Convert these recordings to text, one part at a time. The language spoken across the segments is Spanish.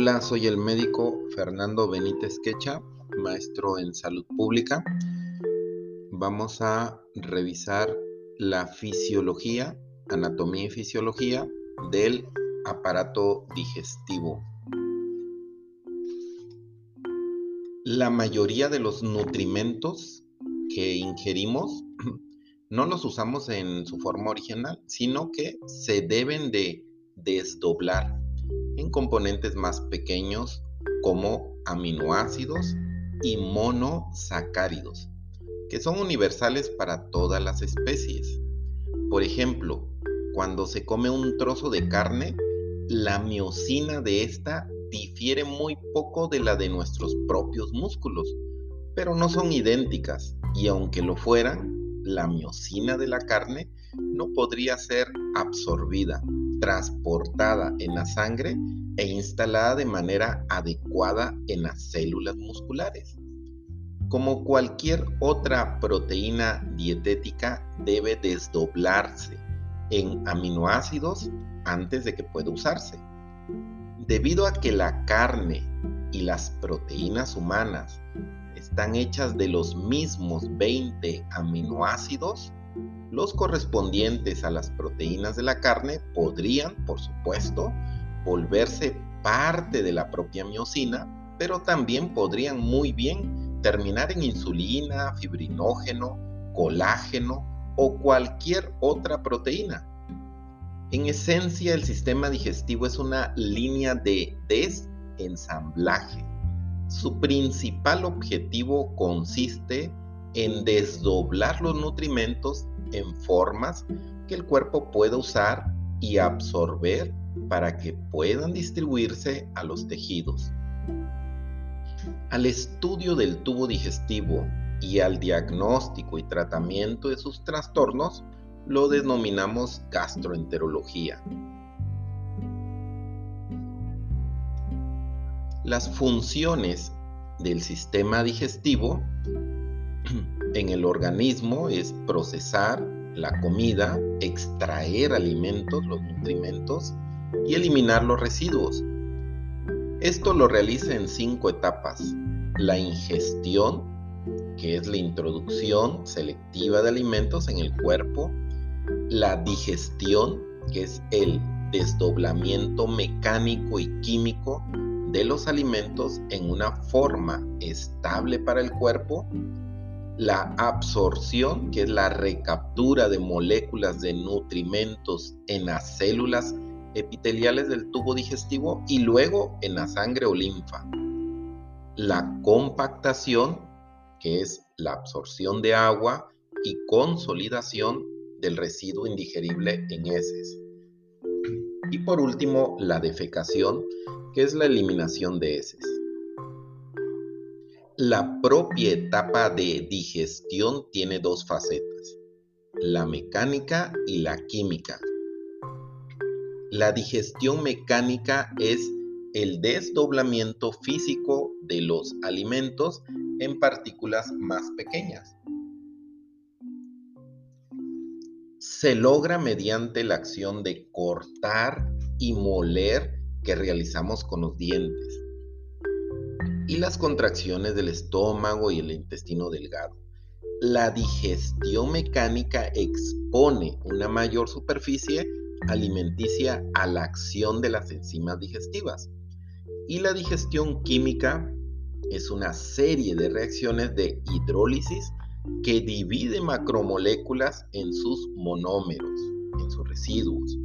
Hola, soy el médico Fernando Benítez Quecha, maestro en salud pública. Vamos a revisar la fisiología, anatomía y fisiología del aparato digestivo. La mayoría de los nutrimentos que ingerimos no los usamos en su forma original, sino que se deben de desdoblar en componentes más pequeños como aminoácidos y monosacáridos, que son universales para todas las especies. Por ejemplo, cuando se come un trozo de carne, la miocina de esta difiere muy poco de la de nuestros propios músculos, pero no son idénticas y aunque lo fueran, la miocina de la carne no podría ser absorbida transportada en la sangre e instalada de manera adecuada en las células musculares. Como cualquier otra proteína dietética, debe desdoblarse en aminoácidos antes de que pueda usarse. Debido a que la carne y las proteínas humanas están hechas de los mismos 20 aminoácidos, los correspondientes a las proteínas de la carne podrían, por supuesto, volverse parte de la propia miocina, pero también podrían muy bien terminar en insulina, fibrinógeno, colágeno o cualquier otra proteína. En esencia, el sistema digestivo es una línea de desensamblaje. Su principal objetivo consiste en desdoblar los nutrimentos en formas que el cuerpo pueda usar y absorber para que puedan distribuirse a los tejidos. Al estudio del tubo digestivo y al diagnóstico y tratamiento de sus trastornos lo denominamos gastroenterología. Las funciones del sistema digestivo en el organismo es procesar la comida, extraer alimentos, los nutrimentos y eliminar los residuos. Esto lo realiza en cinco etapas. La ingestión, que es la introducción selectiva de alimentos en el cuerpo. La digestión, que es el desdoblamiento mecánico y químico de los alimentos en una forma estable para el cuerpo la absorción, que es la recaptura de moléculas de nutrimentos en las células epiteliales del tubo digestivo y luego en la sangre o linfa. La compactación, que es la absorción de agua y consolidación del residuo indigerible en heces. Y por último, la defecación, que es la eliminación de heces. La propia etapa de digestión tiene dos facetas, la mecánica y la química. La digestión mecánica es el desdoblamiento físico de los alimentos en partículas más pequeñas. Se logra mediante la acción de cortar y moler que realizamos con los dientes y las contracciones del estómago y el intestino delgado. La digestión mecánica expone una mayor superficie alimenticia a la acción de las enzimas digestivas. Y la digestión química es una serie de reacciones de hidrólisis que divide macromoléculas en sus monómeros, en sus residuos,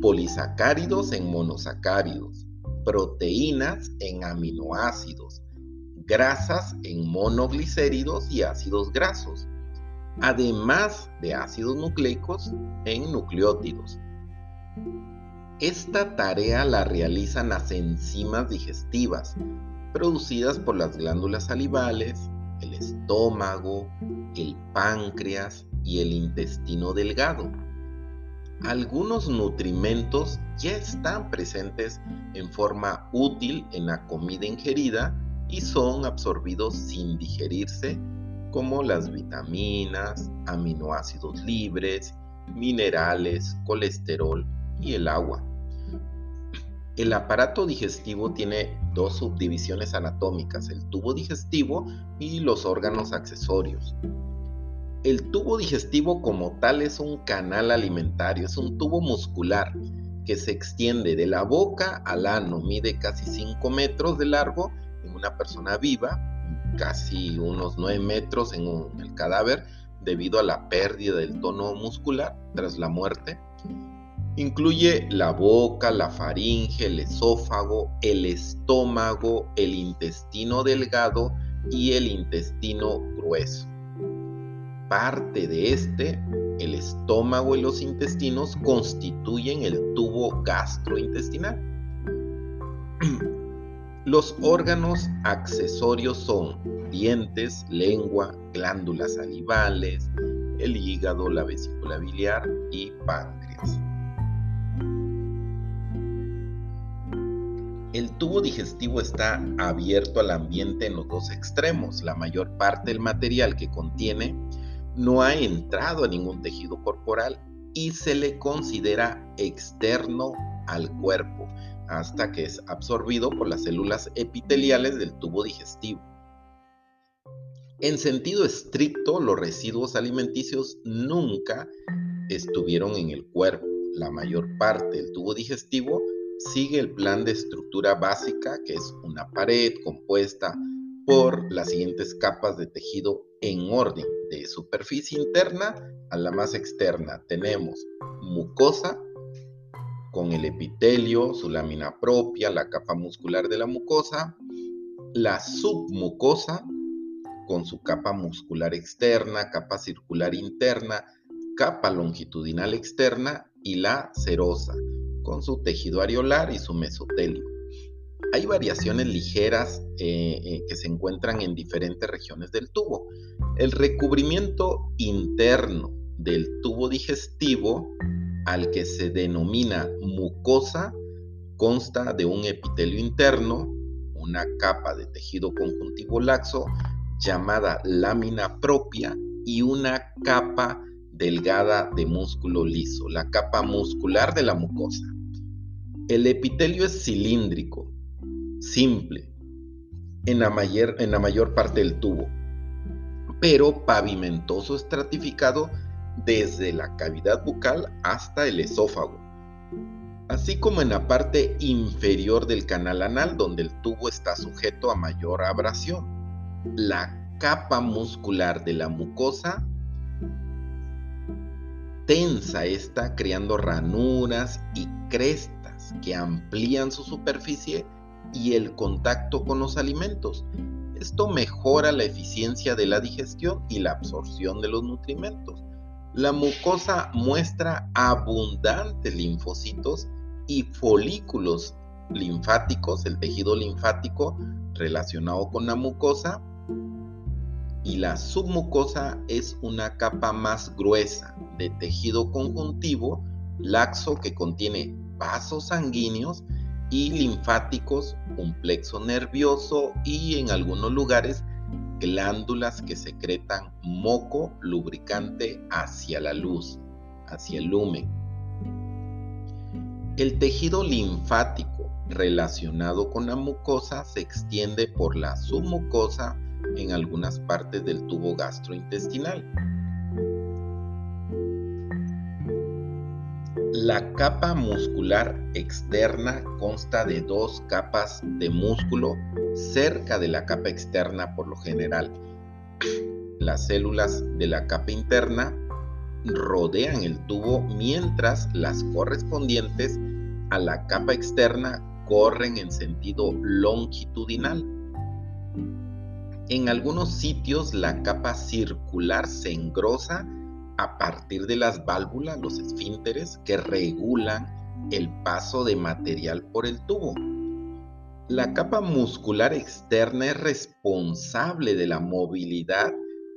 polisacáridos en monosacáridos, proteínas en aminoácidos, grasas en monoglicéridos y ácidos grasos, además de ácidos nucleicos en nucleótidos. Esta tarea la realizan las enzimas digestivas, producidas por las glándulas salivales, el estómago, el páncreas y el intestino delgado algunos nutrimentos ya están presentes en forma útil en la comida ingerida y son absorbidos sin digerirse, como las vitaminas, aminoácidos libres, minerales, colesterol y el agua. El aparato digestivo tiene dos subdivisiones anatómicas, el tubo digestivo y los órganos accesorios. El tubo digestivo como tal es un canal alimentario, es un tubo muscular que se extiende de la boca al ano, mide casi 5 metros de largo en una persona viva, casi unos 9 metros en, el cadáver debido a la pérdida del tono muscular tras la muerte. Incluye la boca, la faringe, el esófago, el estómago, el intestino delgado y el intestino grueso. Parte de este el estómago y los intestinos constituyen el tubo gastrointestinal. Los órganos accesorios son dientes, lengua, glándulas salivales, el hígado, la vesícula biliar y páncreas. El tubo digestivo está abierto al ambiente en los dos extremos. La mayor parte del material que contiene no ha entrado a ningún tejido corporal y se le considera externo al cuerpo hasta que es absorbido por las células epiteliales del tubo digestivo. En sentido estricto, los residuos alimenticios nunca estuvieron en el cuerpo. La mayor parte del tubo digestivo sigue el plan de estructura básica, que es una pared compuesta por las siguientes capas de tejido en orden de superficie interna a la más externa. Tenemos mucosa con el epitelio, su lámina propia, la capa muscular de la mucosa, la submucosa con su capa muscular externa, capa circular interna, capa longitudinal externa y la serosa con su tejido areolar y su mesotelio. Hay variaciones ligeras eh, eh, que se encuentran en diferentes regiones del tubo. El recubrimiento interno del tubo digestivo, al que se denomina mucosa, consta de un epitelio interno, una capa de tejido conjuntivo laxo llamada lámina propia y una capa delgada de músculo liso, la capa muscular de la mucosa. El epitelio es cilíndrico, simple en la, mayor, en la mayor parte del tubo, pero pavimentoso estratificado desde la cavidad bucal hasta el esófago, así como en la parte inferior del canal anal donde el tubo está sujeto a mayor abrasión. La capa muscular de la mucosa tensa está creando ranuras y crestas que amplían su superficie y el contacto con los alimentos. Esto mejora la eficiencia de la digestión y la absorción de los nutrimentos. La mucosa muestra abundantes linfocitos y folículos linfáticos, el tejido linfático relacionado con la mucosa. Y la submucosa es una capa más gruesa de tejido conjuntivo laxo que contiene vasos sanguíneos y linfáticos, un plexo nervioso y en algunos lugares glándulas que secretan moco lubricante hacia la luz, hacia el lumen. El tejido linfático relacionado con la mucosa se extiende por la submucosa en algunas partes del tubo gastrointestinal. La capa muscular externa consta de dos capas de músculo cerca de la capa externa por lo general. Las células de la capa interna rodean el tubo mientras las correspondientes a la capa externa corren en sentido longitudinal. En algunos sitios la capa circular se engrosa a partir de las válvulas, los esfínteres, que regulan el paso de material por el tubo. La capa muscular externa es responsable de la movilidad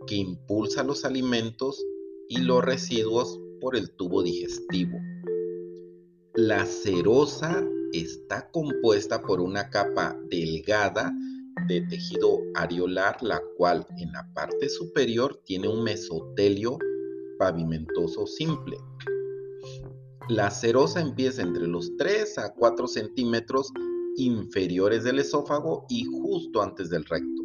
que impulsa los alimentos y los residuos por el tubo digestivo. La serosa está compuesta por una capa delgada de tejido areolar, la cual en la parte superior tiene un mesotelio pavimentoso simple. La serosa empieza entre los 3 a 4 centímetros inferiores del esófago y justo antes del recto.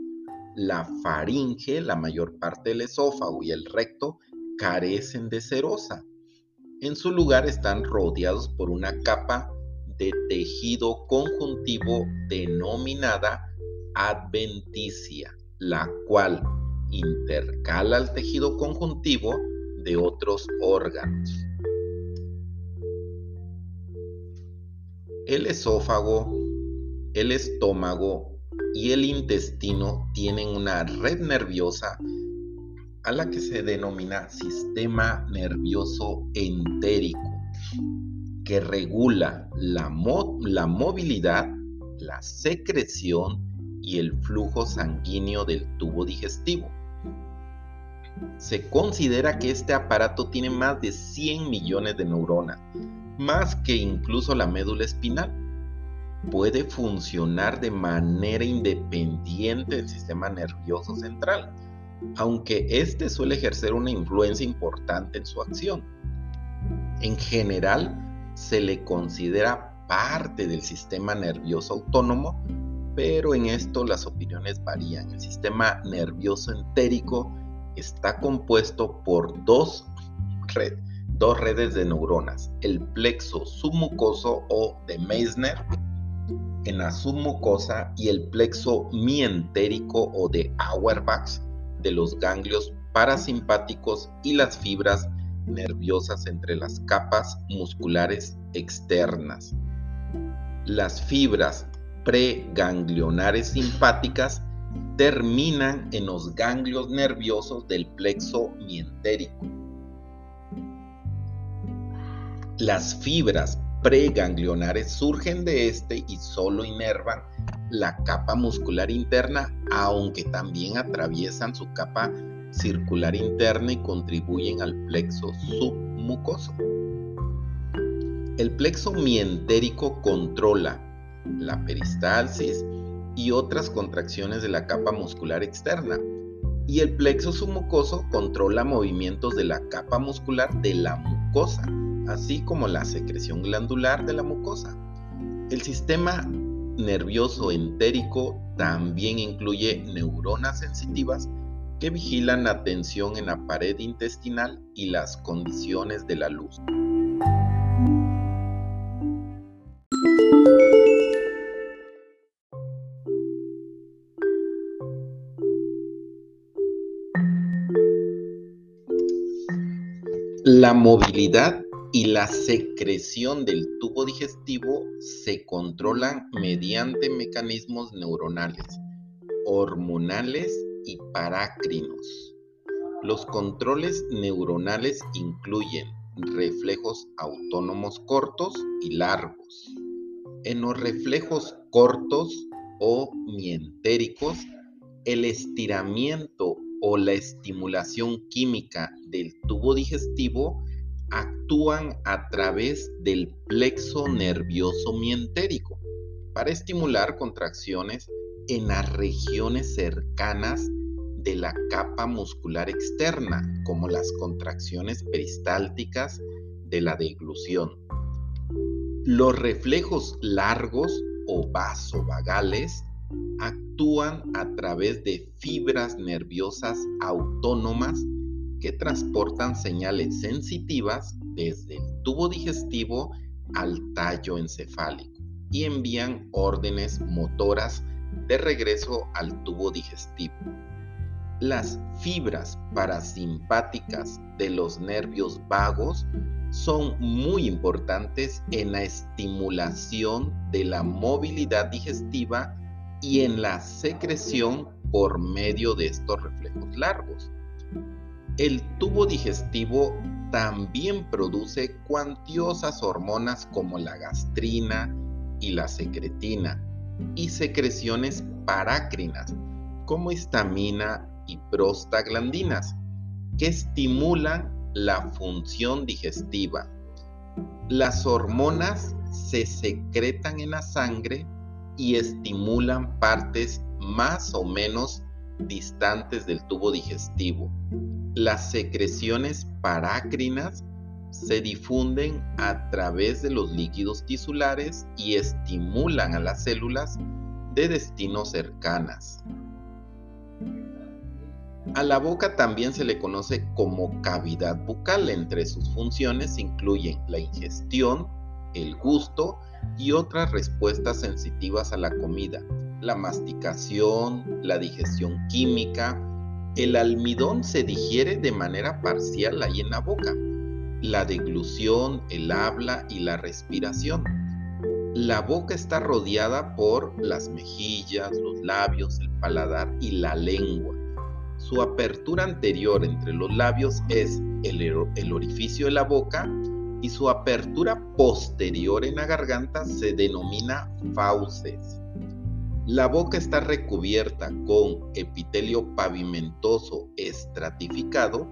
La faringe, la mayor parte del esófago y el recto carecen de serosa. En su lugar están rodeados por una capa de tejido conjuntivo denominada adventicia, la cual intercala el tejido conjuntivo de otros órganos. El esófago, el estómago y el intestino tienen una red nerviosa a la que se denomina sistema nervioso entérico, que regula la, la movilidad, la secreción y el flujo sanguíneo del tubo digestivo. Se considera que este aparato tiene más de 100 millones de neuronas, más que incluso la médula espinal. Puede funcionar de manera independiente del sistema nervioso central, aunque éste suele ejercer una influencia importante en su acción. En general, se le considera parte del sistema nervioso autónomo pero en esto las opiniones varían. El sistema nervioso entérico está compuesto por dos, dos redes de neuronas, el plexo submucoso o de Meissner en la submucosa y el plexo mientérico o de Auerbach de los ganglios parasimpáticos y las fibras nerviosas entre las capas musculares externas. Las fibras preganglionares simpáticas terminan en los ganglios nerviosos del plexo mientérico. Las fibras preganglionares surgen de este y solo inervan la capa muscular interna, aunque también atraviesan su capa circular interna y contribuyen al plexo submucoso. El plexo mientérico controla la peristalsis y otras contracciones de la capa muscular externa. Y el plexo submucoso controla movimientos de la capa muscular de la mucosa, así como la secreción glandular de la mucosa. El sistema nervioso entérico también incluye neuronas sensitivas que vigilan la tensión en la pared intestinal y las condiciones de la luz. La movilidad y la secreción del tubo digestivo se controlan mediante mecanismos neuronales, hormonales y parácrinos. Los controles neuronales incluyen reflejos autónomos cortos y largos. En los reflejos cortos o mientéricos, el estiramiento o la estimulación química del tubo digestivo actúan a través del plexo nervioso mientérico para estimular contracciones en las regiones cercanas de la capa muscular externa, como las contracciones peristálticas de la deglución. Los reflejos largos o vasovagales actúan a través de fibras nerviosas autónomas que transportan señales sensitivas desde el tubo digestivo al tallo encefálico y envían órdenes motoras de regreso al tubo digestivo. Las fibras parasimpáticas de los nervios vagos son muy importantes en la estimulación de la movilidad digestiva y en la secreción por medio de estos reflejos largos. El tubo digestivo también produce cuantiosas hormonas como la gastrina y la secretina y secreciones parácrinas como histamina y prostaglandinas que estimulan la función digestiva. Las hormonas se secretan en la sangre y estimulan partes más o menos distantes del tubo digestivo. Las secreciones parácrinas se difunden a través de los líquidos tisulares y estimulan a las células de destino cercanas. A la boca también se le conoce como cavidad bucal. Entre sus funciones incluyen la ingestión, el gusto y otras respuestas sensitivas a la comida, la masticación, la digestión química. El almidón se digiere de manera parcial ahí en la boca. La deglución, el habla y la respiración. La boca está rodeada por las mejillas, los labios, el paladar y la lengua. Su apertura anterior entre los labios es el, orificio de la boca y su apertura posterior en la garganta se denomina fauces. La boca está recubierta con epitelio pavimentoso estratificado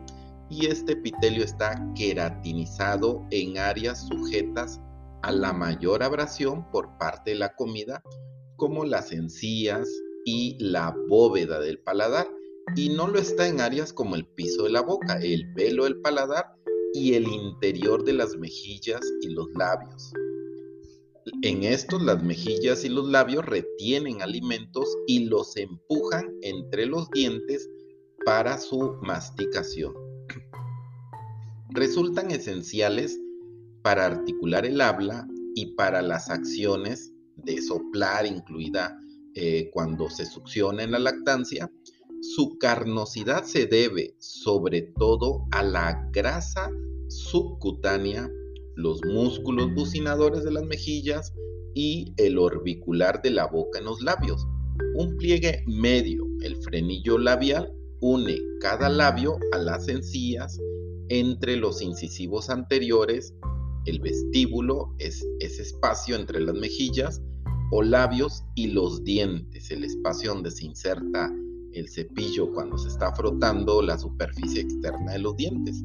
y este epitelio está queratinizado en áreas sujetas a la mayor abrasión por parte de la comida, como las encías y la bóveda del paladar, y no lo está en áreas como el piso de la boca, el pelo del paladar y el interior de las mejillas y los labios. En estos las mejillas y los labios retienen alimentos y los empujan entre los dientes para su masticación. Resultan esenciales para articular el habla y para las acciones de soplar, incluida eh, cuando se succiona en la lactancia, su carnosidad se debe sobre todo a la grasa subcutánea, los músculos bucinadores de las mejillas y el orbicular de la boca en los labios. Un pliegue medio, el frenillo labial, une cada labio a las encías entre los incisivos anteriores, el vestíbulo es ese espacio entre las mejillas o labios y los dientes, el espacio donde se inserta el cepillo cuando se está frotando la superficie externa de los dientes.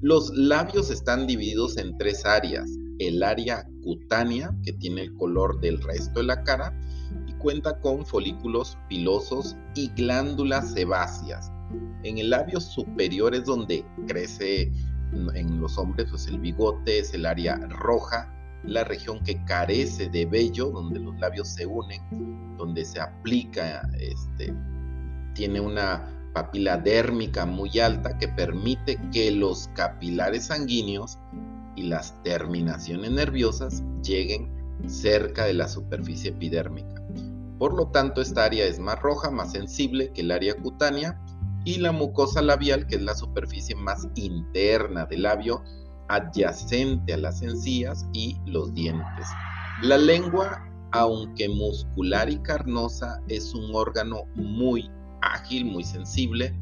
Los labios están divididos en tres áreas. El área cutánea, que tiene el color del resto de la cara, y cuenta con folículos pilosos y glándulas sebáceas. En el labio superior es donde crece en los hombres pues el bigote, es el área roja, la región que carece de vello, donde los labios se unen, donde se aplica este, tiene una papila dérmica muy alta que permite que los capilares sanguíneos y las terminaciones nerviosas lleguen cerca de la superficie epidérmica. Por lo tanto, esta área es más roja, más sensible que el área cutánea y la mucosa labial, que es la superficie más interna del labio, adyacente a las encías y los dientes. La lengua, aunque muscular y carnosa, es un órgano muy ágil, muy sensible,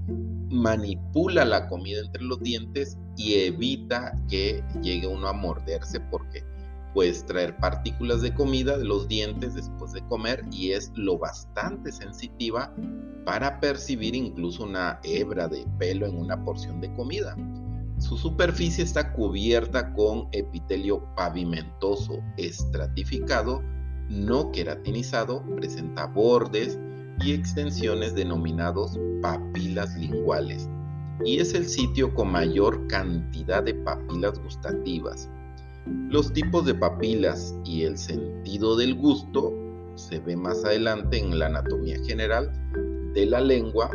manipula la comida entre los dientes y evita que llegue uno a morderse porque puedes traer partículas de comida de los dientes después de comer y es lo bastante sensitiva para percibir incluso una hebra de pelo en una porción de comida. Su superficie está cubierta con epitelio pavimentoso estratificado, no queratinizado, presenta bordes, y extensiones denominados papilas linguales, y es el sitio con mayor cantidad de papilas gustativas. Los tipos de papilas y el sentido del gusto se ve más adelante en la anatomía general de la lengua,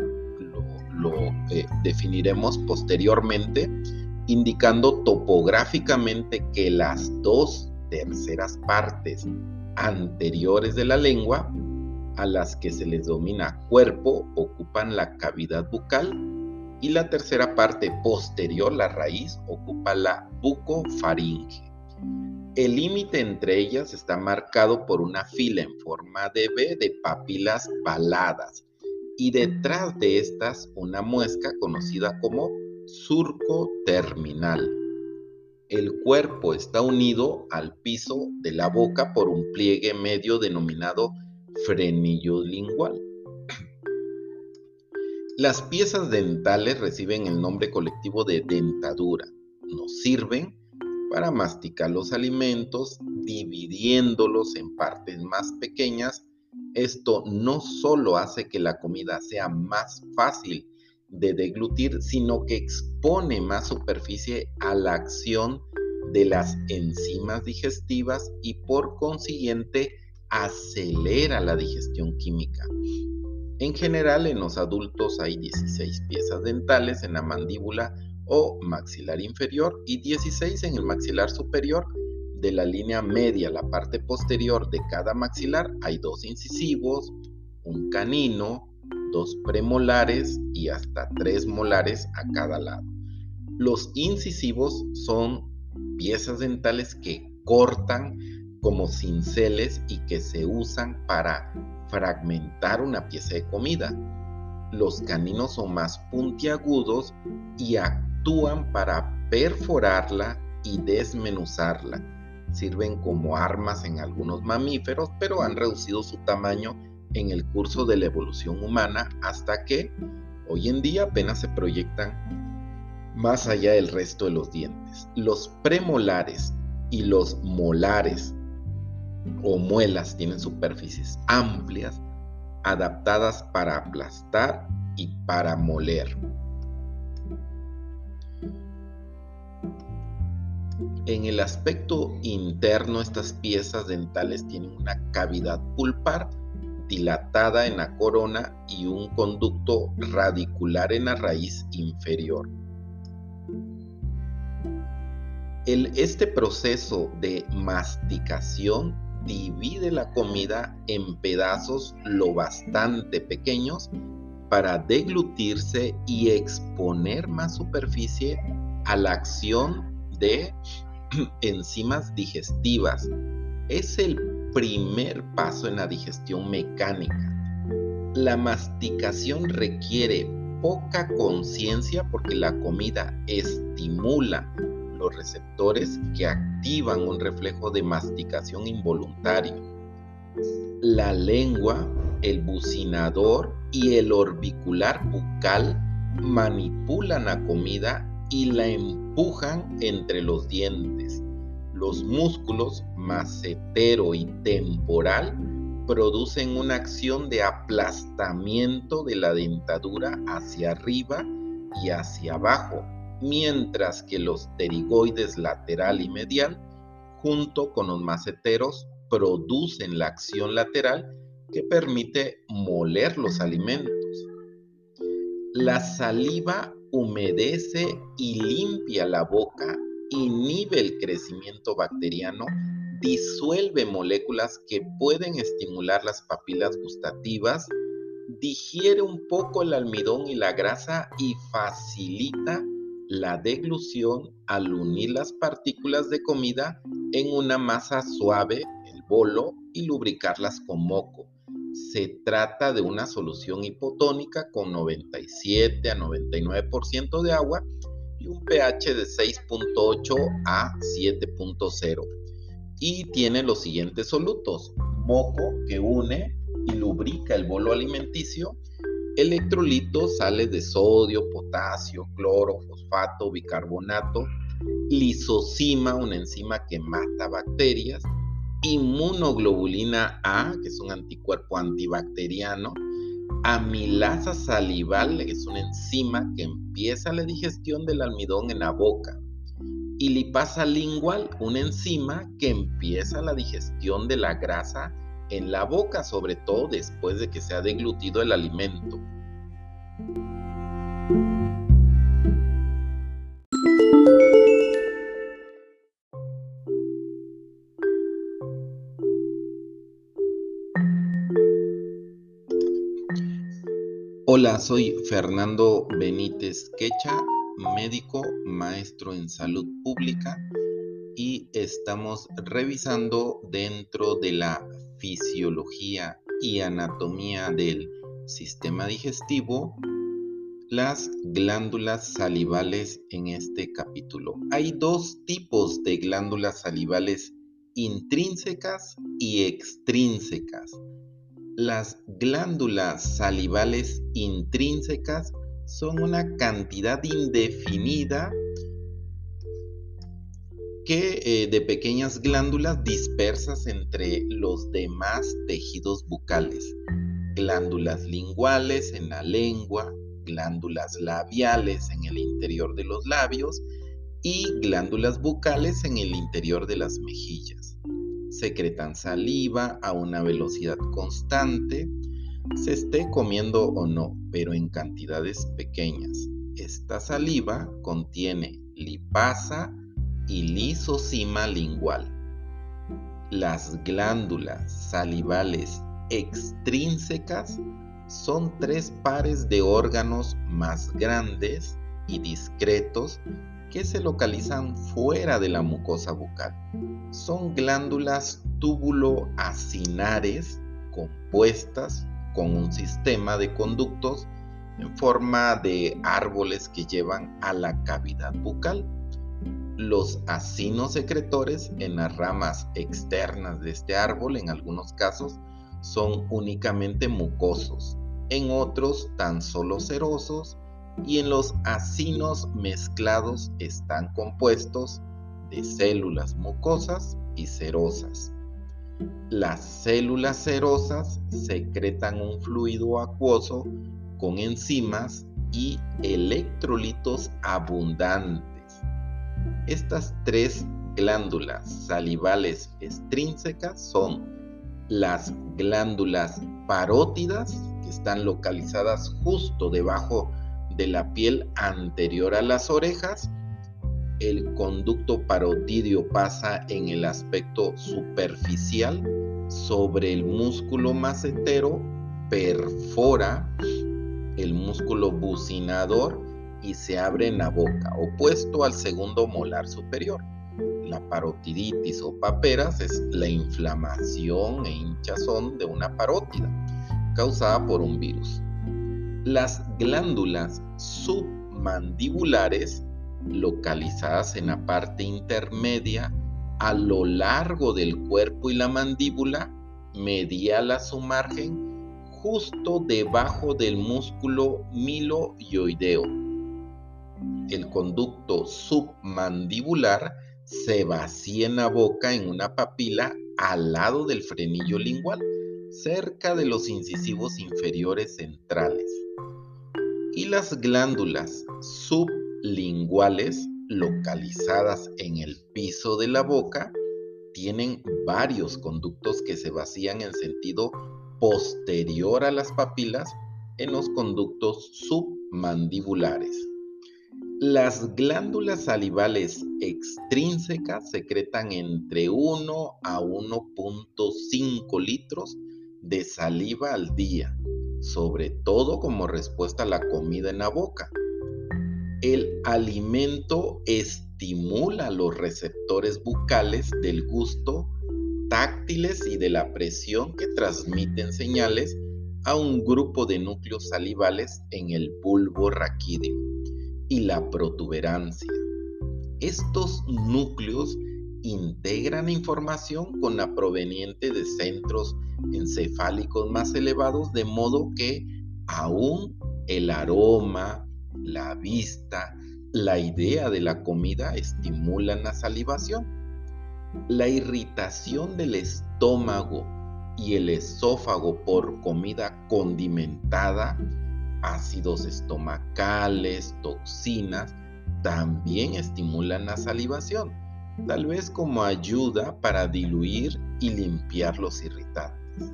lo, eh, definiremos posteriormente, indicando topográficamente que las dos terceras partes anteriores de la lengua a las que se les domina cuerpo ocupan la cavidad bucal y la tercera parte posterior, la raíz, ocupa la bucofaringe. El límite entre ellas está marcado por una fila en forma de V de papilas paladas y detrás de estas una muesca conocida como surco terminal. El cuerpo está unido al piso de la boca por un pliegue medio denominado frenillo lingual. Las piezas dentales reciben el nombre colectivo de dentadura. Nos sirven para masticar los alimentos dividiéndolos en partes más pequeñas. Esto no solo hace que la comida sea más fácil de deglutir, sino que expone más superficie a la acción de las enzimas digestivas y por consiguiente acelera la digestión química. En general, en los adultos hay 16 piezas dentales en la mandíbula o maxilar inferior y 16 en el maxilar superior. De la línea media, la parte posterior de cada maxilar, hay dos incisivos, un canino, dos premolares y hasta tres molares a cada lado. Los incisivos son piezas dentales que cortan como cinceles y que se usan para fragmentar una pieza de comida. Los caninos son más puntiagudos y actúan para perforarla y desmenuzarla. Sirven como armas en algunos mamíferos, pero han reducido su tamaño en el curso de la evolución humana hasta que hoy en día apenas se proyectan más allá del resto de los dientes. Los premolares y los molares o muelas tienen superficies amplias adaptadas para aplastar y para moler. En el aspecto interno, estas piezas dentales tienen una cavidad pulpar dilatada en la corona y un conducto radicular en la raíz inferior. este proceso de masticación divide la comida en pedazos lo bastante pequeños para deglutirse y exponer más superficie a la acción de enzimas digestivas. Es el primer paso en la digestión mecánica. La masticación requiere poca conciencia porque la comida estimula los receptores que activan un reflejo de masticación involuntario. La lengua, el bucinador y el orbicular bucal manipulan la comida y la empujan entre los dientes. Los músculos macetero y temporal producen una acción de aplastamiento de la dentadura hacia arriba y hacia abajo mientras que los pterigoides lateral y medial, junto con los maceteros, producen la acción lateral que permite moler los alimentos. La saliva humedece y limpia la boca, inhibe el crecimiento bacteriano, disuelve moléculas que pueden estimular las papilas gustativas, digiere un poco el almidón y la grasa y facilita la deglución al unir las partículas de comida en una masa suave, el bolo, y lubricarlas con moco. Se trata de una solución hipotónica con 97 a 99% de agua y un pH de 6.8 a 7.0. Y tiene los siguientes solutos. Moco que une y lubrica el bolo alimenticio electrolitos, sales de sodio, potasio, cloro, fosfato, bicarbonato, lisocima, una enzima que mata bacterias, inmunoglobulina A, que es un anticuerpo antibacteriano, amilasa salival, que es una enzima que empieza la digestión del almidón en la boca, y lipasa lingual, una enzima que empieza la digestión de la grasa en la boca, sobre todo después de que se ha deglutido el alimento. Hola, soy Fernando Benítez Quecha, médico, maestro en salud pública y estamos revisando dentro de la fisiología y anatomía del sistema digestivo las glándulas salivales en este capítulo. Hay dos tipos de glándulas salivales intrínsecas y extrínsecas. Las glándulas salivales intrínsecas son una cantidad indefinida que, eh, de pequeñas glándulas dispersas entre los demás tejidos bucales. Glándulas linguales en la lengua, glándulas labiales en el interior de los labios y glándulas bucales en el interior de las mejillas. Secretan saliva a una velocidad constante, se esté comiendo o no, pero en cantidades pequeñas. Esta saliva contiene lipasa y lisocima lingual. Las glándulas salivales extrínsecas son tres pares de órganos más grandes y discretos que se localizan fuera de la mucosa bucal. Son glándulas túbulo-acinares compuestas con un sistema de conductos en forma de árboles que llevan a la cavidad bucal. Los acinos secretores en las ramas externas de este árbol, en algunos casos, son únicamente mucosos, en otros tan solo cerosos y en los acinos mezclados están compuestos de células mucosas y cerosas. Las células cerosas secretan un fluido acuoso con enzimas y electrolitos abundantes. Estas tres glándulas salivales extrínsecas son las glándulas parótidas, que están localizadas justo debajo de la piel anterior a las orejas. El conducto parotidio pasa en el aspecto superficial sobre el músculo macetero, perfora el músculo bucinador y se abre en la boca, opuesto al segundo molar superior. La parotiditis o paperas es la inflamación e hinchazón de una parótida causada por un virus. Las glándulas submandibulares, localizadas en la parte intermedia a lo largo del cuerpo y la mandíbula, medial a su margen, justo debajo del músculo miloioideo. El conducto submandibular se vacía en la boca en una papila al lado del frenillo lingual, cerca de los incisivos inferiores centrales. Y las glándulas sublinguales, localizadas en el piso de la boca, tienen varios conductos que se vacían en sentido posterior a las papilas en los conductos submandibulares. Las glándulas salivales extrínsecas secretan entre 1 a 1.5 litros de saliva al día, sobre todo como respuesta a la comida en la boca. El alimento estimula los receptores bucales del gusto táctiles y de la presión que transmiten señales a un grupo de núcleos salivales en el bulbo raquídeo y la protuberancia. Estos núcleos integran información con la proveniente de centros encefálicos más elevados, de modo que aún el aroma, la vista, la idea de la comida estimulan la salivación. La irritación del estómago y el esófago por comida condimentada, ácidos estomacales, toxinas, también estimulan la salivación, tal vez como ayuda para diluir y limpiar los irritantes.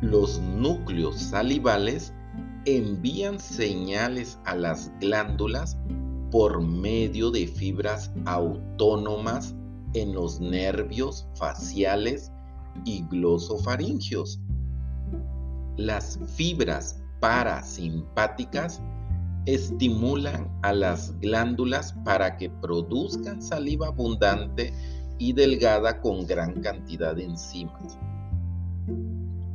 Los núcleos salivales envían señales a las glándulas por medio de fibras autónomas en los nervios faciales y glosofaringios. Las fibras parasimpáticas estimulan a las glándulas para que produzcan saliva abundante y delgada con gran cantidad de enzimas.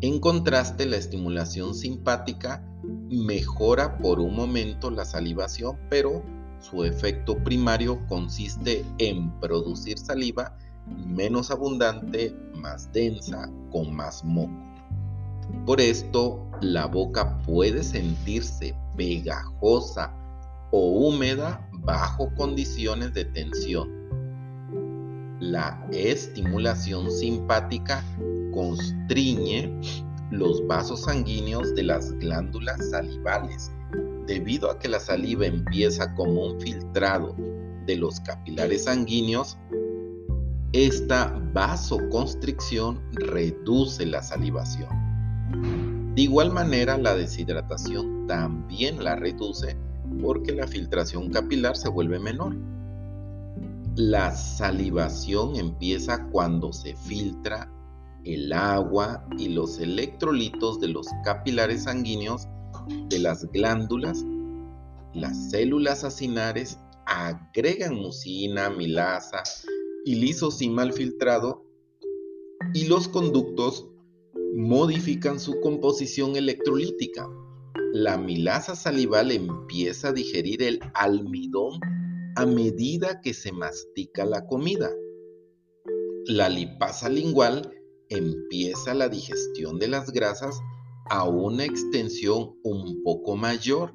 En contraste, la estimulación simpática mejora por un momento la salivación, pero su efecto primario consiste en producir saliva menos abundante, más densa, con más moco. Por esto, la boca puede sentirse pegajosa o húmeda bajo condiciones de tensión. La estimulación simpática constriñe los vasos sanguíneos de las glándulas salivales debido a que la saliva empieza como un filtrado de los capilares sanguíneos, esta vasoconstricción reduce la salivación. De igual manera, la deshidratación también la reduce porque la filtración capilar se vuelve menor. La salivación empieza cuando se filtra el agua y los electrolitos de los capilares sanguíneos de las glándulas. Las células acinares agregan mucina, milasa y lisocima al filtrado y los conductos modifican su composición electrolítica. La milasa salival empieza a digerir el almidón a medida que se mastica la comida. La lipasa lingual empieza la digestión de las grasas a una extensión un poco mayor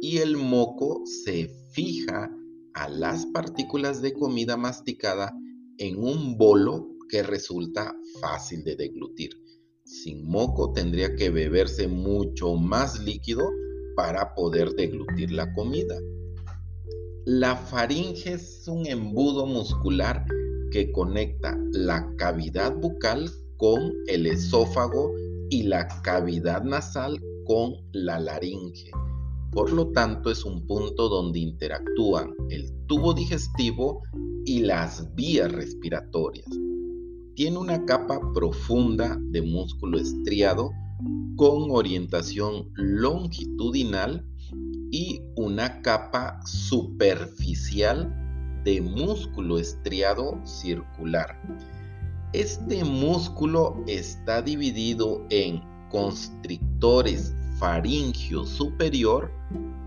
y el moco se fija a las partículas de comida masticada en un bolo que resulta fácil de deglutir. Sin moco tendría que beberse mucho más líquido para poder deglutir la comida. La faringe es un embudo muscular que conecta la cavidad bucal con el esófago y la cavidad nasal con la laringe. Por lo tanto, es un punto donde interactúan el tubo digestivo y las vías respiratorias. Tiene una capa profunda de músculo estriado con orientación longitudinal y una capa superficial de músculo estriado circular. Este músculo está dividido en constrictores faringio superior,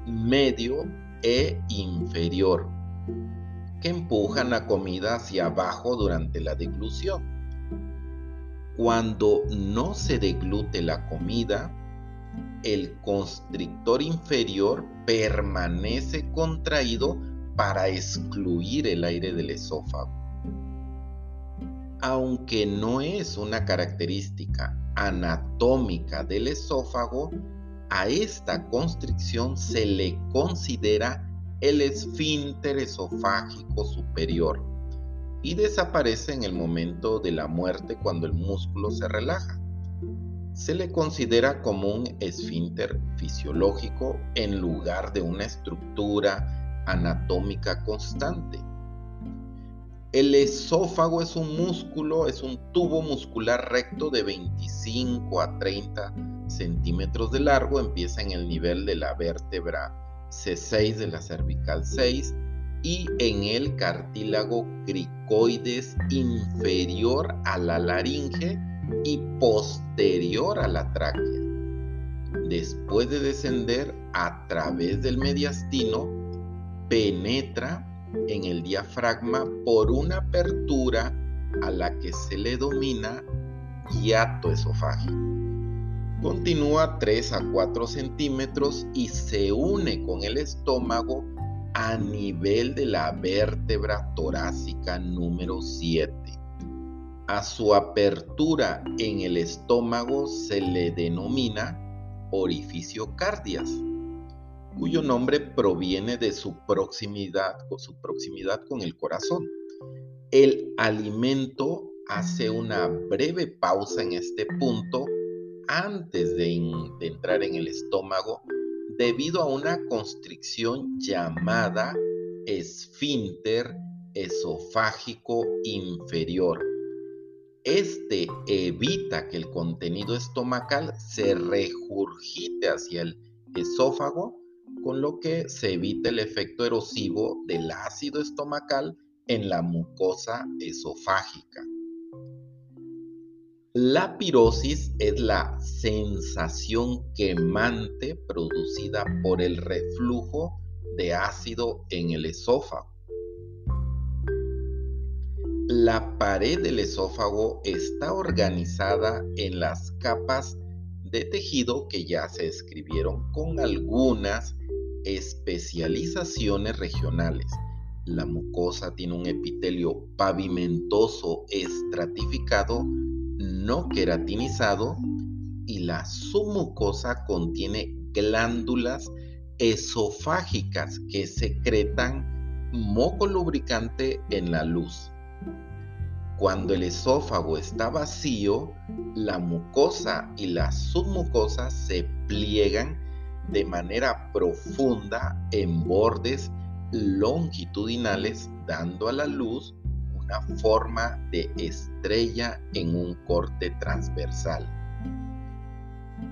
medio e inferior, que empujan la comida hacia abajo durante la deglución. Cuando no se deglute la comida, el constrictor inferior permanece contraído para excluir el aire del esófago. Aunque no es una característica anatómica del esófago, a esta constricción se le considera el esfínter esofágico superior y desaparece en el momento de la muerte cuando el músculo se relaja se le considera como un esfínter fisiológico en lugar de una estructura anatómica constante. El esófago es un músculo, es un tubo muscular recto de 25 a 30 centímetros de largo, empieza en el nivel de la vértebra C6 de la cervical 6 y en el cartílago cricoides inferior a la laringe y posterior a la tráquea. Después de descender a través del mediastino, penetra en el diafragma por una apertura a la que se le domina hiato esofágico. Continúa 3 a 4 centímetros y se une con el estómago a nivel de la vértebra torácica número 7. A su apertura en el estómago se le denomina orificio cardias, cuyo nombre proviene de su proximidad, su proximidad con el corazón. El alimento hace una breve pausa en este punto antes de, de entrar en el estómago debido a una constricción llamada esfínter esofágico inferior este evita que el contenido estomacal se regurgite hacia el esófago, con lo que se evita el efecto erosivo del ácido estomacal en la mucosa esofágica. La pirosis es la sensación quemante producida por el reflujo de ácido en el esófago. La pared del esófago está organizada en las capas de tejido que ya se escribieron con algunas especializaciones regionales. La mucosa tiene un epitelio pavimentoso estratificado, no queratinizado, y la submucosa contiene glándulas esofágicas que secretan moco lubricante en la luz. Cuando el esófago está vacío, la mucosa y la submucosa se pliegan de manera profunda en bordes longitudinales, dando a la luz forma de estrella en un corte transversal.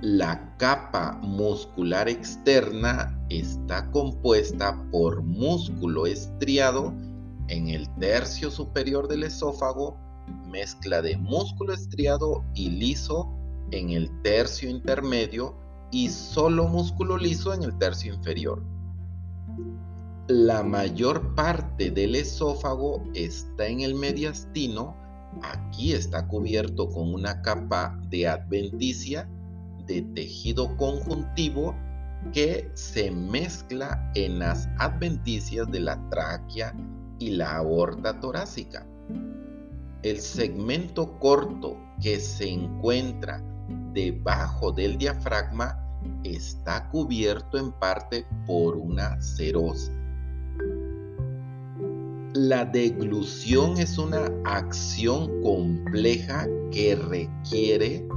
La capa muscular externa está compuesta por músculo estriado en el tercio superior del esófago, mezcla de músculo estriado y liso en el tercio intermedio y solo músculo liso en el tercio inferior. La mayor parte del esófago está en el mediastino, aquí está cubierto con una capa de adventicia de tejido conjuntivo que se mezcla en las adventicias de la tráquea y la aorta torácica. El segmento corto que se encuentra debajo del diafragma está cubierto en parte por una serosa. La deglución es una acción compleja que requiere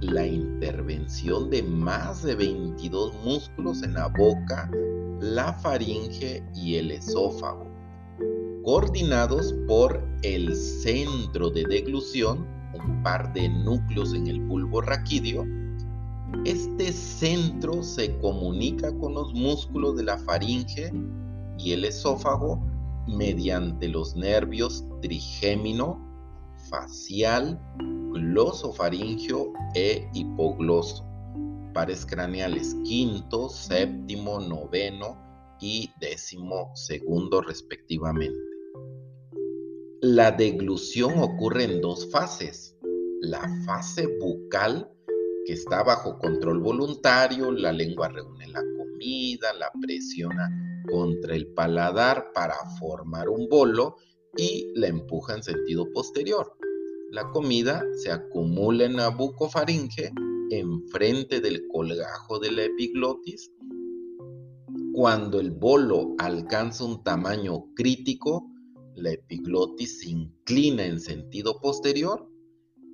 la intervención de más de 22 músculos en la boca, la faringe y el esófago, coordinados por el centro de deglución, un par de núcleos en el bulbo raquídeo. Este centro se comunica con los músculos de la faringe y el esófago mediante los nervios trigémino, facial, glosofaringio e hipogloso, pares craneales quinto, séptimo, noveno y décimo segundo respectivamente. La deglución ocurre en dos fases. La fase bucal, que está bajo control voluntario, la lengua reúne la comida, la presiona contra el paladar para formar un bolo y la empuja en sentido posterior. La comida se acumula en la bucofaringe enfrente del colgajo de la epiglotis. Cuando el bolo alcanza un tamaño crítico, la epiglotis se inclina en sentido posterior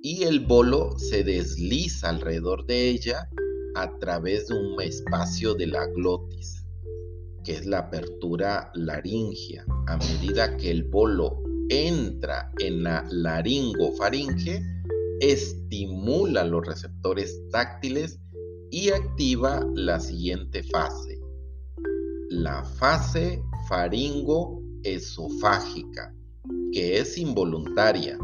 y el bolo se desliza alrededor de ella a través de un espacio de la glotis, que es la apertura laringia. A medida que el bolo entra en la laringofaringe, estimula los receptores táctiles y activa la siguiente fase, la fase faringoesofágica, que es involuntaria.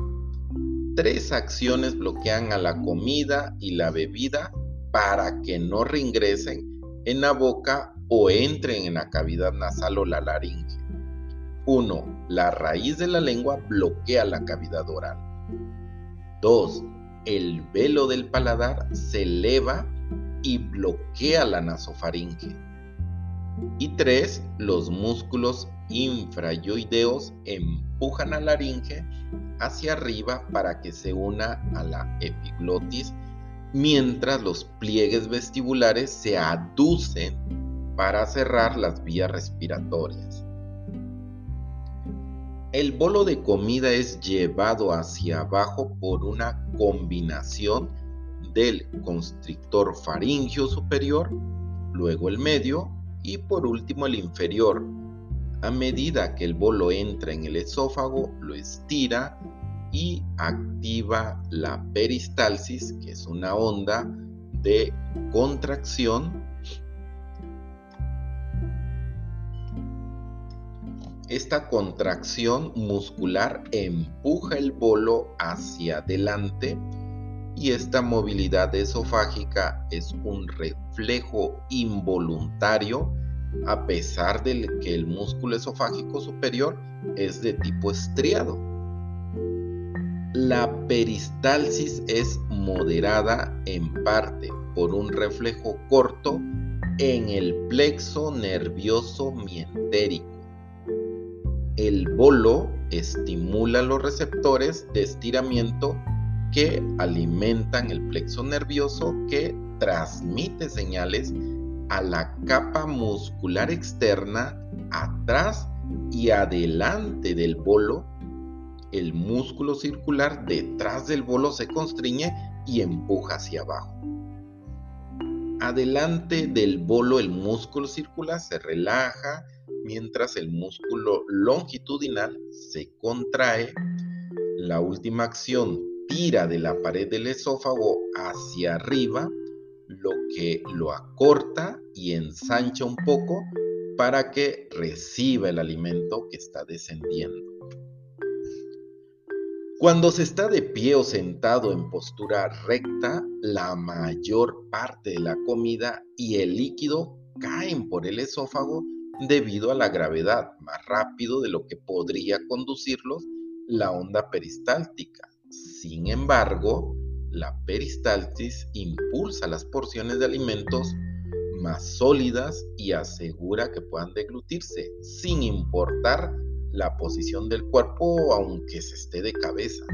Tres acciones bloquean a la comida y la bebida para que no reingresen en la boca o entren en la cavidad nasal o la laringe. 1. La raíz de la lengua bloquea la cavidad oral. 2. El velo del paladar se eleva y bloquea la nasofaringe. Y 3. Los músculos infrayoideos empujan a la laringe hacia arriba para que se una a la epiglotis mientras los pliegues vestibulares se aducen para cerrar las vías respiratorias. El bolo de comida es llevado hacia abajo por una combinación del constrictor faringio superior, luego el medio y por último el inferior. A medida que el bolo entra en el esófago, lo estira y activa la peristalsis, que es una onda de contracción. Esta contracción muscular empuja el bolo hacia adelante y esta movilidad esofágica es un reflejo involuntario a pesar de que el músculo esofágico superior es de tipo estriado. La peristalsis es moderada en parte por un reflejo corto en el plexo nervioso mientérico. El bolo estimula los receptores de estiramiento que alimentan el plexo nervioso que transmite señales a la capa muscular externa atrás y adelante del bolo. El músculo circular detrás del bolo se constriñe y empuja hacia abajo. Adelante del bolo el músculo circular se relaja mientras el músculo longitudinal se contrae. La última acción tira de la pared del esófago hacia arriba, lo que lo acorta y ensancha un poco para que reciba el alimento que está descendiendo. Cuando se está de pie o sentado en postura recta, la mayor parte de la comida y el líquido caen por el esófago debido a la gravedad, más rápido de lo que podría conducirlos la onda peristáltica. Sin embargo, la peristaltis impulsa las porciones de alimentos más sólidas y asegura que puedan deglutirse, sin importar la posición del cuerpo aunque se esté de cabeza.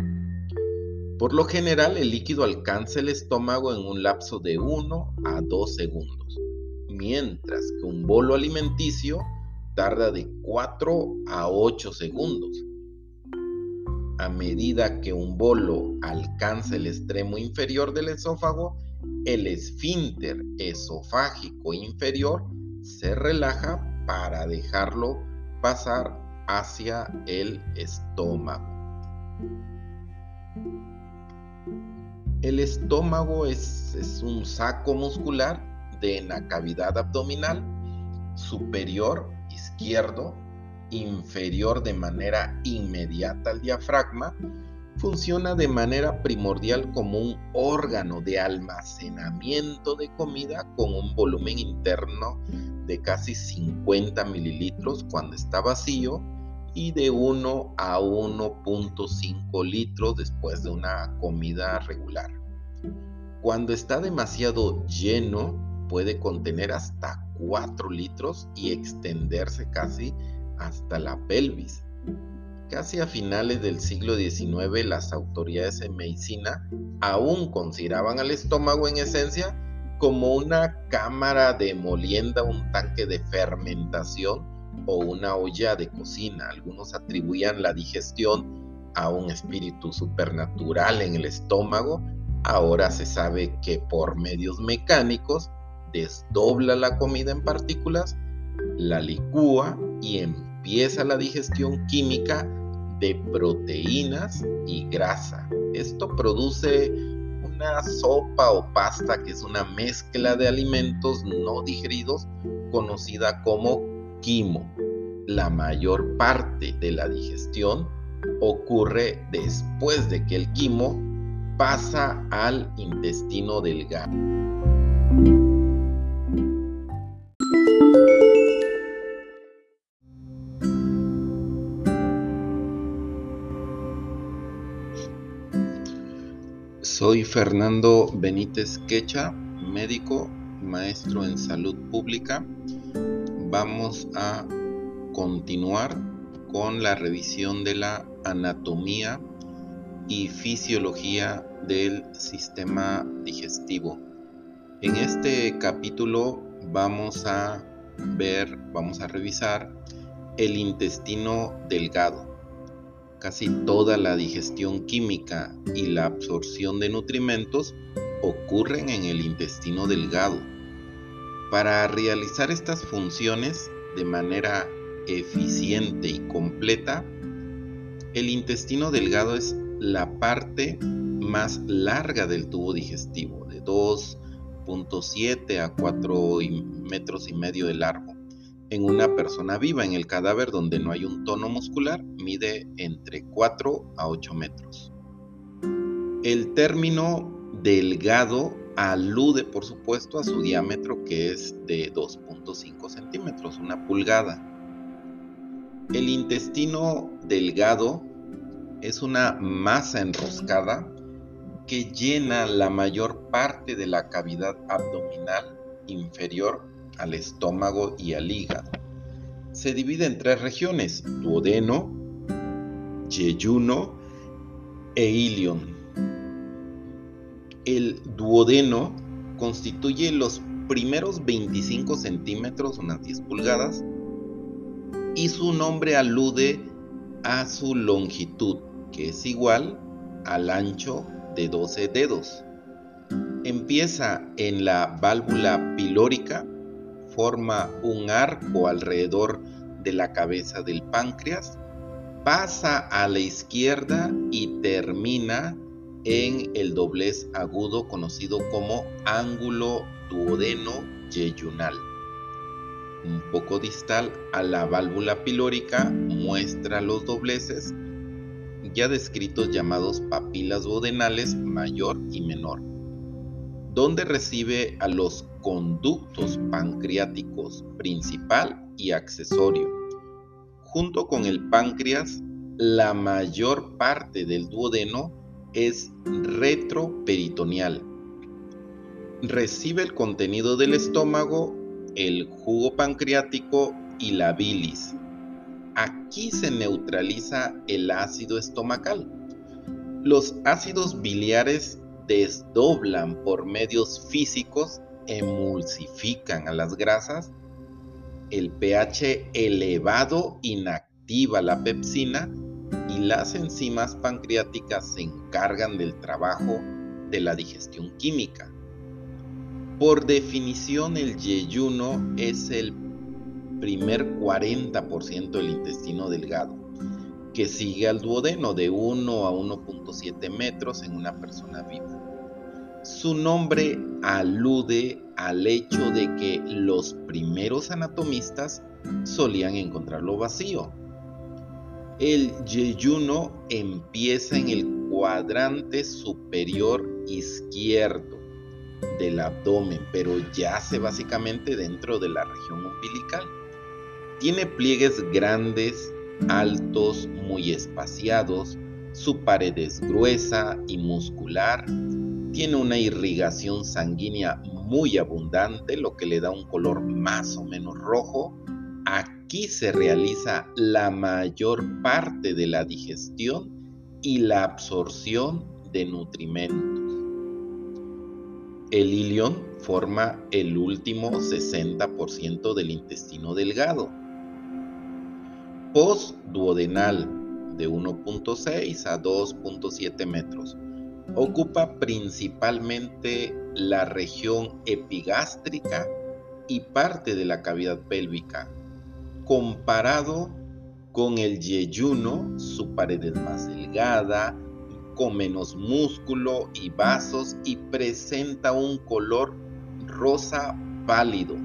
Por lo general, el líquido alcanza el estómago en un lapso de 1 a 2 segundos, mientras que un bolo alimenticio tarda de 4 a 8 segundos. A medida que un bolo alcanza el extremo inferior del esófago, el esfínter esofágico inferior se relaja para dejarlo pasar hacia el estómago. El estómago es, es, un saco muscular de la cavidad abdominal superior izquierdo, inferior de manera inmediata al diafragma, funciona de manera primordial como un órgano de almacenamiento de comida con un volumen interno de casi 50 mililitros cuando está vacío y de 1 a 1.5 litros después de una comida regular. Cuando está demasiado lleno, puede contener hasta 4 litros y extenderse casi hasta la pelvis. Casi a finales del siglo XIX las autoridades en medicina aún consideraban al estómago en esencia como una cámara de molienda, un tanque de fermentación o una olla de cocina. Algunos atribuían la digestión a un espíritu supernatural en el estómago. Ahora se sabe que por medios mecánicos desdobla la comida en partículas, la licúa y empieza la digestión química de proteínas y grasa. Esto produce una sopa o pasta que es una mezcla de alimentos no digeridos conocida como quimo. La mayor parte de la digestión ocurre después de que el quimo pasa al intestino delgado. Soy Fernando Benítez Quecha, médico, maestro en salud pública. Vamos a continuar con la revisión de la anatomía y fisiología del sistema digestivo. En este capítulo vamos a ver, vamos a revisar el intestino delgado casi toda la digestión química y la absorción de nutrimentos ocurren en el intestino delgado. Para realizar estas funciones de manera eficiente y completa, el intestino delgado es la parte más larga del tubo digestivo, de 2.7 a 4 metros y medio de largo en una persona viva. En el cadáver donde no hay un tono muscular mide entre 4 a 8 metros. El término delgado alude por supuesto a su diámetro que es de 2.5 centímetros, una pulgada. El intestino delgado es una masa enroscada que llena la mayor parte de la cavidad abdominal inferior al estómago y al hígado. Se divide en tres regiones, duodeno, yeyuno e ilion. El duodeno constituye los primeros 25 centímetros, unas 10 pulgadas, y su nombre alude a su longitud, que es igual al ancho de 12 dedos. Empieza en la válvula pilórica, forma un arco alrededor de la cabeza del páncreas, pasa a la izquierda y termina en el doblez agudo conocido como ángulo duodeno yeyunal. Un poco distal a la válvula pilórica muestra los dobleces ya descritos llamados papilas duodenales mayor y menor, donde recibe a los conductos pancreáticos principal y accesorio. Junto con el páncreas, la mayor parte del duodeno es retroperitoneal. Recibe el contenido del estómago, el jugo pancreático y la bilis. Aquí se neutraliza el ácido estomacal. Los ácidos biliares desdoblan por medios físicos, emulsifican a las grasas. El pH elevado inactiva la pepsina y las enzimas pancreáticas se encargan del trabajo de la digestión química. Por definición, el yeyuno es el primer 40% del intestino delgado, que sigue al duodeno de 1 a 1.7 metros en una persona viva. Su nombre alude al hecho de que los primeros anatomistas solían encontrarlo vacío. El yeyuno empieza en el cuadrante superior izquierdo del abdomen, pero yace básicamente dentro de la región umbilical. Tiene pliegues grandes, altos, muy espaciados, su pared es gruesa y muscular, tiene una irrigación sanguínea muy abundante, lo que le da un color más o menos rojo. Aquí se realiza la mayor parte de la digestión y la absorción de nutrimentos. El ilion forma el último 60% del intestino delgado postduodenal de 1.6 a 2.7 metros. Ocupa principalmente la región epigástrica y parte de la cavidad pélvica. Comparado con el yeyuno, su pared es más delgada, con menos músculo y vasos y presenta un color rosa pálido.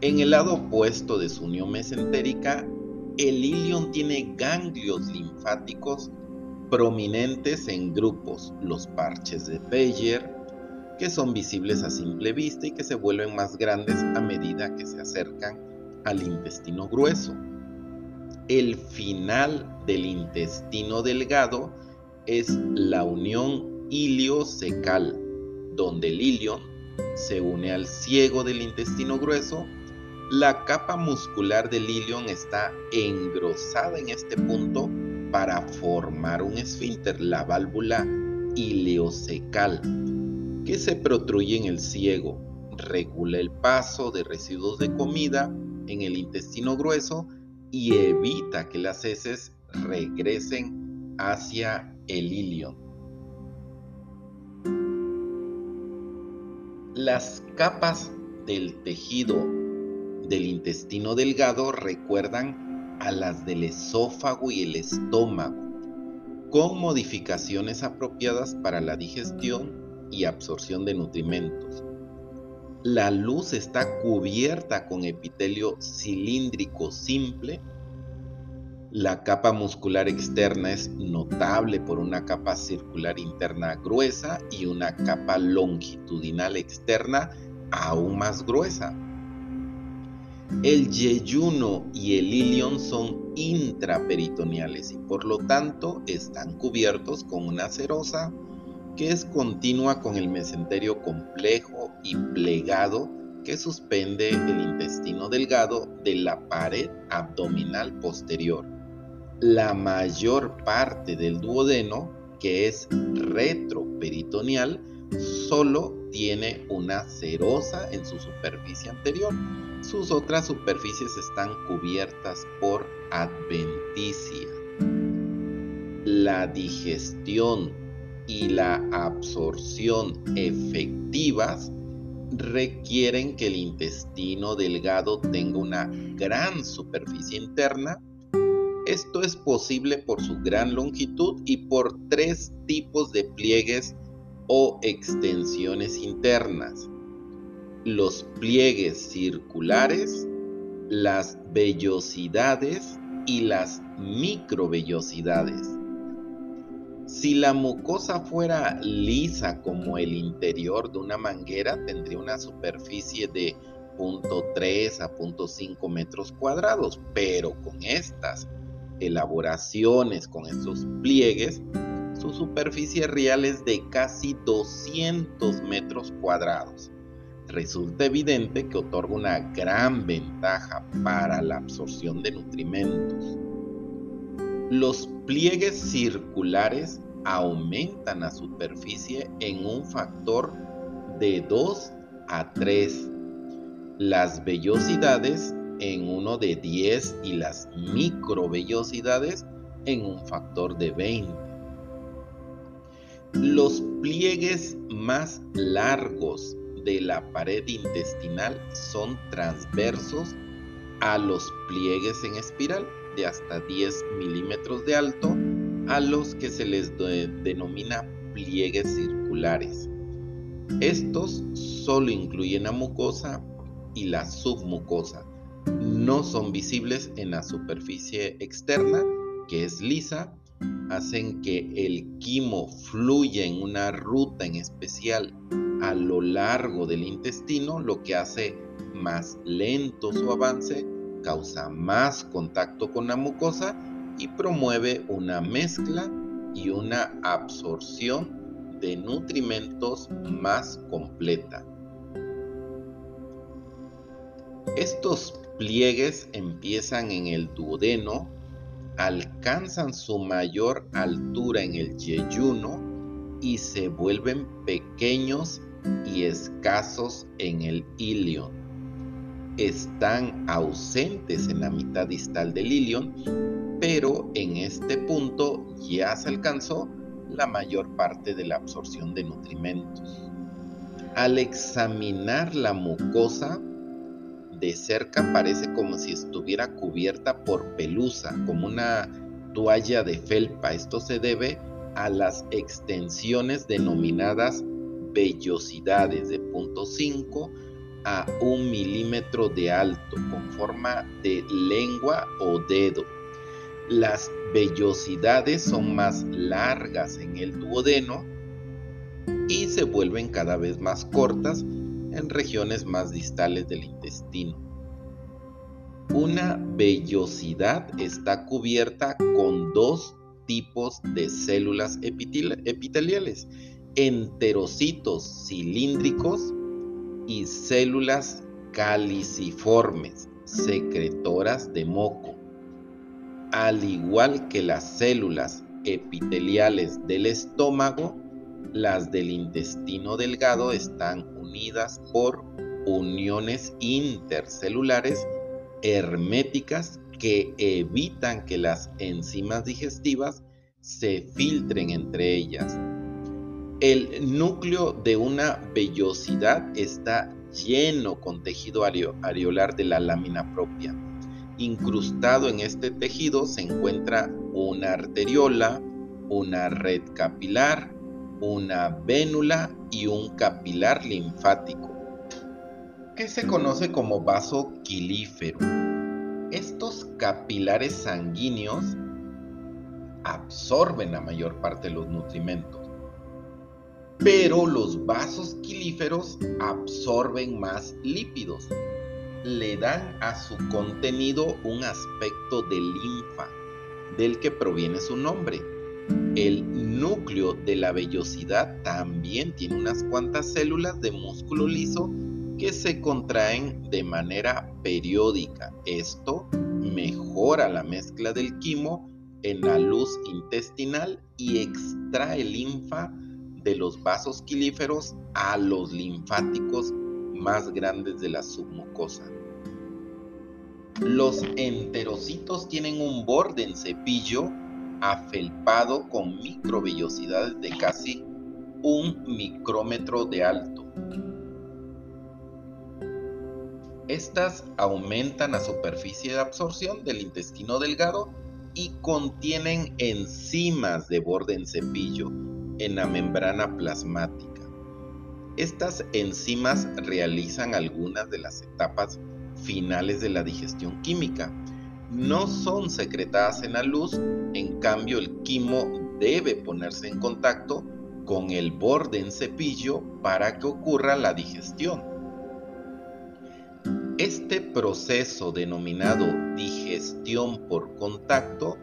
En el lado opuesto de su unión mesentérica el ilion tiene ganglios linfáticos prominentes en grupos, los parches de Peyer, que son visibles a simple vista y que se vuelven más grandes a medida que se acercan al intestino grueso. El final del intestino delgado es la unión iliocecal, donde el ilion se une al ciego del intestino grueso la capa muscular del ilion está engrosada en este punto para formar un esfínter, la válvula ileocecal, que se protruye en el ciego, regula el paso de residuos de comida en el intestino grueso y evita que las heces regresen hacia el ilion. Las capas del tejido del intestino delgado recuerdan a las del esófago y el estómago, con modificaciones apropiadas para la digestión y absorción de nutrimentos. La luz está cubierta con epitelio cilíndrico simple. La capa muscular externa es notable por una capa circular interna gruesa y una capa longitudinal externa aún más gruesa. El yeyuno y el ilion son intraperitoneales y por lo tanto están cubiertos con una serosa que es continua con el mesenterio complejo y plegado que suspende el intestino delgado de la pared abdominal posterior. La mayor parte del duodeno, que es retroperitoneal, solo tiene una cerosa en su superficie anterior. Sus otras superficies están cubiertas por adventicia. La digestión y la absorción efectivas requieren que el intestino delgado tenga una gran superficie interna. Esto es posible por su gran longitud y por tres tipos de pliegues o extensiones internas. Los pliegues circulares, las vellosidades y las microvellosidades. Si la mucosa fuera lisa como el interior de una manguera, tendría una superficie de 0.3 a 0.5 metros cuadrados, pero con estas elaboraciones, con estos pliegues, su superficie real es de casi 200 metros cuadrados. Resulta evidente que otorga una gran ventaja para la absorción de nutrimentos. Los pliegues circulares aumentan la superficie en un factor de 2 a 3. Las vellosidades en uno de 10 y las microvellosidades en un factor de 20. Los pliegues más largos de la pared intestinal son transversos a los pliegues en espiral de hasta 10 milímetros de alto a los que se les denomina pliegues circulares. Estos solo incluyen la mucosa y la submucosa. No son visibles en la superficie externa, que es lisa, hacen que el quimo fluya en una ruta en especial a lo largo del intestino, lo que hace más lento su avance, causa más contacto con la mucosa y promueve una mezcla y una absorción de nutrimentos más completa. Estos pliegues empiezan en el duodeno, alcanzan su mayor altura en el yeyuno y se vuelven pequeños y escasos en el ilion. Están ausentes en la mitad distal del ilion pero en este punto ya se alcanzó la mayor parte de la absorción de nutrimentos. Al examinar la mucosa de cerca parece como si estuviera cubierta por pelusa, como una toalla de felpa. Esto se debe a las extensiones denominadas vellosidades de 0.5 a 1 milímetro de alto con forma de lengua o dedo las vellosidades son más largas en el duodeno y se vuelven cada vez más cortas en regiones más distales del intestino. Una vellosidad está cubierta con dos tipos de células epiteliales, enterocitos cilíndricos y células caliciformes, secretoras de moco. Al igual que las células epiteliales del estómago, las del intestino delgado están unidas por uniones intercelulares herméticas que evitan que las enzimas digestivas se filtren entre ellas. El núcleo de una vellosidad está lleno con tejido areolar de la lámina propia Incrustado en este tejido se encuentra una arteriola, una red capilar, una vénula y un capilar linfático, que se conoce como vaso quilífero. Estos capilares sanguíneos absorben la mayor parte de los nutrimentos, pero los vasos quilíferos absorben más lípidos le dan a su contenido un aspecto de linfa, del que proviene su nombre. El núcleo de la vellosidad también tiene unas cuantas células de músculo liso que se contraen de manera periódica. Esto mejora la mezcla del quimo en la luz intestinal y extrae linfa de los vasos quilíferos a los linfáticos más grandes de la submucosa. Los enterocitos tienen un borde en cepillo afelpado con microvellosidades de casi un micrómetro de alto. Estas aumentan la superficie de absorción del intestino delgado y contienen enzimas de borde en cepillo en la membrana plasmática. Estas enzimas realizan algunas de las etapas finales de la digestión química. No son secretadas en la luz, en cambio el quimo debe ponerse en contacto con el borde en cepillo para que ocurra la digestión. Este proceso denominado digestión por contacto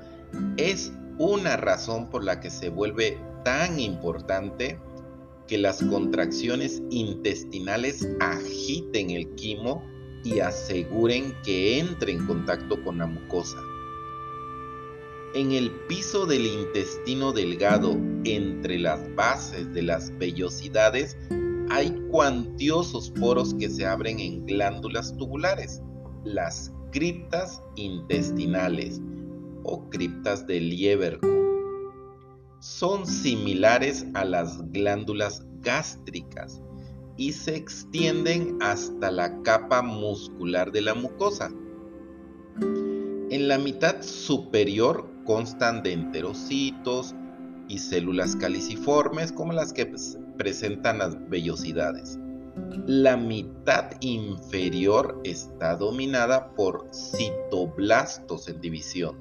es una razón por la que se vuelve tan importante que las contracciones intestinales agiten el quimo y aseguren que entre en contacto con la mucosa. En el piso del intestino delgado, entre las bases de las vellosidades, hay cuantiosos poros que se abren en glándulas tubulares, las criptas intestinales o criptas de Lieberkühn. Son similares a las glándulas gástricas y se extienden hasta la capa muscular de la mucosa. En la mitad superior constan de enterocitos y células caliciformes como las que presentan las vellosidades. La mitad inferior está dominada por citoblastos en división.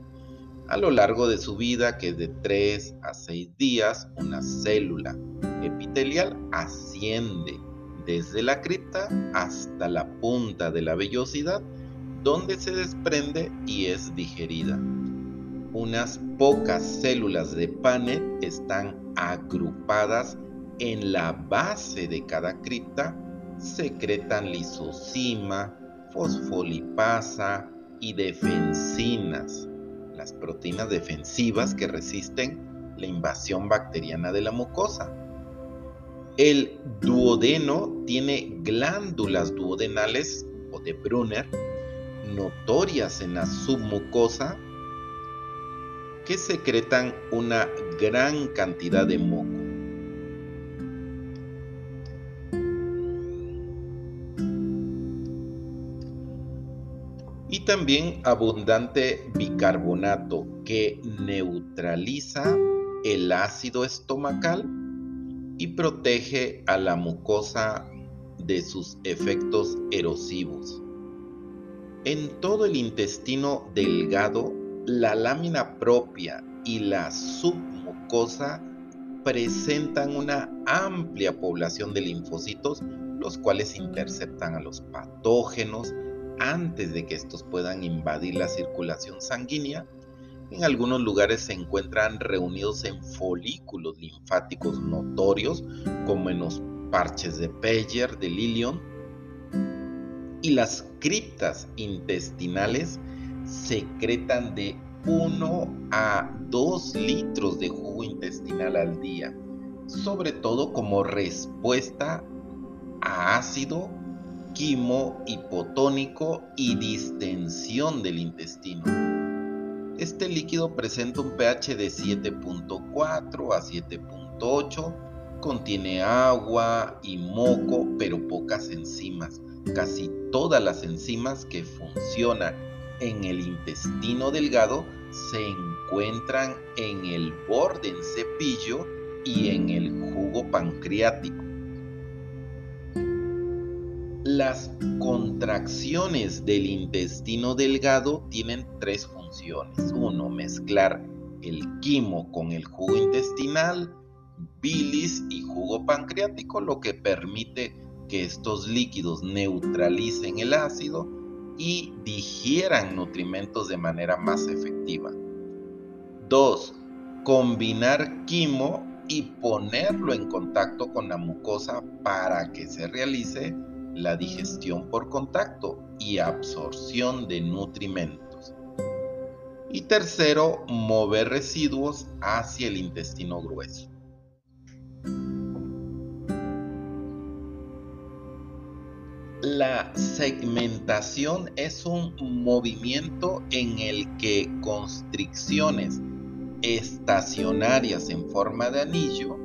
A lo largo de su vida, que es de 3 a 6 días, una célula epitelial asciende desde la cripta hasta la punta de la vellosidad, donde se desprende y es digerida. Unas pocas células de Paneth están agrupadas en la base de cada cripta, secretan lisocima, fosfolipasa y defensinas, las proteínas defensivas que resisten la invasión bacteriana de la mucosa. El duodeno tiene glándulas duodenales o de Brunner notorias en la submucosa que secretan una gran cantidad de moco. Y también abundante bicarbonato que neutraliza el ácido estomacal y protege a la mucosa de sus efectos erosivos. En todo el intestino delgado, la lámina propia y la submucosa presentan una amplia población de linfocitos, los cuales interceptan a los patógenos antes de que estos puedan invadir la circulación sanguínea en algunos lugares se encuentran reunidos en folículos linfáticos notorios, como en los parches de Peyer, de Lilion. Y las criptas intestinales secretan de 1 a 2 litros de jugo intestinal al día, sobre todo como respuesta a ácido, quimo hipotónico y distensión del intestino. Este líquido presenta un pH de 7.4 a 7.8, contiene agua y moco, pero pocas enzimas. Casi todas las enzimas que funcionan en el intestino delgado se encuentran en el borde en cepillo y en el jugo pancreático. Las contracciones del intestino delgado tienen tres funciones. Uno, mezclar el quimo con el jugo intestinal, bilis y jugo pancreático, lo que permite que estos líquidos neutralicen el ácido y digieran nutrimentos de manera más efectiva. Dos, Combinar quimo y ponerlo en contacto con la mucosa para que se realice la digestión por contacto y absorción de nutrimentos. Y tercero, mover residuos hacia el intestino grueso. La segmentación es un movimiento en el que constricciones estacionarias en forma de anillo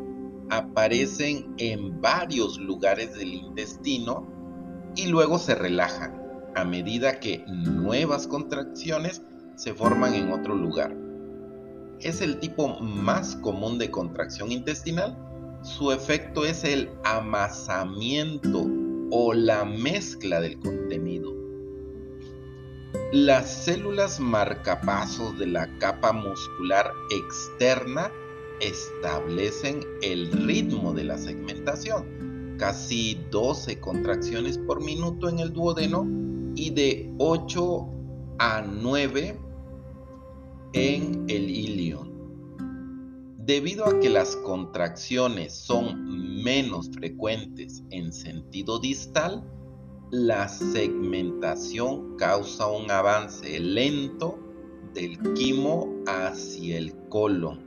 aparecen en varios lugares del intestino y luego se relajan a medida que nuevas contracciones se forman en otro lugar. Es el tipo más común de contracción intestinal. Su efecto es el amasamiento o la mezcla del contenido. Las células marcapasos de la capa muscular externa establecen el ritmo de la segmentación, casi 12 contracciones por minuto en el duodeno y de 8 a 9 en el ilion. Debido a que las contracciones son menos frecuentes en sentido distal, la segmentación causa un avance lento del quimo hacia el colon.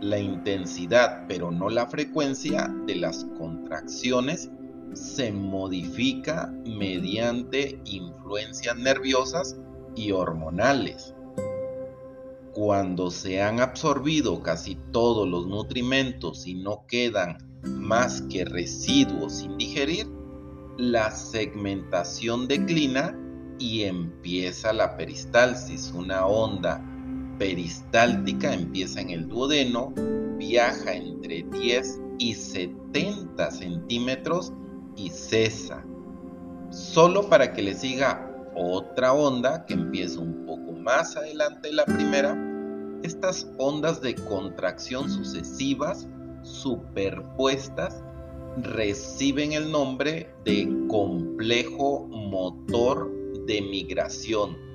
La intensidad, pero no la frecuencia de las contracciones se modifica mediante influencias nerviosas y hormonales. Cuando se han absorbido casi todos los nutrimentos y no quedan más que residuos sin digerir, la segmentación declina y empieza la peristalsis, una onda peristáltica empieza en el duodeno, viaja entre 10 y 70 centímetros y cesa. Solo para que le siga otra onda que empieza un poco más adelante de la primera estas ondas de contracción sucesivas, superpuestas, reciben el nombre de complejo motor de migración.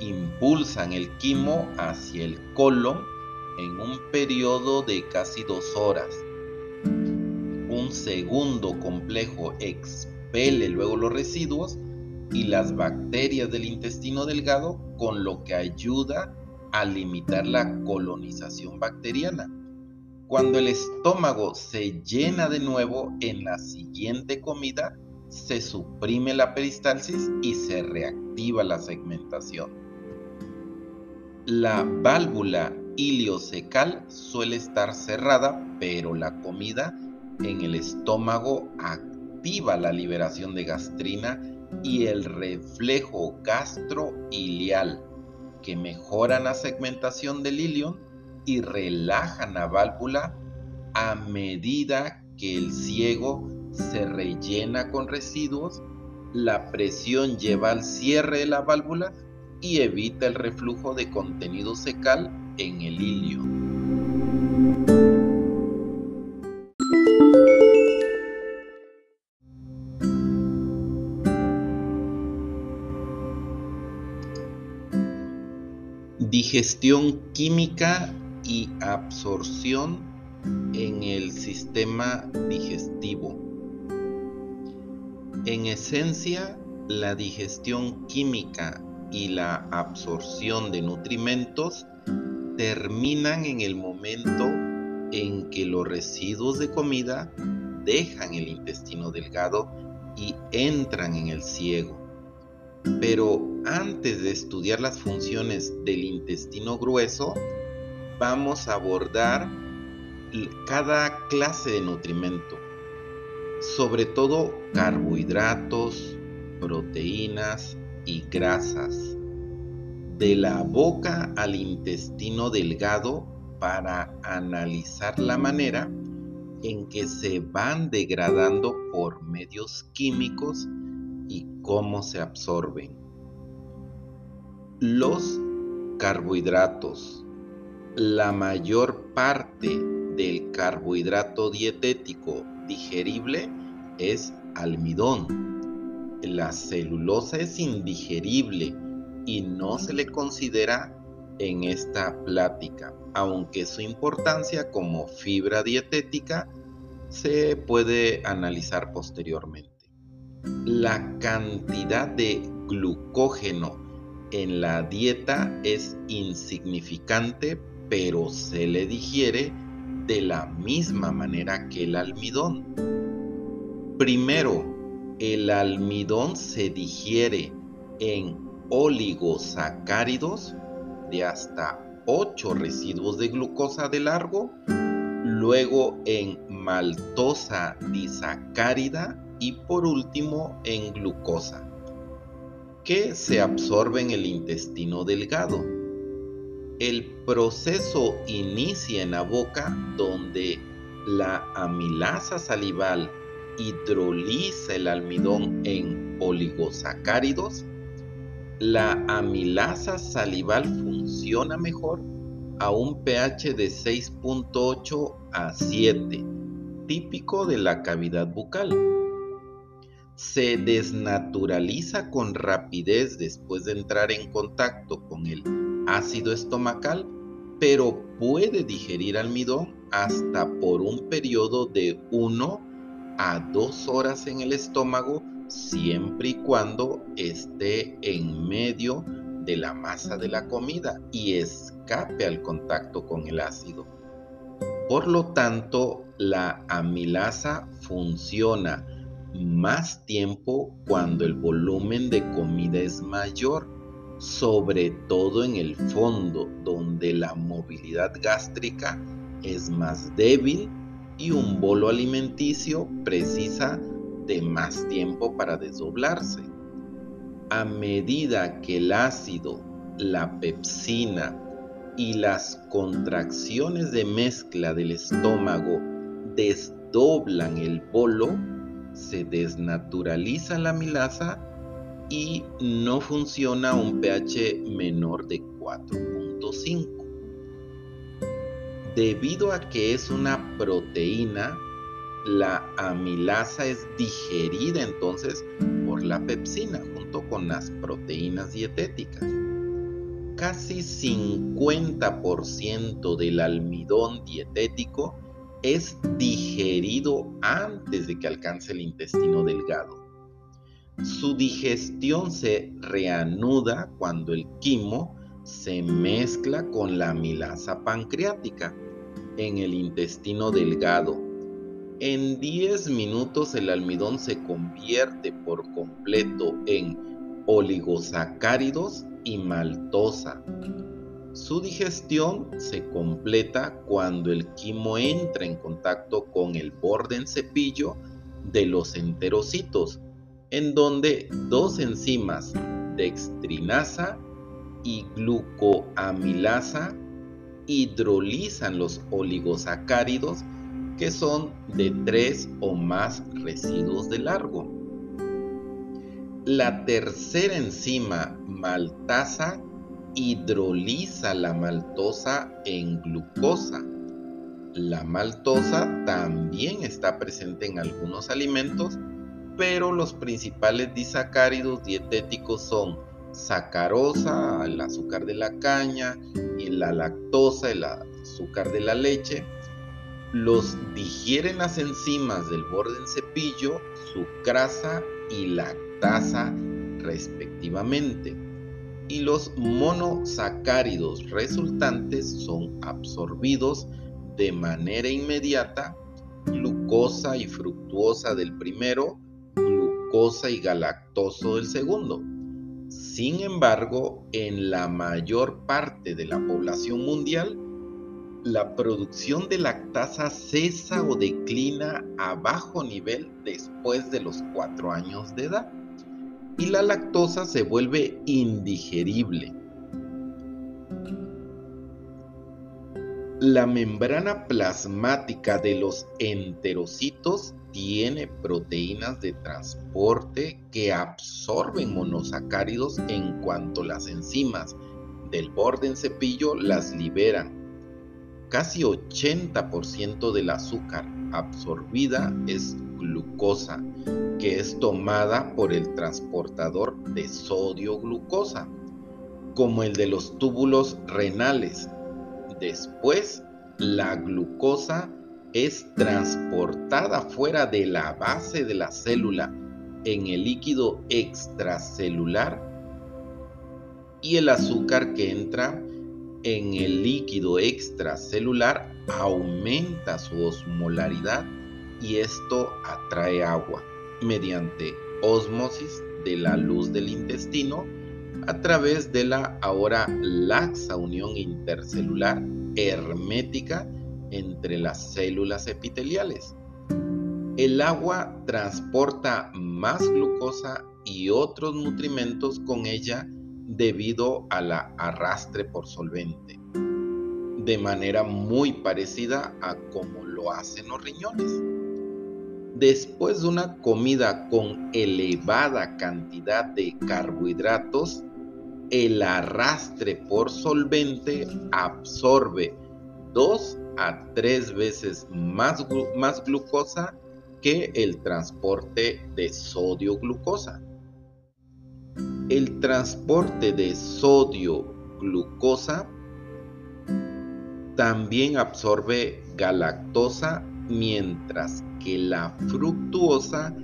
Impulsan el quimo hacia el colon en un periodo de casi dos horas. Un segundo complejo expele luego los residuos y las bacterias del intestino delgado, con lo que ayuda a limitar la colonización bacteriana. Cuando el estómago se llena de nuevo en la siguiente comida, se suprime la peristalsis y se reactiva la segmentación. La válvula iliocecal suele estar cerrada, pero la comida en el estómago activa la liberación de gastrina y el reflejo gastroilial que mejoran la segmentación del ilion y relajan la válvula a medida que el ciego se rellena con residuos, la presión lleva al cierre de la válvula y evita el reflujo de contenido secal en el ilion. digestión química y absorción en el sistema digestivo. En esencia, la digestión química y la absorción de nutrimentos terminan en el momento en que los residuos de comida dejan el intestino delgado y entran en el ciego. Pero antes de estudiar las funciones del intestino grueso, vamos a abordar cada clase de nutrimento, sobre todo carbohidratos, proteínas y grasas, de la boca al intestino delgado para analizar la manera en que se van degradando por medios químicos y cómo se absorben. Los carbohidratos. La mayor parte del carbohidrato dietético digerible es almidón. La celulosa es indigerible y no se le considera en esta plática, aunque su importancia como fibra dietética se puede analizar posteriormente. La cantidad de glucógeno en la dieta es insignificante, pero se le digiere de la misma manera que el almidón. Primero, el almidón se digiere en oligosacáridos de hasta 8 residuos de glucosa de largo, luego en maltosa disacárida y por último en glucosa, que se absorbe en el intestino delgado. El proceso inicia en la boca donde la amilasa salival hidroliza el almidón en oligosacáridos, la amilasa salival funciona mejor a un pH de 6.8 a 7, típico de la cavidad bucal. Se desnaturaliza con rapidez después de entrar en contacto con el ácido estomacal, pero puede digerir almidón hasta por un periodo de 1 a 2 horas en el estómago siempre y cuando esté en medio de la masa de la comida y escape al contacto con el ácido. Por lo tanto, la amilasa funciona más tiempo cuando el volumen de comida es mayor, sobre todo en el fondo, donde la movilidad gástrica es más débil y un bolo alimenticio precisa de más tiempo para desdoblarse. A medida que el ácido, la pepsina y las contracciones de mezcla del estómago desdoblan el bolo, se desnaturaliza la milasa y no funciona un pH menor de 4.5. Debido a que es una proteína, la amilasa es digerida entonces por la pepsina junto con las proteínas dietéticas. Casi 50% del almidón dietético es digerido antes de que alcance el intestino delgado. Su digestión se reanuda cuando el quimo se mezcla con la amilasa pancreática en el intestino delgado. En 10 minutos el almidón se convierte por completo en oligosacáridos y maltosa. Su digestión se completa cuando el quimo entra en contacto con el borde en cepillo de los enterocitos, en donde dos enzimas, dextrinasa y glucoamilasa, hidrolizan los oligosacáridos que son de tres o más residuos de largo. La tercera enzima maltasa hidroliza la maltosa en glucosa. La maltosa también está presente en algunos alimentos, pero los principales disacáridos dietéticos son sacarosa, el azúcar de la caña, y la lactosa, el azúcar de la leche, los digieren las enzimas del borde en cepillo, sucrasa y lactasa respectivamente. Y los monosacáridos resultantes son absorbidos de manera inmediata, glucosa y fructuosa del primero, glucosa y galactoso del segundo. Sin embargo, en la mayor parte de la población mundial, la producción de lactasa cesa o declina a bajo nivel después de los 4 años de edad y la lactosa se vuelve indigerible. La membrana plasmática de los enterocitos tiene proteínas de transporte que absorben monosacáridos en cuanto las enzimas del borde en cepillo las liberan. Casi 80% del azúcar absorbida es glucosa, que es tomada por el transportador de sodio glucosa, como el de los túbulos renales. Después, la glucosa es transportada fuera de la base de la célula en el líquido extracelular y el azúcar que entra en el líquido extracelular aumenta su osmolaridad y esto atrae agua mediante ósmosis de la luz del intestino a través de la ahora laxa unión intercelular hermética entre las células epiteliales. El agua transporta más glucosa y otros nutrimentos con ella debido a la arrastre por solvente, de manera muy parecida a como lo hacen los riñones. Después de una comida con elevada cantidad de carbohidratos, el arrastre por solvente absorbe dos a tres veces más, más glucosa que el transporte de sodio-glucosa. El transporte de sodio-glucosa también absorbe galactosa mientras que la fructuosa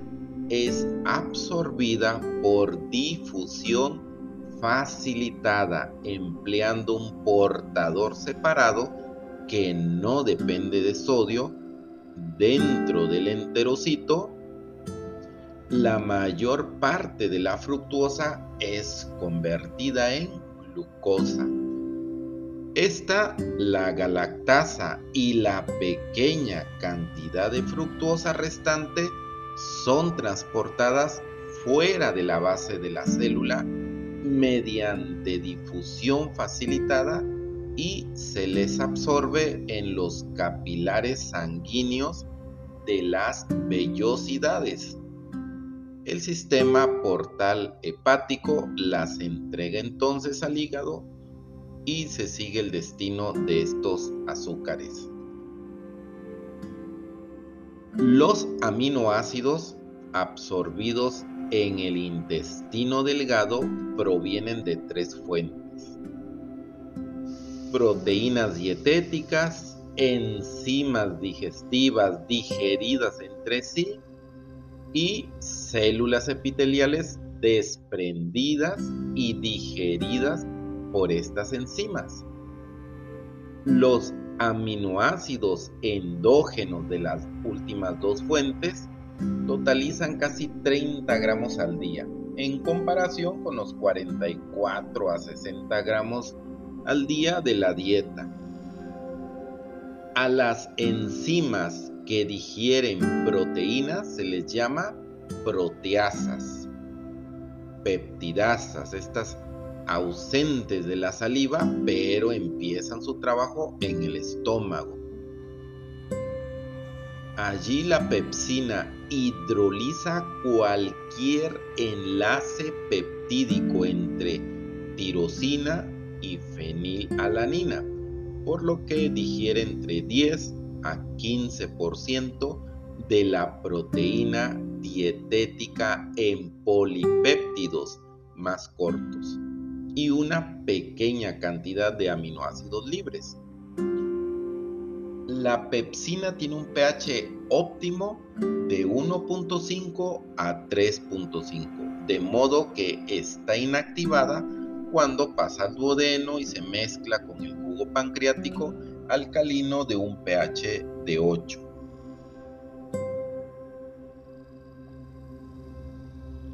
es absorbida por difusión facilitada empleando un portador separado que no depende de sodio dentro del enterocito, la mayor parte de la fructuosa es convertida en glucosa. Esta, la galactasa y la pequeña cantidad de fructuosa restante son transportadas fuera de la base de la célula mediante difusión facilitada y se les absorbe en los capilares sanguíneos de las vellosidades. El sistema portal hepático las entrega entonces al hígado y se sigue el destino de estos azúcares. Los aminoácidos absorbidos en el intestino delgado provienen de tres fuentes. Proteínas dietéticas, enzimas digestivas digeridas entre sí y células epiteliales desprendidas y digeridas por estas enzimas. Los aminoácidos endógenos de las últimas dos fuentes totalizan casi 30 gramos al día, en comparación con los 44 a 60 gramos al día de la dieta. A las enzimas que digieren proteínas se les llama proteasas, peptidasas, estas ausentes de la saliva, pero empiezan su trabajo en el estómago. Allí la pepsina hidroliza cualquier enlace peptídico entre tirosina y fenilalanina, por lo que digiere entre 10 a 15% de la proteína dietética en polipéptidos más cortos y una pequeña cantidad de aminoácidos libres. La pepsina tiene un pH óptimo de 1.5 a 3.5, de modo que está inactivada cuando pasa al duodeno y se mezcla con el jugo pancreático alcalino de un pH de 8.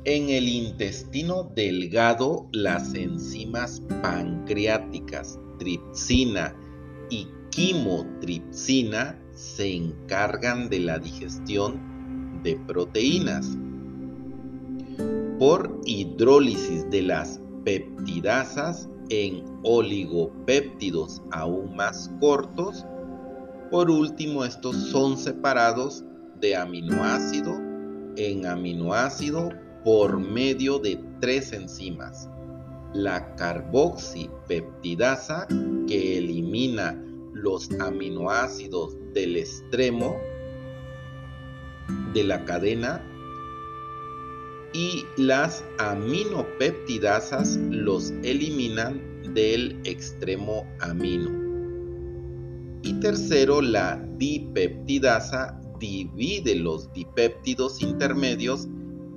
En el intestino delgado, las enzimas pancreáticas, tripsina y quimotripsina se encargan de la digestión de proteínas. Por hidrólisis de las peptidasas en oligopéptidos aún más cortos, por último estos son separados de aminoácido en aminoácido por medio de tres enzimas. La carboxipeptidasa que elimina los aminoácidos del extremo de la cadena y las aminopeptidasas los eliminan del extremo amino. Y tercero, la dipeptidasa divide los dipéptidos intermedios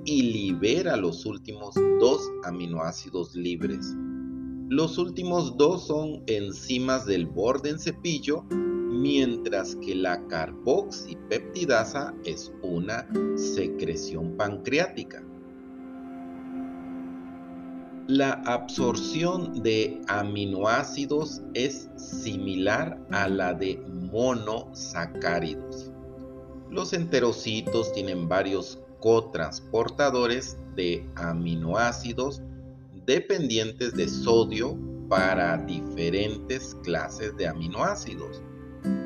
y libera los últimos dos aminoácidos libres. Los últimos dos son enzimas del borde en cepillo, mientras que la carboxipeptidasa es una secreción pancreática. La absorción de aminoácidos es similar a la de monosacáridos. Los enterocitos tienen varios cotransportadores de aminoácidos dependientes de sodio para diferentes clases de aminoácidos.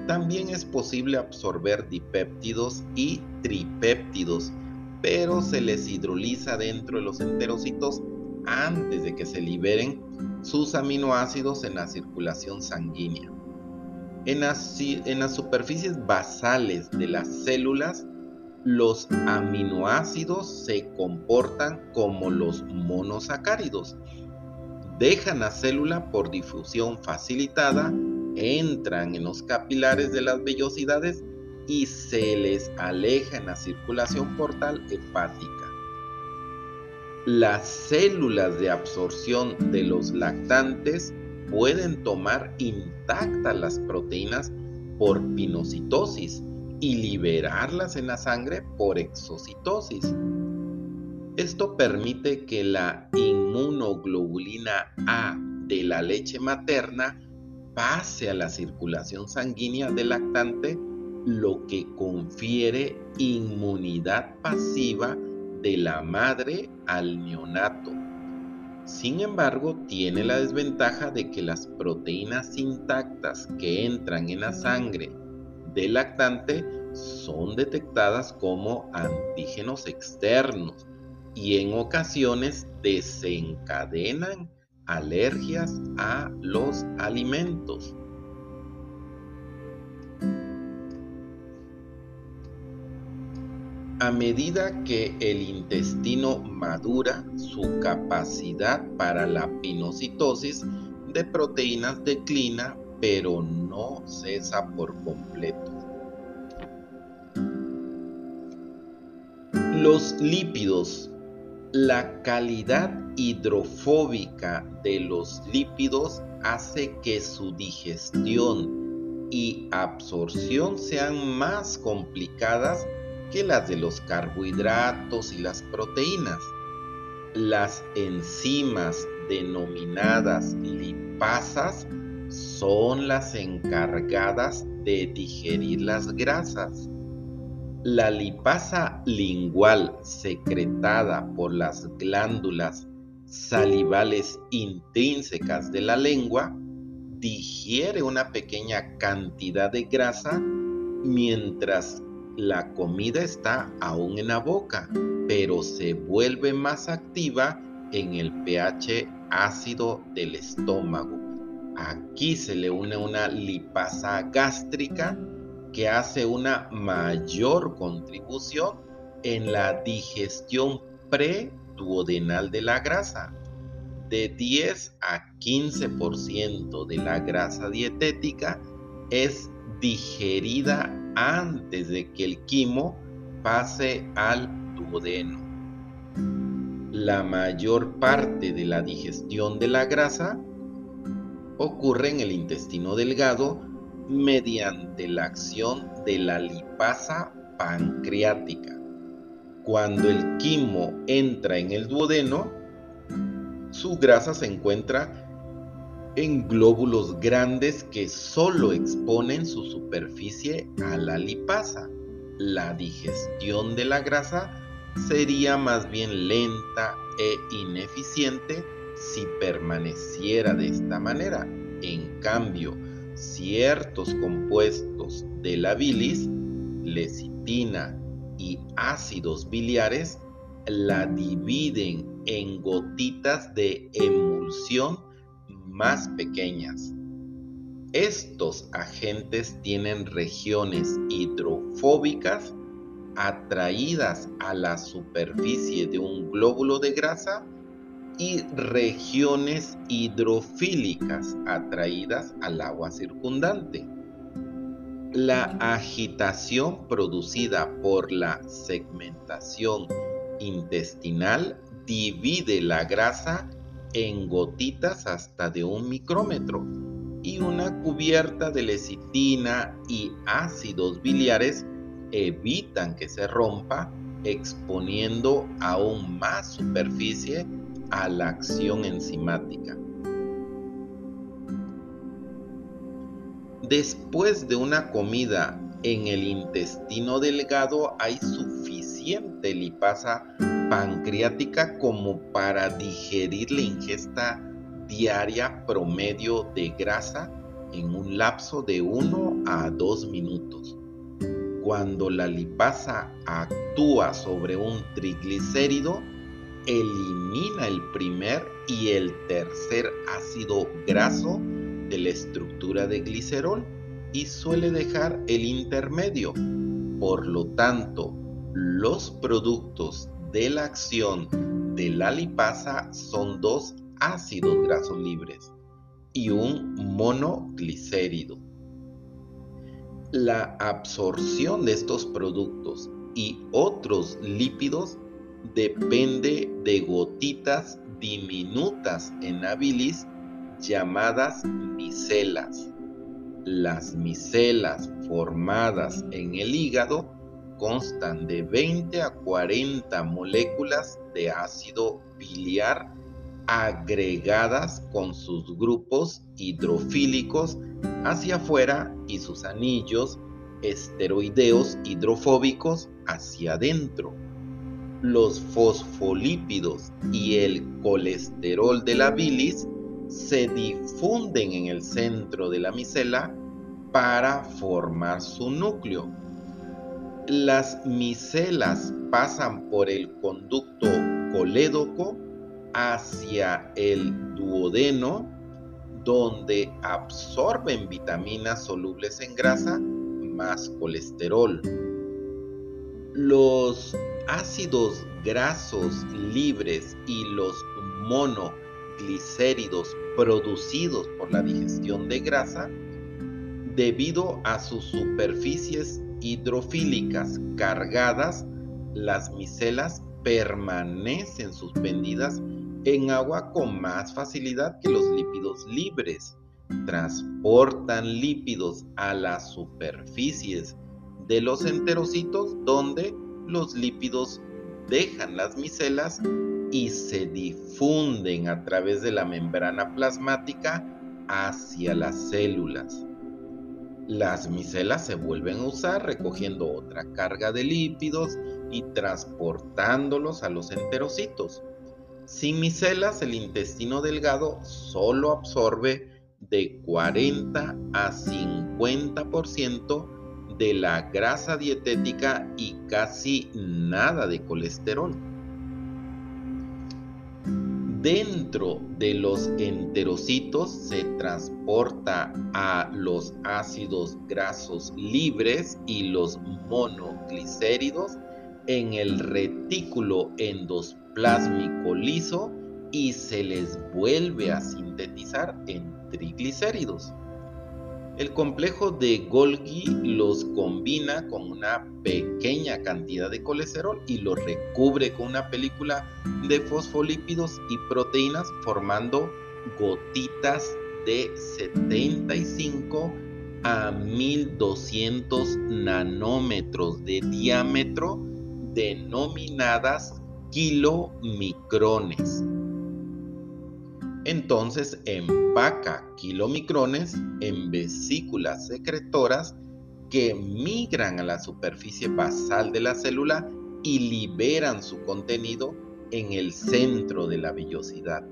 También es posible absorber dipéptidos y tripéptidos, pero se les hidroliza dentro de los enterocitos antes de que se liberen sus aminoácidos en la circulación sanguínea. En las, superficies basales de las células, los aminoácidos se comportan como los monosacáridos. Dejan la célula por difusión facilitada, entran en los capilares de las vellosidades y se les aleja en la circulación portal hepática. Las células de absorción de los lactantes pueden tomar intactas las proteínas por pinocitosis y liberarlas en la sangre por exocitosis. Esto permite que la inmunoglobulina A de la leche materna pase a la circulación sanguínea del lactante, lo que confiere inmunidad pasiva de la madre al neonato. Sin embargo, tiene la desventaja de que las proteínas intactas que entran en la sangre del lactante son detectadas como antígenos externos y en ocasiones desencadenan alergias a los alimentos. A medida que el intestino madura, su capacidad para la pinocitosis de proteínas declina pero no cesa por completo. Los lípidos. La calidad hidrofóbica de los lípidos hace que su digestión y absorción sean más complicadas que las de los carbohidratos y las proteínas. Las enzimas denominadas lipasas son las encargadas de digerir las grasas. La lipasa lingual secretada por las glándulas salivales intrínsecas de la lengua digiere una pequeña cantidad de grasa mientras la comida está aún en la boca, pero se vuelve más activa en el pH ácido del estómago. Aquí se le une una lipasa gástrica que hace una mayor contribución en la digestión preduodenal de la grasa. De 10 a 15% de la grasa dietética es digerida antes de que el quimo pase al duodeno. La mayor parte de la digestión de la grasa ocurre en el intestino delgado mediante la acción de la lipasa pancreática. Cuando el quimo entra en el duodeno, su grasa se encuentra en glóbulos grandes que solo exponen su superficie a la lipasa. La digestión de la grasa sería más bien lenta e ineficiente si permaneciera de esta manera. En cambio, ciertos compuestos de la bilis, lecitina y ácidos biliares, la dividen en gotitas de emulsión más pequeñas. Estos agentes tienen regiones hidrofóbicas atraídas a la superficie de un glóbulo de grasa y regiones hidrofílicas atraídas al agua circundante. La agitación producida por la segmentación intestinal divide la grasa en gotitas hasta de un micrómetro y una cubierta de lecitina y ácidos biliares evitan que se rompa exponiendo aún más superficie a la acción enzimática. Después de una comida en el intestino delgado hay suficiente lipasa pancreática como para digerir la ingesta diaria promedio de grasa en un lapso de 1 a 2 minutos. Cuando la lipasa actúa sobre un triglicérido, elimina el primer y el tercer ácido graso de la estructura de glicerol y suele dejar el intermedio. Por lo tanto, los productos de la acción de la lipasa son dos ácidos grasos libres y un monoglicérido. La absorción de estos productos y otros lípidos depende de gotitas diminutas en la bilis llamadas micelas. Las micelas formadas en el hígado constan de 20 a 40 moléculas de ácido biliar agregadas con sus grupos hidrofílicos hacia afuera y sus anillos esteroideos hidrofóbicos hacia adentro. Los fosfolípidos y el colesterol de la bilis se difunden en el centro de la micela para formar su núcleo. Las micelas pasan por el conducto colédoco hacia el duodeno, donde absorben vitaminas solubles en grasa más colesterol. Los ácidos grasos libres y los monoglicéridos producidos por la digestión de grasa, debido a sus superficies hidrofílicas cargadas, las micelas permanecen suspendidas en agua con más facilidad que los lípidos libres. Transportan lípidos a las superficies de los enterocitos donde los lípidos dejan las micelas y se difunden a través de la membrana plasmática hacia las células. Las micelas se vuelven a usar recogiendo otra carga de lípidos y transportándolos a los enterocitos. Sin micelas, el intestino delgado solo absorbe de 40 a 50% de la grasa dietética y casi nada de colesterol. Dentro de los enterocitos se transporta a los ácidos grasos libres y los monoglicéridos en el retículo endosplásmico liso y se les vuelve a sintetizar en triglicéridos. El complejo de Golgi los combina con una pequeña cantidad de colesterol y los recubre con una película de fosfolípidos y proteínas formando gotitas de 75 a 1200 nanómetros de diámetro denominadas kilomicrones. Entonces empaca kilomicrones en vesículas secretoras que migran a la superficie basal de la célula y liberan su contenido en el centro de la vellosidad.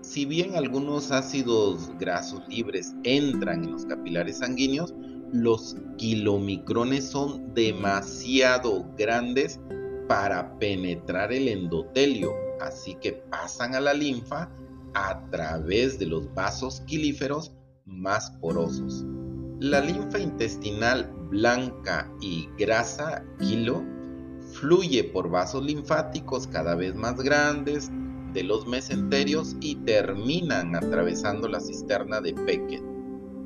Si bien algunos ácidos grasos libres entran en los capilares sanguíneos, los kilomicrones son demasiado grandes para penetrar el endotelio, así que pasan a la linfa a través de los vasos quilíferos más porosos. La linfa intestinal blanca y grasa kilo fluye por vasos linfáticos cada vez más grandes de los mesenterios y terminan atravesando la cisterna de Peckett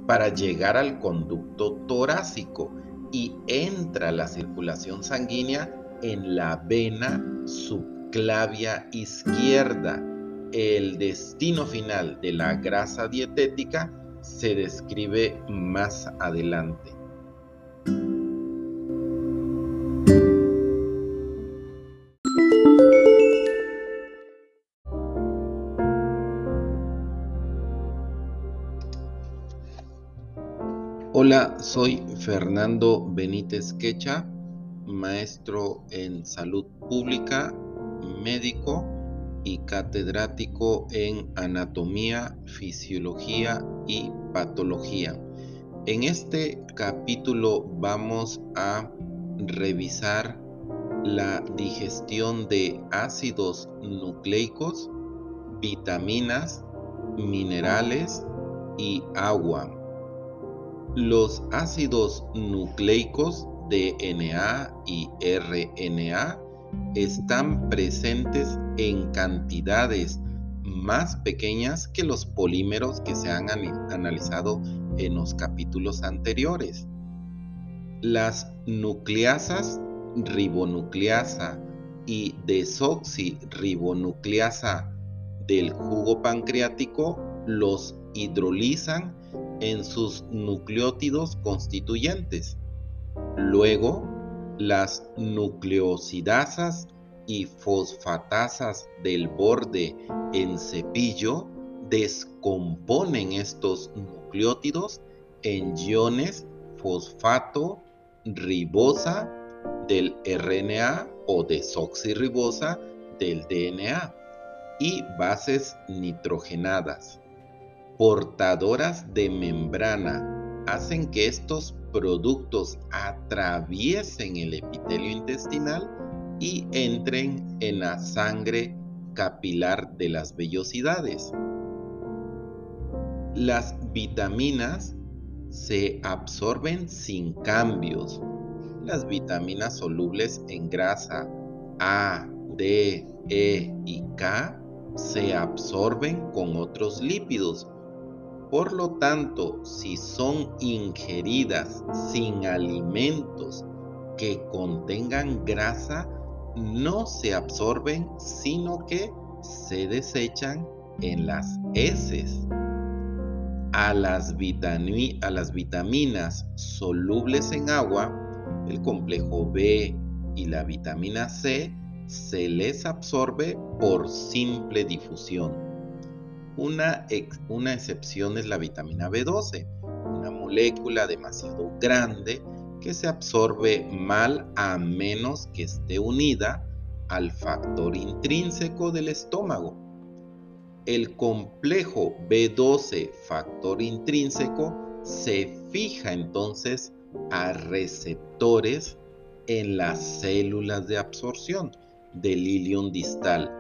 para llegar al conducto torácico y entra la circulación sanguínea en la vena subclavia izquierda el destino final de la grasa dietética se describe más adelante. Hola, soy Fernando Benítez Quecha, maestro en salud pública, médico y catedrático en anatomía, fisiología y patología. En este capítulo vamos a revisar la digestión de ácidos nucleicos, vitaminas, minerales y agua. Los ácidos nucleicos DNA y RNA están presentes en cantidades más pequeñas que los polímeros que se han analizado en los capítulos anteriores. Las nucleasas ribonucleasa y desoxirribonucleasa del jugo pancreático los hidrolizan en sus nucleótidos constituyentes. Luego, las nucleosidasas y fosfatasas del borde en cepillo descomponen estos nucleótidos en iones fosfato ribosa del RNA o desoxirribosa del DNA y bases nitrogenadas. Portadoras de membrana hacen que estos productos atraviesen el epitelio intestinal y entren en la sangre capilar de las vellosidades. Las vitaminas se absorben sin cambios. Las vitaminas solubles en grasa A, D, E y K se absorben con otros lípidos por lo tanto, si son ingeridas sin alimentos que contengan grasa, no se absorben, sino que se desechan en las heces. A las, a las vitaminas solubles en agua, el complejo B y la vitamina C, se les absorbe por simple difusión. Una, excepción es la vitamina B12, una molécula demasiado grande que se absorbe mal a menos que esté unida al factor intrínseco del estómago. El complejo B12 factor intrínseco se fija entonces a receptores en las células de absorción del ilion distal,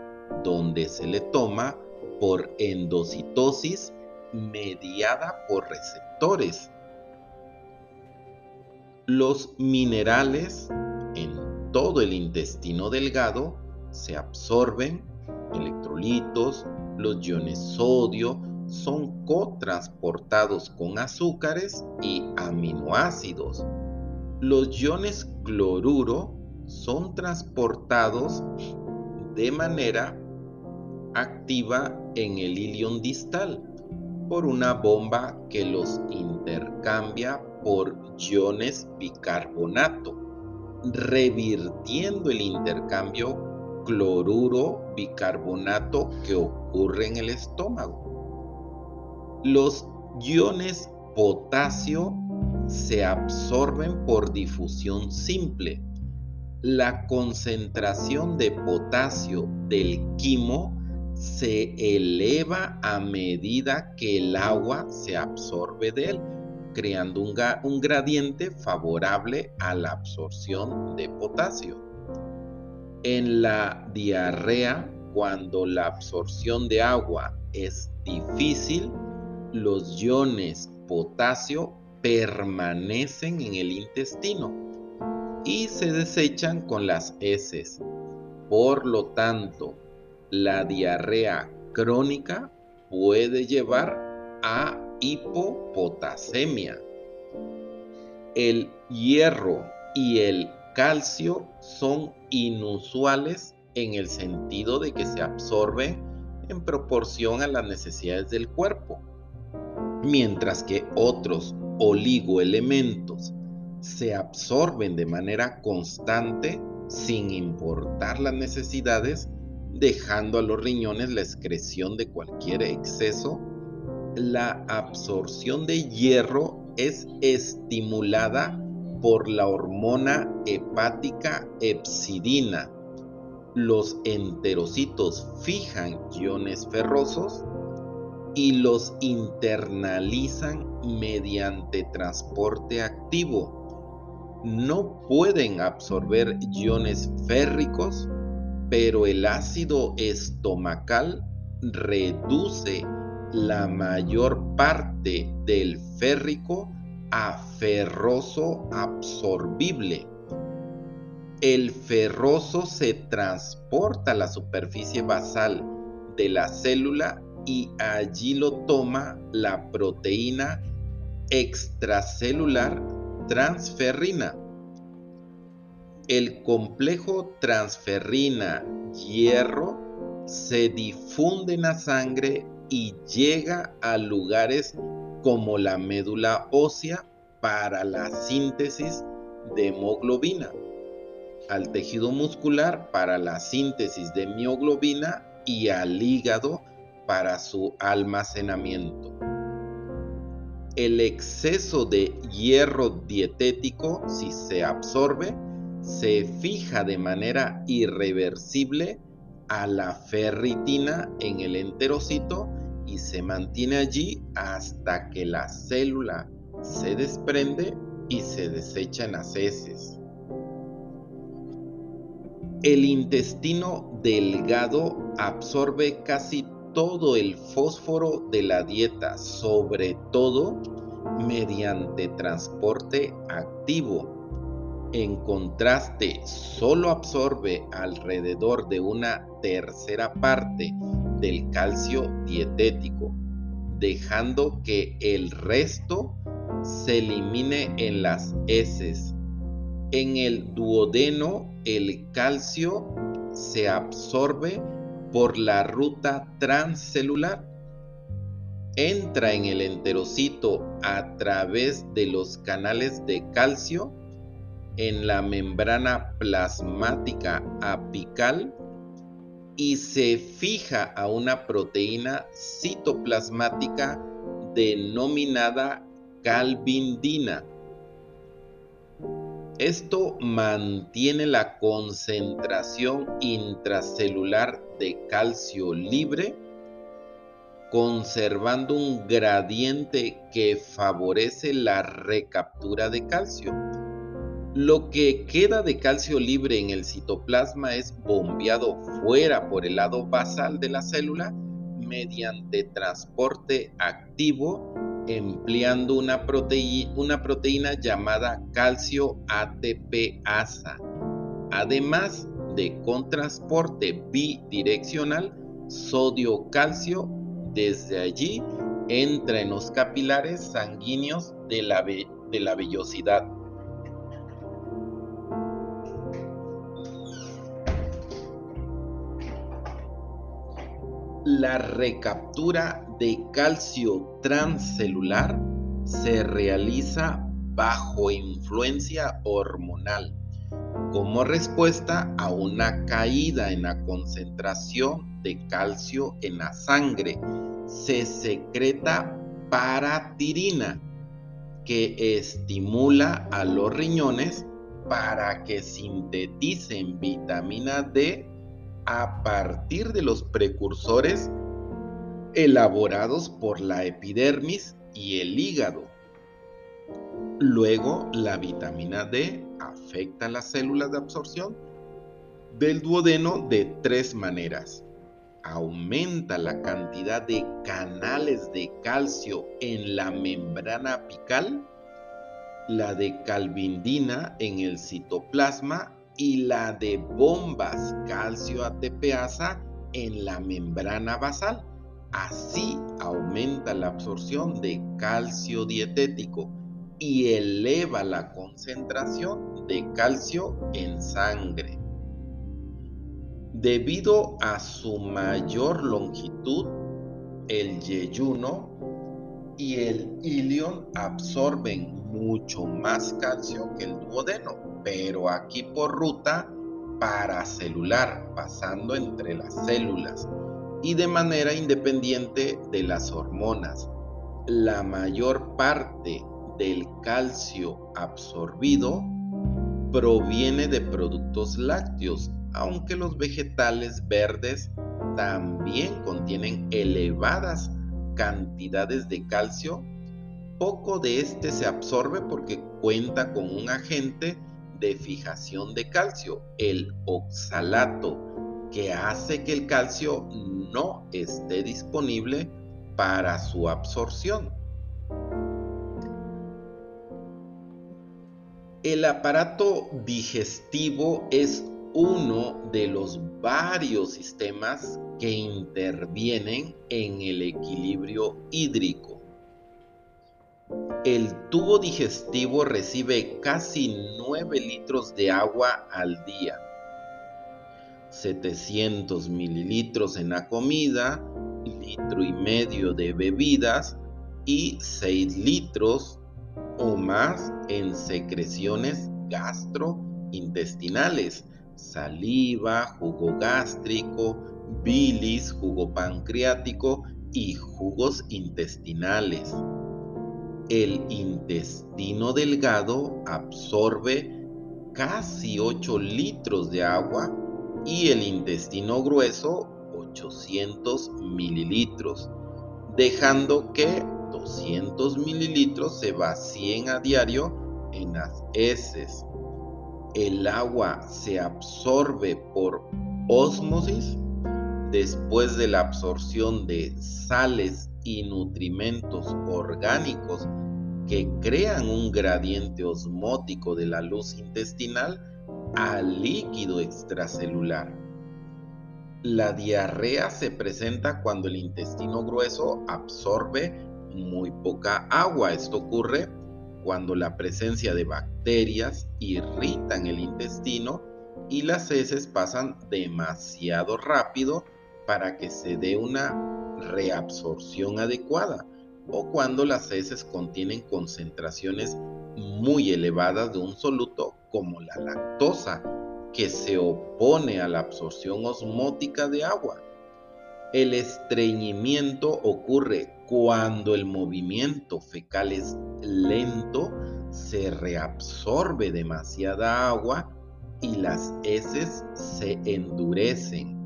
donde se le toma por endocitosis mediada por receptores. Los minerales en todo el intestino delgado se absorben, electrolitos, los iones sodio son cotransportados con azúcares y aminoácidos. Los iones cloruro son transportados de manera activa en el ilion distal por una bomba que los intercambia por iones bicarbonato, revirtiendo el intercambio cloruro-bicarbonato que ocurre en el estómago. Los iones potasio se absorben por difusión simple. La concentración de potasio del quimo se eleva a medida que el agua se absorbe de él, creando un, gradiente favorable a la absorción de potasio. En la diarrea, cuando la absorción de agua es difícil, los iones potasio permanecen en el intestino y se desechan con las heces. Por lo tanto, la diarrea crónica puede llevar a hipopotasemia. El hierro y el calcio son inusuales en el sentido de que se absorben en proporción a las necesidades del cuerpo, mientras que otros oligoelementos se absorben de manera constante sin importar las necesidades dejando a los riñones la excreción de cualquier exceso. La absorción de hierro es estimulada por la hormona hepática epsidina. Los enterocitos fijan iones ferrosos y los internalizan mediante transporte activo. No pueden absorber iones férricos, pero el ácido estomacal reduce la mayor parte del férrico a ferroso absorbible. El ferroso se transporta a la superficie basal de la célula y allí lo toma la proteína extracelular transferrina. El complejo transferrina-hierro se difunde en la sangre y llega a lugares como la médula ósea para la síntesis de hemoglobina, al tejido muscular para la síntesis de mioglobina y al hígado para su almacenamiento. El exceso de hierro dietético, si se absorbe, se fija de manera irreversible a la ferritina en el enterocito y se mantiene allí hasta que la célula se desprende y se desecha en las heces. El intestino delgado absorbe casi todo el fósforo de la dieta, sobre todo mediante transporte activo. En contraste, solo absorbe alrededor de una tercera parte del calcio dietético, dejando que el resto se elimine en las heces. En el duodeno, el calcio se absorbe por la ruta transcelular. Entra en el enterocito a través de los canales de calcio en la membrana plasmática apical y se fija a una proteína citoplasmática denominada calvindina. Esto mantiene la concentración intracelular de calcio libre, conservando un gradiente que favorece la recaptura de calcio. Lo que queda de calcio libre en el citoplasma es bombeado fuera por el lado basal de la célula mediante transporte activo empleando una, proteína llamada calcio ATPasa, además de con transporte bidireccional sodio-calcio. Desde allí entra en los capilares sanguíneos de la, de la vellosidad. La recaptura de calcio transcelular se realiza bajo influencia hormonal como respuesta a una caída en la concentración de calcio en la sangre. Se secreta paratirina que estimula a los riñones para que sinteticen vitamina D a partir de los precursores elaborados por la epidermis y el hígado. Luego, la vitamina D afecta las células de absorción del duodeno de tres maneras. Aumenta la cantidad de canales de calcio en la membrana apical, la de calvindina en el citoplasma y la de bombas calcio ATPasa en la membrana basal. Así aumenta la absorción de calcio dietético y eleva la concentración de calcio en sangre. Debido a su mayor longitud, el yeyuno y el ilion absorben mucho más calcio que el duodeno pero aquí por ruta paracelular, pasando entre las células y de manera independiente de las hormonas. La mayor parte del calcio absorbido proviene de productos lácteos, aunque los vegetales verdes también contienen elevadas cantidades de calcio, poco de este se absorbe porque cuenta con un agente de fijación de calcio, el oxalato, que hace que el calcio no esté disponible para su absorción. El aparato digestivo es uno de los varios sistemas que intervienen en el equilibrio hídrico. El tubo digestivo recibe casi 9 litros de agua al día, 700 mililitros en la comida, litro y medio de bebidas y 6 litros o más en secreciones gastrointestinales, saliva, jugo gástrico, bilis, jugo pancreático y jugos intestinales. El intestino delgado absorbe casi 8 litros de agua y el intestino grueso 800 mililitros, dejando que 200 mililitros se vacíen a diario en las heces. El agua se absorbe por ósmosis después de la absorción de sales y nutrimentos orgánicos que crean un gradiente osmótico de la luz intestinal al líquido extracelular. La diarrea se presenta cuando el intestino grueso absorbe muy poca agua. Esto ocurre cuando la presencia de bacterias irritan el intestino y las heces pasan demasiado rápido para que se dé una reabsorción adecuada o cuando las heces contienen concentraciones muy elevadas de un soluto como la lactosa que se opone a la absorción osmótica de agua. El estreñimiento ocurre cuando el movimiento fecal es lento, se reabsorbe demasiada agua y las heces se endurecen.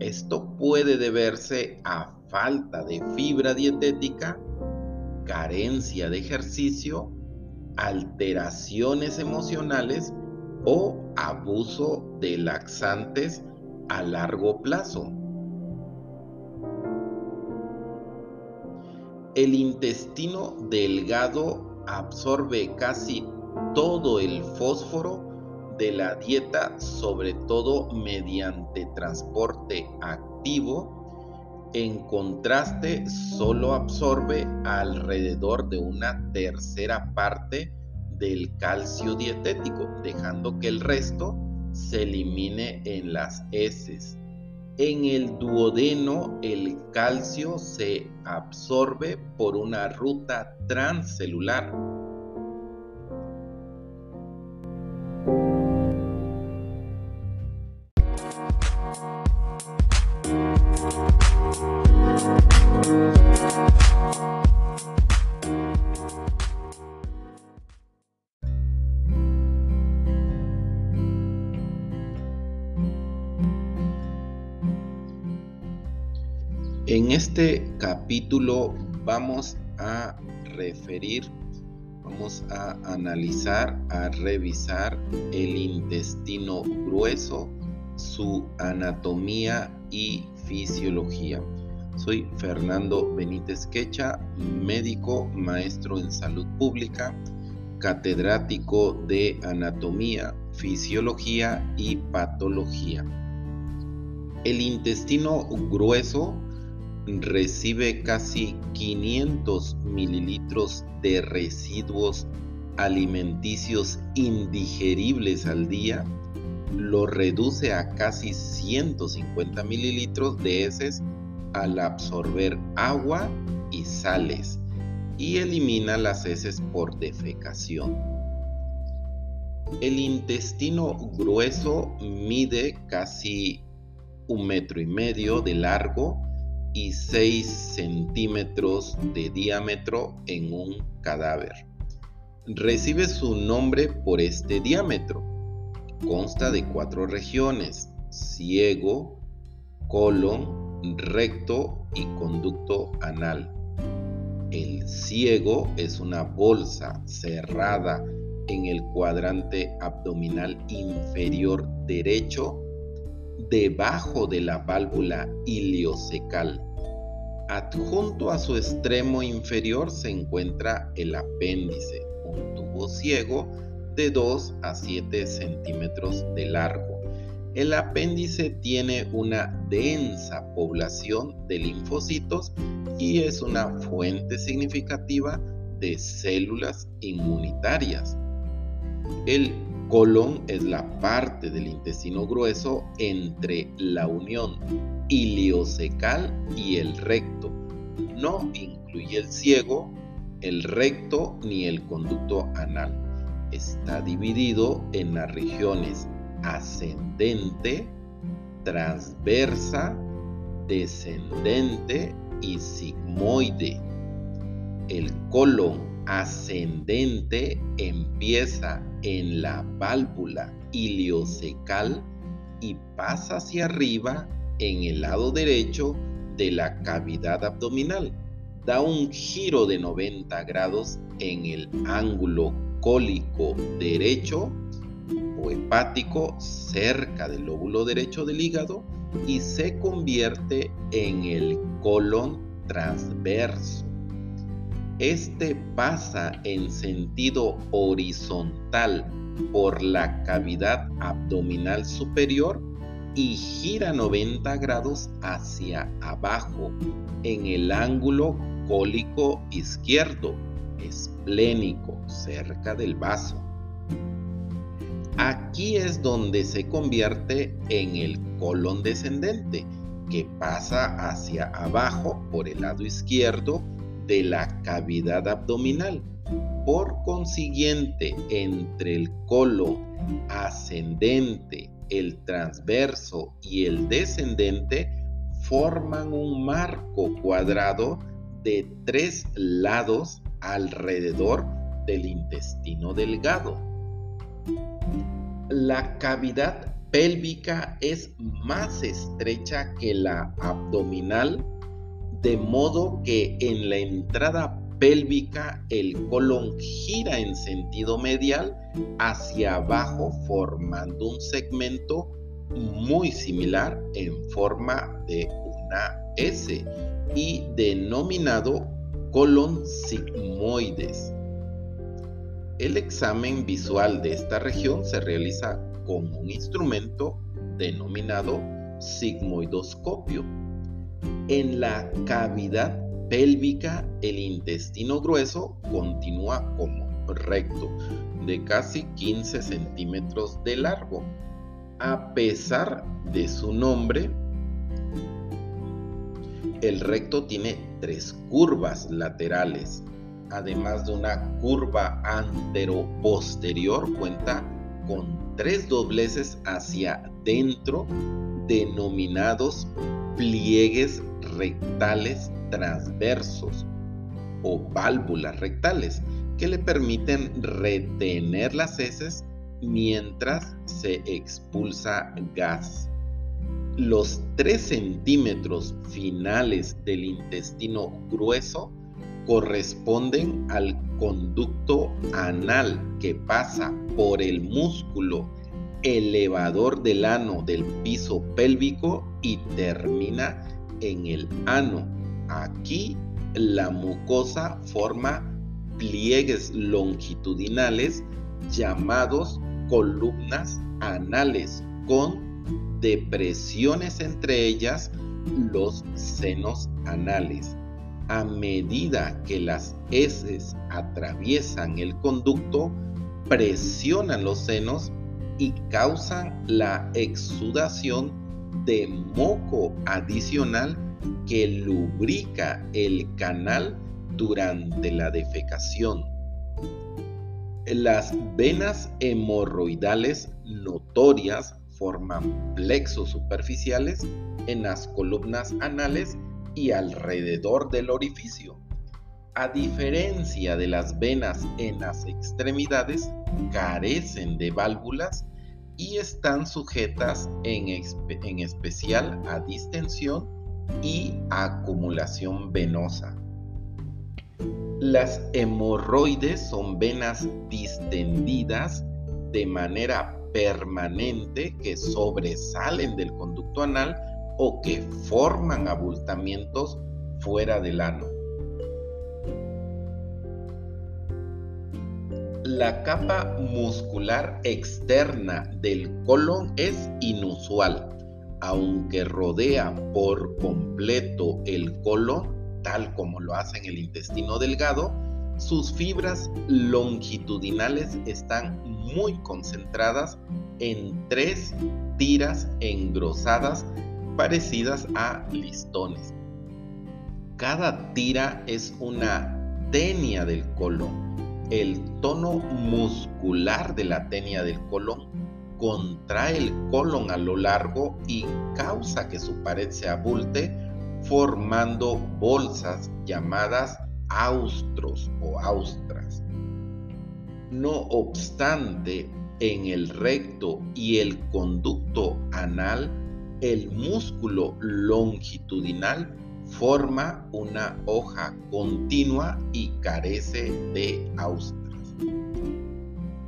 Esto puede deberse a falta de fibra dietética, carencia de ejercicio, alteraciones emocionales o abuso de laxantes a largo plazo. El intestino delgado absorbe casi todo el fósforo de la dieta, sobre todo mediante transporte activo. En contraste, solo absorbe alrededor de una tercera parte del calcio dietético, dejando que el resto se elimine en las heces. En el duodeno el calcio se absorbe por una ruta transcelular. Este capítulo vamos a referir, vamos a analizar, a revisar el intestino grueso, su anatomía y fisiología. Soy Fernando Benítez Quecha, médico, maestro en salud pública, catedrático de anatomía, fisiología y patología. El intestino grueso recibe casi 500 mililitros de residuos alimenticios indigeribles al día, lo reduce a casi 150 mililitros de heces al absorber agua y sales y elimina las heces por defecación. El intestino grueso mide casi un metro y medio de largo y 6 centímetros de diámetro en un cadáver. recibe su nombre por este diámetro. Consta de cuatro regiones, ciego, colon, recto y conducto anal. El ciego es una bolsa cerrada en el cuadrante abdominal inferior derecho debajo de la válvula iliocecal. Adjunto a su extremo inferior se encuentra el apéndice, un tubo ciego de 2 a 7 centímetros de largo. El apéndice tiene una densa población de linfocitos y es una fuente significativa de células inmunitarias. El colon es la parte del intestino grueso entre la unión iliocecal y el recto. No incluye el ciego, el recto ni el conducto anal. Está dividido en las regiones ascendente, transversa, descendente y sigmoide. El colon ascendente empieza en la válvula iliocecal y pasa hacia arriba en el lado derecho de la cavidad abdominal. Da un giro de 90 grados en el ángulo cólico derecho o hepático cerca del lóbulo derecho del hígado y se convierte en el colon transverso. Este pasa en sentido horizontal por la cavidad abdominal superior y gira 90 grados hacia abajo en el ángulo cólico izquierdo, esplénico, cerca del vaso. Aquí es donde se convierte en el colon descendente, que pasa hacia abajo por el lado izquierdo de la cavidad abdominal. Por consiguiente, entre el colon ascendente, el transverso y el descendente forman un marco cuadrado de tres lados alrededor del intestino delgado. La cavidad pélvica es más estrecha que la abdominal de modo que en la entrada pélvica el colon gira en sentido medial hacia abajo formando un segmento muy similar en forma de una S y denominado colon sigmoides. El examen visual de esta región se realiza con un instrumento denominado sigmoidoscopio en la cavidad pélvica, el intestino grueso continúa como recto, de casi 15 centímetros de largo. A pesar de su nombre, el recto tiene tres curvas laterales, además de una curva antero-posterior, cuenta con tres dobleces hacia dentro denominados pliegues rectales transversos o válvulas rectales que le permiten retener las heces mientras se expulsa gas. Los 3 centímetros finales del intestino grueso corresponden al conducto anal que pasa por el músculo elevador del ano del piso pélvico y termina en el ano. Aquí la mucosa forma pliegues longitudinales llamados columnas anales con depresiones entre ellas los senos anales. A medida que las heces atraviesan el conducto, presionan los senos y causan la exudación de moco adicional que lubrica el canal durante la defecación. Las venas hemorroidales notorias forman plexos superficiales en las columnas anales y alrededor del orificio. A diferencia de las venas en las extremidades, carecen de válvulas y están sujetas en, especial a distensión y acumulación venosa. Las hemorroides son venas distendidas de manera permanente que sobresalen del conducto anal o que forman abultamientos fuera del ano. La capa muscular externa del colon es inusual, aunque rodea por completo el colon, tal como lo hace en el intestino delgado, sus fibras longitudinales están muy concentradas en tres tiras engrosadas parecidas a listones. Cada tira es una tenia del colon. El tono muscular de la tenia del colon contrae el colon a lo largo y causa que su pared se abulte formando bolsas llamadas austros o austras. No obstante, en el recto y el conducto anal, el músculo longitudinal forma una hoja continua y carece de austras.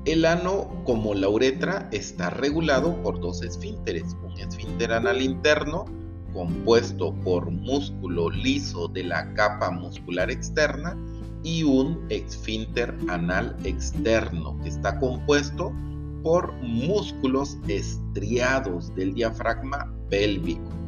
El ano, como la uretra, está regulado por dos esfínteres, un esfínter anal interno compuesto por músculo liso de la capa muscular externa y un esfínter anal externo que está compuesto por músculos estriados del diafragma pélvico.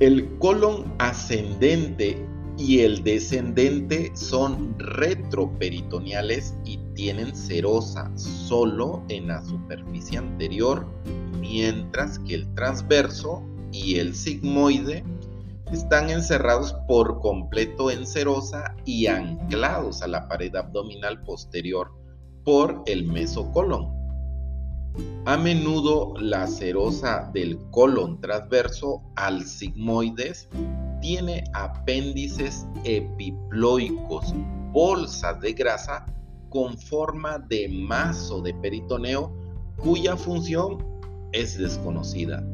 El colon ascendente y el descendente son retroperitoneales y tienen serosa solo en la superficie anterior mientras que el transverso y el sigmoide están encerrados por completo en serosa y anclados a la pared abdominal posterior por el mesocolon. A menudo la serosa del colon transverso al sigmoides tiene apéndices epiploicos, bolsas de grasa con forma de mazo de peritoneo cuya función es desconocida.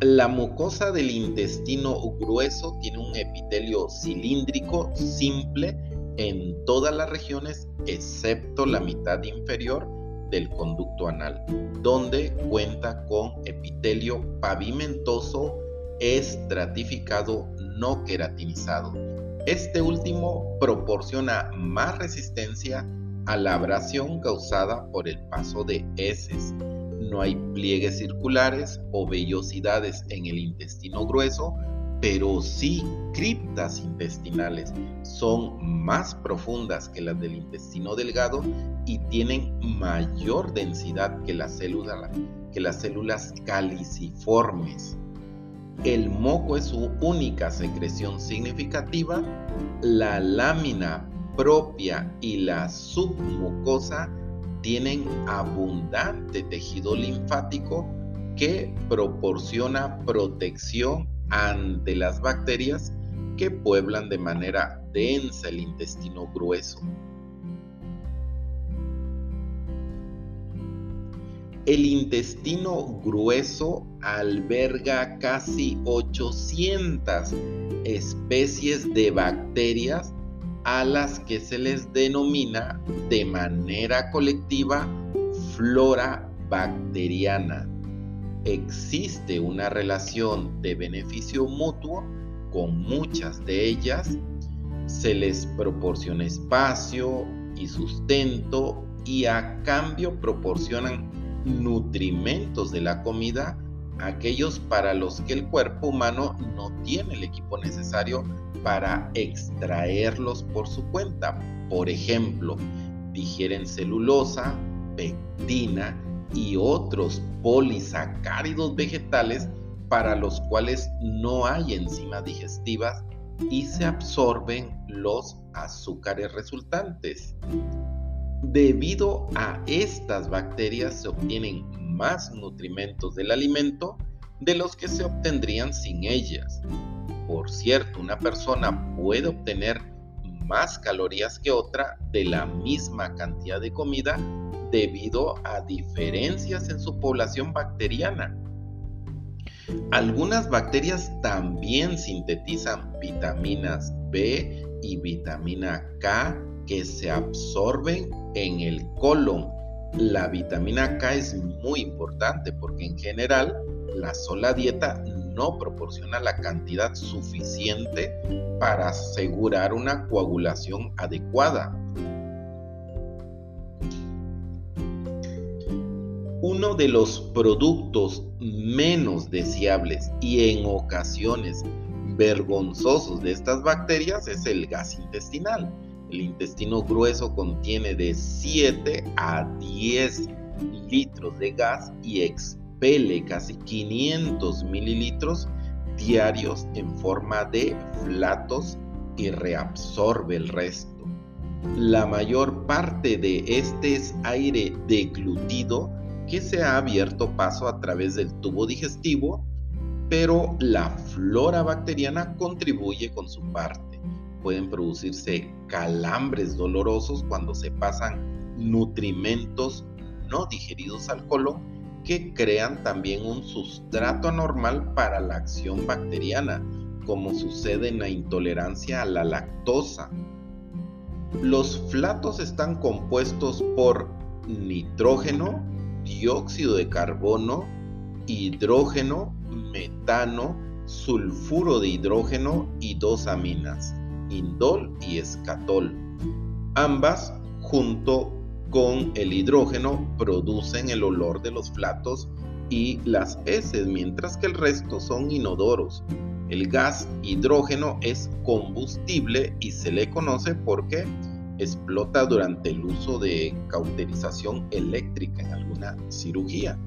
La mucosa del intestino grueso tiene un epitelio cilíndrico simple en todas las regiones excepto la mitad inferior del conducto anal, donde cuenta con epitelio pavimentoso estratificado no queratinizado. Este último proporciona más resistencia a la abrasión causada por el paso de heces no hay pliegues circulares o vellosidades en el intestino grueso, pero sí criptas intestinales. Son más profundas que las del intestino delgado y tienen mayor densidad que las células, que las células caliciformes. El moco es su única secreción significativa. La lámina propia y la submucosa tienen abundante tejido linfático que proporciona protección ante las bacterias que pueblan de manera densa el intestino grueso. El intestino grueso alberga casi 800 especies de bacterias a las que se les denomina de manera colectiva flora bacteriana. Existe una relación de beneficio mutuo con muchas de ellas. Se les proporciona espacio y sustento y a cambio proporcionan nutrimentos de la comida aquellos para los que el cuerpo humano no tiene el equipo necesario para extraerlos por su cuenta. Por ejemplo, digieren celulosa, pectina y otros polisacáridos vegetales para los cuales no hay enzimas digestivas y se absorben los azúcares resultantes. Debido a estas bacterias se obtienen más nutrimentos del alimento de los que se obtendrían sin ellas. por cierto, una persona puede obtener más calorías que otra de la misma cantidad de comida debido a diferencias en su población bacteriana. Algunas bacterias también sintetizan vitaminas B y vitamina K que se absorben en el colon. La vitamina K es muy importante porque en general la sola dieta no proporciona la cantidad suficiente para asegurar una coagulación adecuada. Uno de los productos menos deseables y en ocasiones vergonzosos de estas bacterias es el gas intestinal. El intestino grueso contiene de 7 a 10 litros de gas y expele casi 500 mililitros diarios en forma de flatos y reabsorbe el resto. La mayor parte de este es aire deglutido que se ha abierto paso a través del tubo digestivo, pero la flora bacteriana contribuye con su parte. Pueden producirse calambres dolorosos cuando se pasan nutrimentos no digeridos al colon que crean también un sustrato anormal para la acción bacteriana, como sucede en la intolerancia a la lactosa. Los flatos están compuestos por nitrógeno, dióxido de carbono, hidrógeno, metano, sulfuro de hidrógeno y dos aminas, indol y escatol. Ambas, junto con el hidrógeno, producen el olor de los flatos y las heces, mientras que el resto son inodoros. El gas hidrógeno es combustible y se le conoce porque explota durante el uso de cauterización eléctrica en alguna cirugía.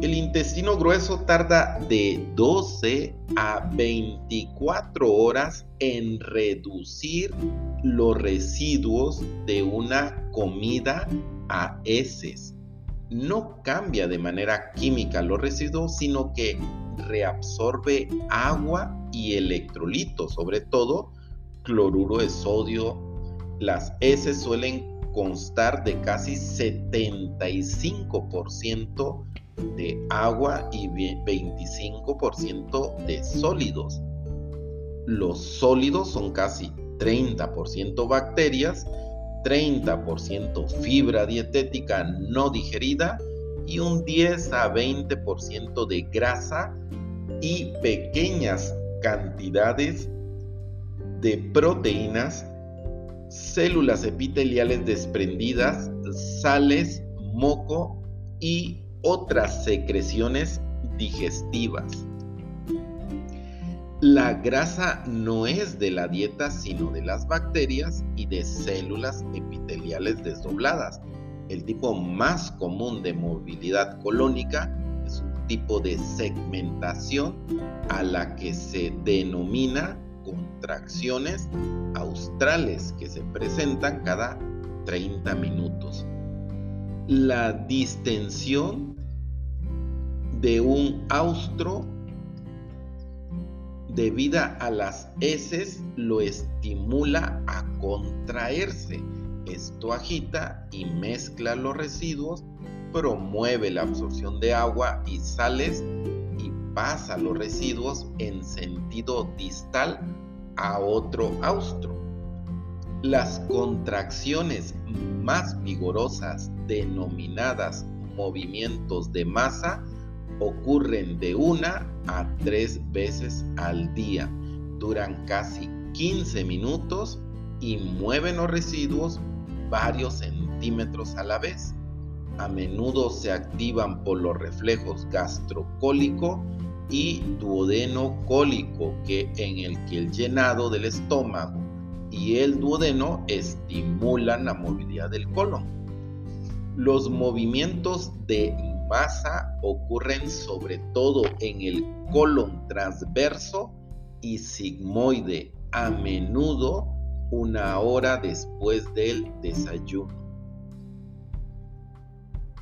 El intestino grueso tarda de 12 a 24 horas en reducir los residuos de una comida a heces. No cambia de manera química los residuos, sino que reabsorbe agua y electrolitos, sobre todo cloruro de sodio. Las heces suelen constar de casi 75% de agua y 25% de sólidos. Los sólidos son casi 30% bacterias, 30% fibra dietética no digerida y un 10 a 20% de grasa y pequeñas cantidades de proteínas, células epiteliales desprendidas, sales, moco y otras secreciones digestivas. La grasa no es de la dieta sino de las bacterias y de células epiteliales desdobladas. El tipo más común de movilidad colónica es un tipo de segmentación a la que se denomina contracciones australes que se presentan cada 30 minutos. La distensión de un austro debida a las heces lo estimula a contraerse. Esto agita y mezcla los residuos, promueve la absorción de agua y sales pasa los residuos en sentido distal a otro austro. Las contracciones más vigorosas denominadas movimientos de masa ocurren de una a tres veces al día, duran casi 15 minutos y mueven los residuos varios centímetros a la vez. A menudo se activan por los reflejos gastrocólico y duodeno cólico, que en el que el llenado del estómago y el duodeno estimulan la movilidad del colon. Los movimientos de masa ocurren sobre todo en el colon transverso y sigmoide, a menudo una hora después del desayuno.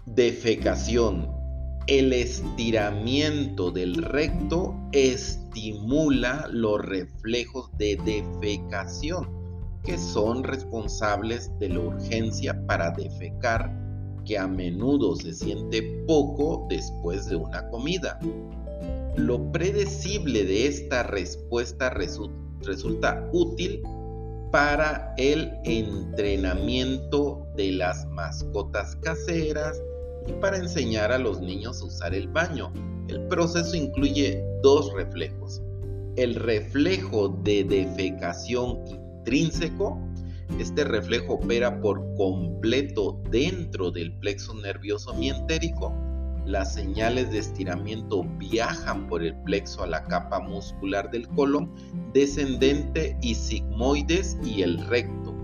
Defecación el estiramiento del recto estimula los reflejos de defecación, que son responsables de la urgencia para defecar, que a menudo se siente poco después de una comida. Lo predecible de esta respuesta resulta útil para el entrenamiento de las mascotas caseras para enseñar a los niños a usar el baño. El proceso incluye dos reflejos. El reflejo de defecación intrínseco. Este reflejo opera por completo dentro del plexo nervioso mientérico. Las señales de estiramiento viajan por el plexo a la capa muscular del colon descendente y sigmoides y el recto.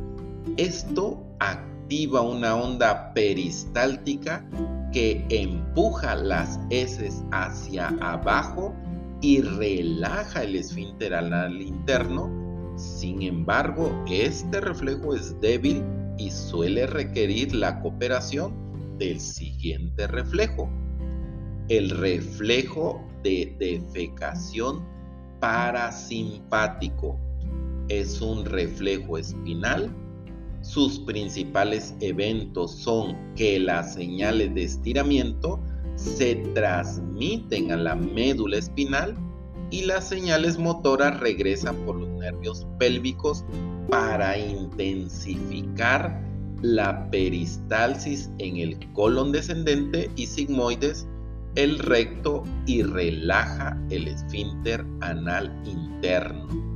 Esto activa una onda peristáltica que empuja las heces hacia abajo y relaja el esfínter anal interno. Sin embargo, este reflejo es débil y suele requerir la cooperación del siguiente reflejo, el reflejo de defecación parasimpático. Es un reflejo espinal sus principales eventos son que las señales de estiramiento se transmiten a la médula espinal y las señales motoras regresan por los nervios pélvicos para intensificar la peristalsis en el colon descendente y sigmoides, el recto y relaja el esfínter anal interno.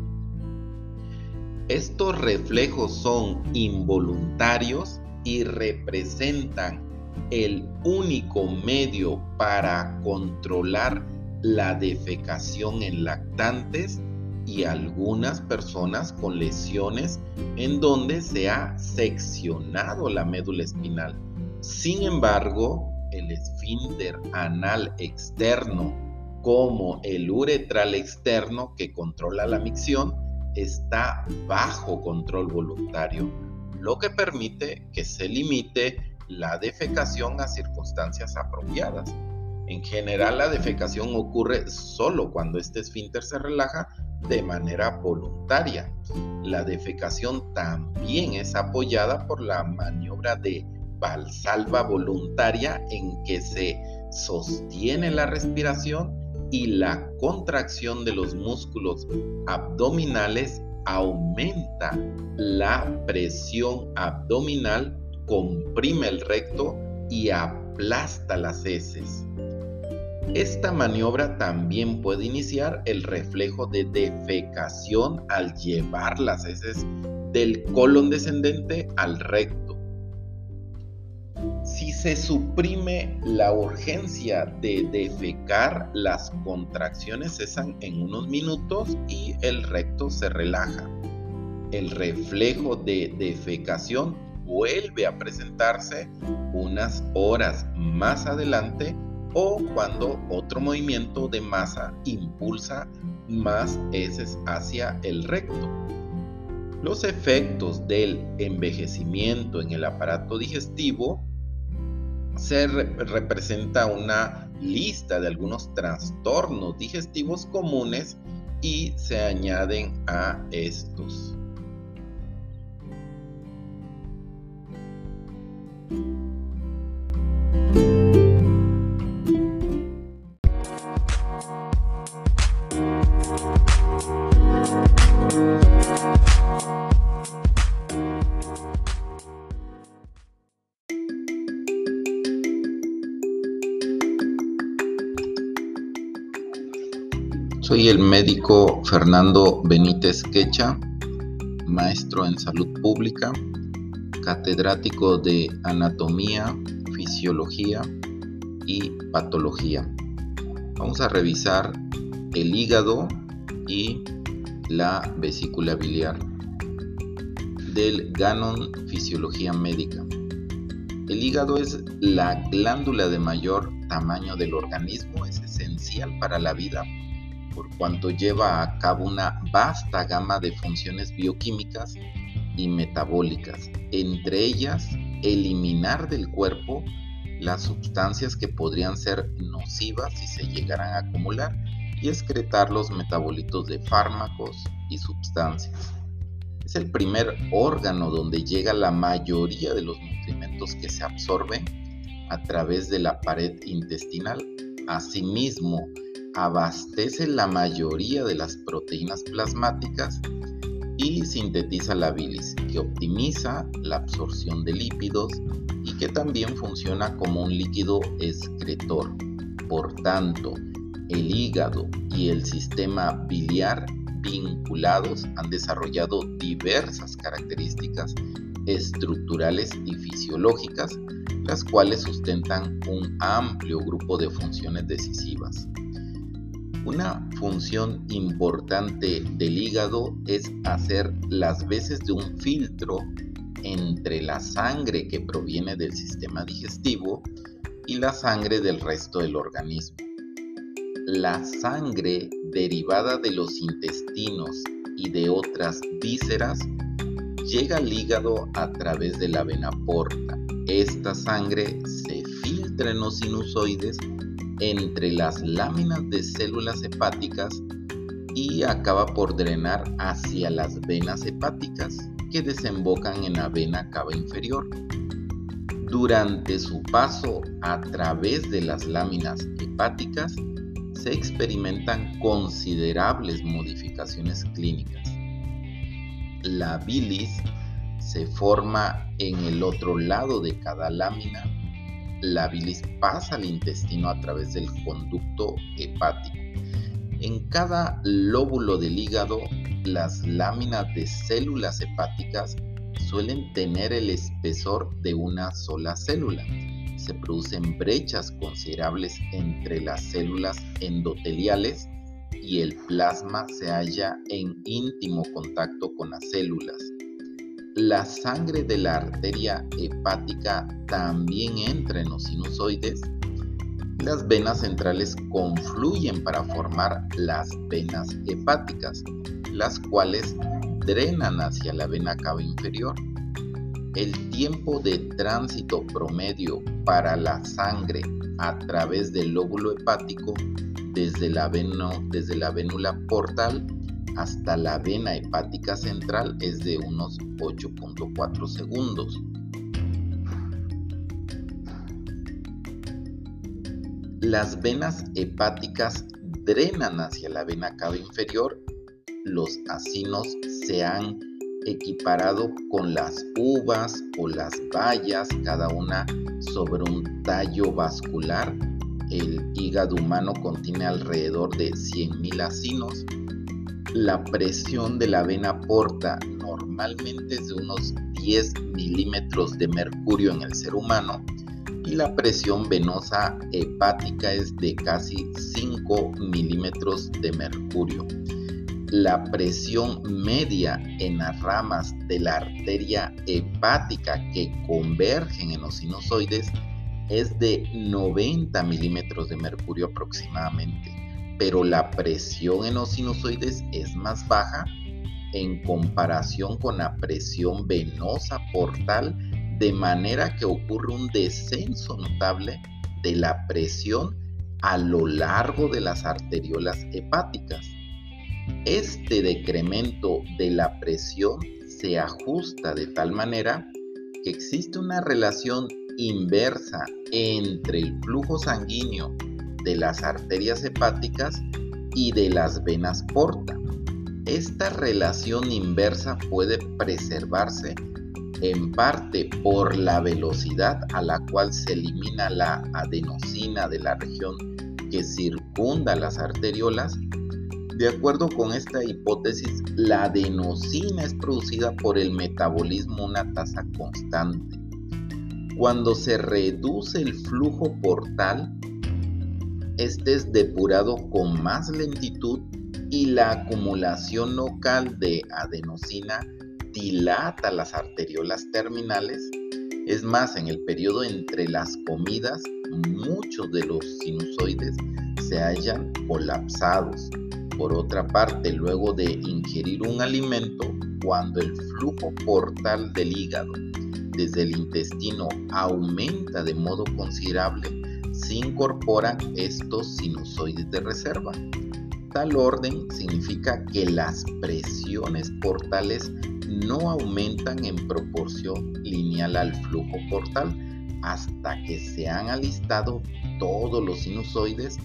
Estos reflejos son involuntarios y representan el único medio para controlar la defecación en lactantes y algunas personas con lesiones en donde se ha seccionado la médula espinal. Sin embargo, el esfínter anal externo como el uretral externo que controla la micción está bajo control voluntario, lo que permite que se limite la defecación a circunstancias apropiadas. En general, la defecación ocurre solo cuando este esfínter se relaja de manera voluntaria. La defecación también es apoyada por la maniobra de valsalva voluntaria en que se sostiene la respiración y la contracción de los músculos abdominales aumenta la presión abdominal, comprime el recto y aplasta las heces. Esta maniobra también puede iniciar el reflejo de defecación al llevar las heces del colon descendente al recto si se suprime la urgencia de defecar, las contracciones cesan en unos minutos y el recto se relaja. El reflejo de defecación vuelve a presentarse unas horas más adelante o cuando otro movimiento de masa impulsa más heces hacia el recto. Los efectos del envejecimiento en el aparato digestivo se representa una lista de algunos trastornos digestivos comunes y se añaden a estos. Soy el médico Fernando Benítez Quecha, maestro en salud pública, catedrático de anatomía, fisiología y patología. Vamos a revisar el hígado y la vesícula biliar del Ganon Fisiología Médica. El hígado es la glándula de mayor tamaño del organismo, es esencial para la vida por cuanto lleva a cabo una vasta gama de funciones bioquímicas y metabólicas, entre ellas eliminar del cuerpo las sustancias que podrían ser nocivas si se llegaran a acumular y excretar los metabolitos de fármacos y sustancias. Es el primer órgano donde llega la mayoría de los nutrimentos que se absorben a través de la pared intestinal. Asimismo, abastece la mayoría de las proteínas plasmáticas y sintetiza la bilis, que optimiza la absorción de lípidos y que también funciona como un líquido excretor. Por tanto, el hígado y el sistema biliar vinculados han desarrollado diversas características estructurales y fisiológicas, las cuales sustentan un amplio grupo de funciones decisivas. Una función importante del hígado es hacer las veces de un filtro entre la sangre que proviene del sistema digestivo y la sangre del resto del organismo. La sangre derivada de los intestinos y de otras vísceras llega al hígado a través de la vena porta. Esta sangre se filtra en los sinusoides entre las láminas de células hepáticas y acaba por drenar hacia las venas hepáticas que desembocan en la vena cava inferior. Durante su paso a través de las láminas hepáticas se experimentan considerables modificaciones clínicas. La bilis se forma en el otro lado de cada lámina la bilis pasa al intestino a través del conducto hepático. En cada lóbulo del hígado, las láminas de células hepáticas suelen tener el espesor de una sola célula. Se producen brechas considerables entre las células endoteliales y el plasma se halla en íntimo contacto con las células la sangre de la arteria hepática también entra en los sinusoides. Las venas centrales confluyen para formar las venas hepáticas, las cuales drenan hacia la vena cava inferior. El tiempo de tránsito promedio para la sangre a través del lóbulo hepático desde la, desde la vénula portal hasta la vena hepática central es de unos 8.4 segundos. Las venas hepáticas drenan hacia la vena cava inferior. Los asinos se han equiparado con las uvas o las bayas, cada una sobre un tallo vascular. El hígado humano contiene alrededor de 100.000 asinos la presión de la vena porta normalmente es de unos 10 milímetros de mercurio en el ser humano y la presión venosa hepática es de casi 5 milímetros de mercurio. La presión media en las ramas de la arteria hepática que convergen en los sinusoides es de 90 milímetros de mercurio aproximadamente pero la presión en los sinusoides es más baja en comparación con la presión venosa portal, de manera que ocurre un descenso notable de la presión a lo largo de las arteriolas hepáticas. Este decremento de la presión se ajusta de tal manera que existe una relación inversa entre el flujo sanguíneo de las arterias hepáticas y de las venas porta. Esta relación inversa puede preservarse en parte por la velocidad a la cual se elimina la adenosina de la región que circunda las arteriolas. De acuerdo con esta hipótesis, la adenosina es producida por el metabolismo a una tasa constante. Cuando se reduce el flujo portal, este es depurado con más lentitud y la acumulación local de adenosina dilata las arteriolas terminales. Es más, en el periodo entre las comidas, muchos de los sinusoides se hallan colapsados. Por otra parte, luego de ingerir un alimento, cuando el flujo portal del hígado desde el intestino aumenta de modo considerable, se incorporan estos sinusoides de reserva. Tal orden significa que las presiones portales no aumentan en proporción lineal al flujo portal hasta que se han alistado todos los sinusoides.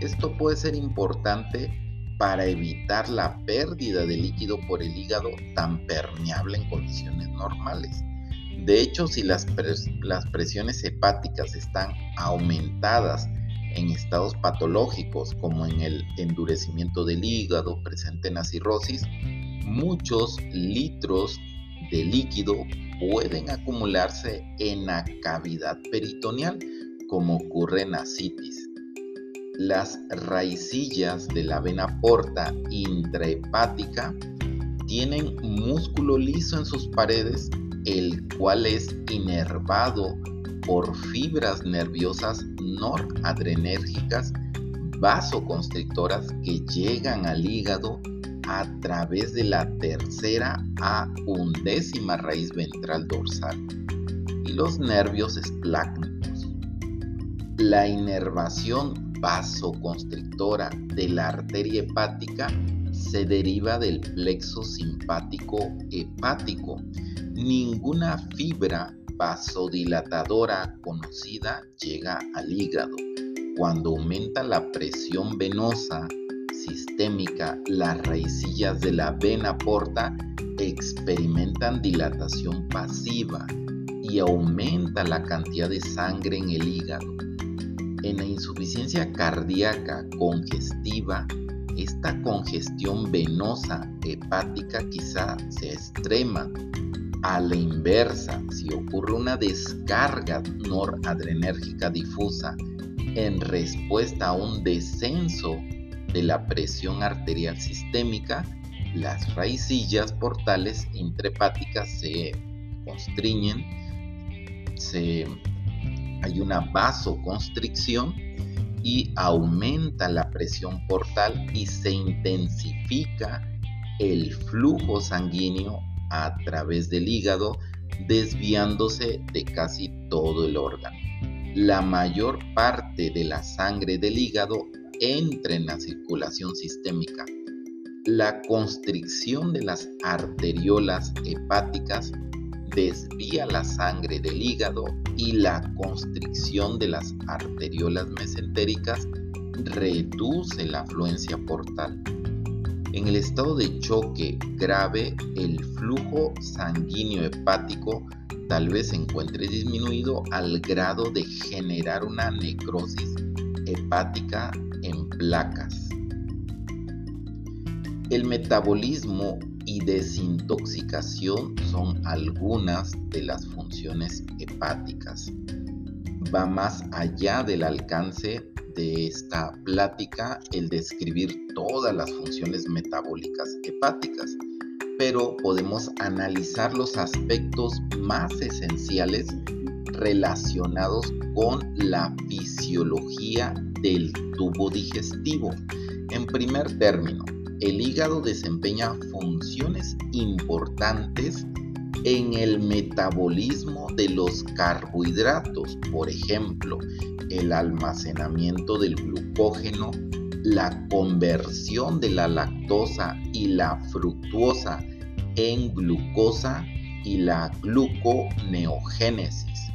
Esto puede ser importante para evitar la pérdida de líquido por el hígado tan permeable en condiciones normales. De hecho, si las, presiones hepáticas están aumentadas en estados patológicos como en el endurecimiento del hígado presente en la cirrosis, muchos litros de líquido pueden acumularse en la cavidad peritoneal como ocurre en la citis. Las raicillas de la vena porta intrahepática tienen músculo liso en sus paredes, el cual es inervado por fibras nerviosas noradrenérgicas vasoconstrictoras que llegan al hígado a través de la tercera a undécima raíz ventral dorsal y los nervios esplácnicos. La inervación vasoconstrictora de la arteria hepática se deriva del plexo simpático hepático. Ninguna fibra vasodilatadora conocida llega al hígado. Cuando aumenta la presión venosa sistémica, las raicillas de la vena porta experimentan dilatación pasiva y aumenta la cantidad de sangre en el hígado. En la insuficiencia cardíaca congestiva, esta congestión venosa hepática quizá sea extrema a la inversa, si ocurre una descarga noradrenérgica difusa en respuesta a un descenso de la presión arterial sistémica, las raicillas portales intrahepáticas se constriñen, hay una vasoconstricción y aumenta la presión portal y se intensifica el flujo sanguíneo a través del hígado, desviándose de casi todo el órgano. La mayor parte de la sangre del hígado entra en la circulación sistémica. La constricción de las arteriolas hepáticas desvía la sangre del hígado y la constricción de las arteriolas mesentéricas reduce la afluencia portal. En el estado de choque grave, el flujo sanguíneo hepático tal vez se encuentre disminuido al grado de generar una necrosis hepática en placas. El metabolismo y desintoxicación son algunas de las funciones hepáticas. Va más allá del alcance de esta plática el describir todas las funciones metabólicas hepáticas, pero podemos analizar los aspectos más esenciales relacionados con la fisiología del tubo digestivo. En primer término, el hígado desempeña funciones importantes en el metabolismo de los carbohidratos, por ejemplo, el almacenamiento del glucógeno, la conversión de la lactosa y la fructuosa en glucosa y la gluconeogénesis,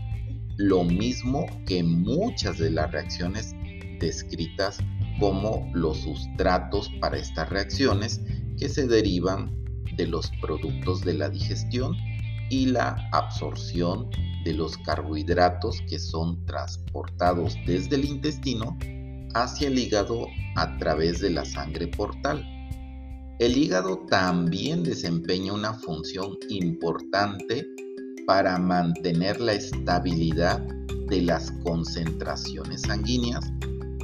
lo mismo que muchas de las reacciones descritas como los sustratos para estas reacciones que se derivan de los productos de la digestión y la absorción de los carbohidratos que son transportados desde el intestino hacia el hígado a través de la sangre portal. El hígado también desempeña una función importante para mantener la estabilidad de las concentraciones sanguíneas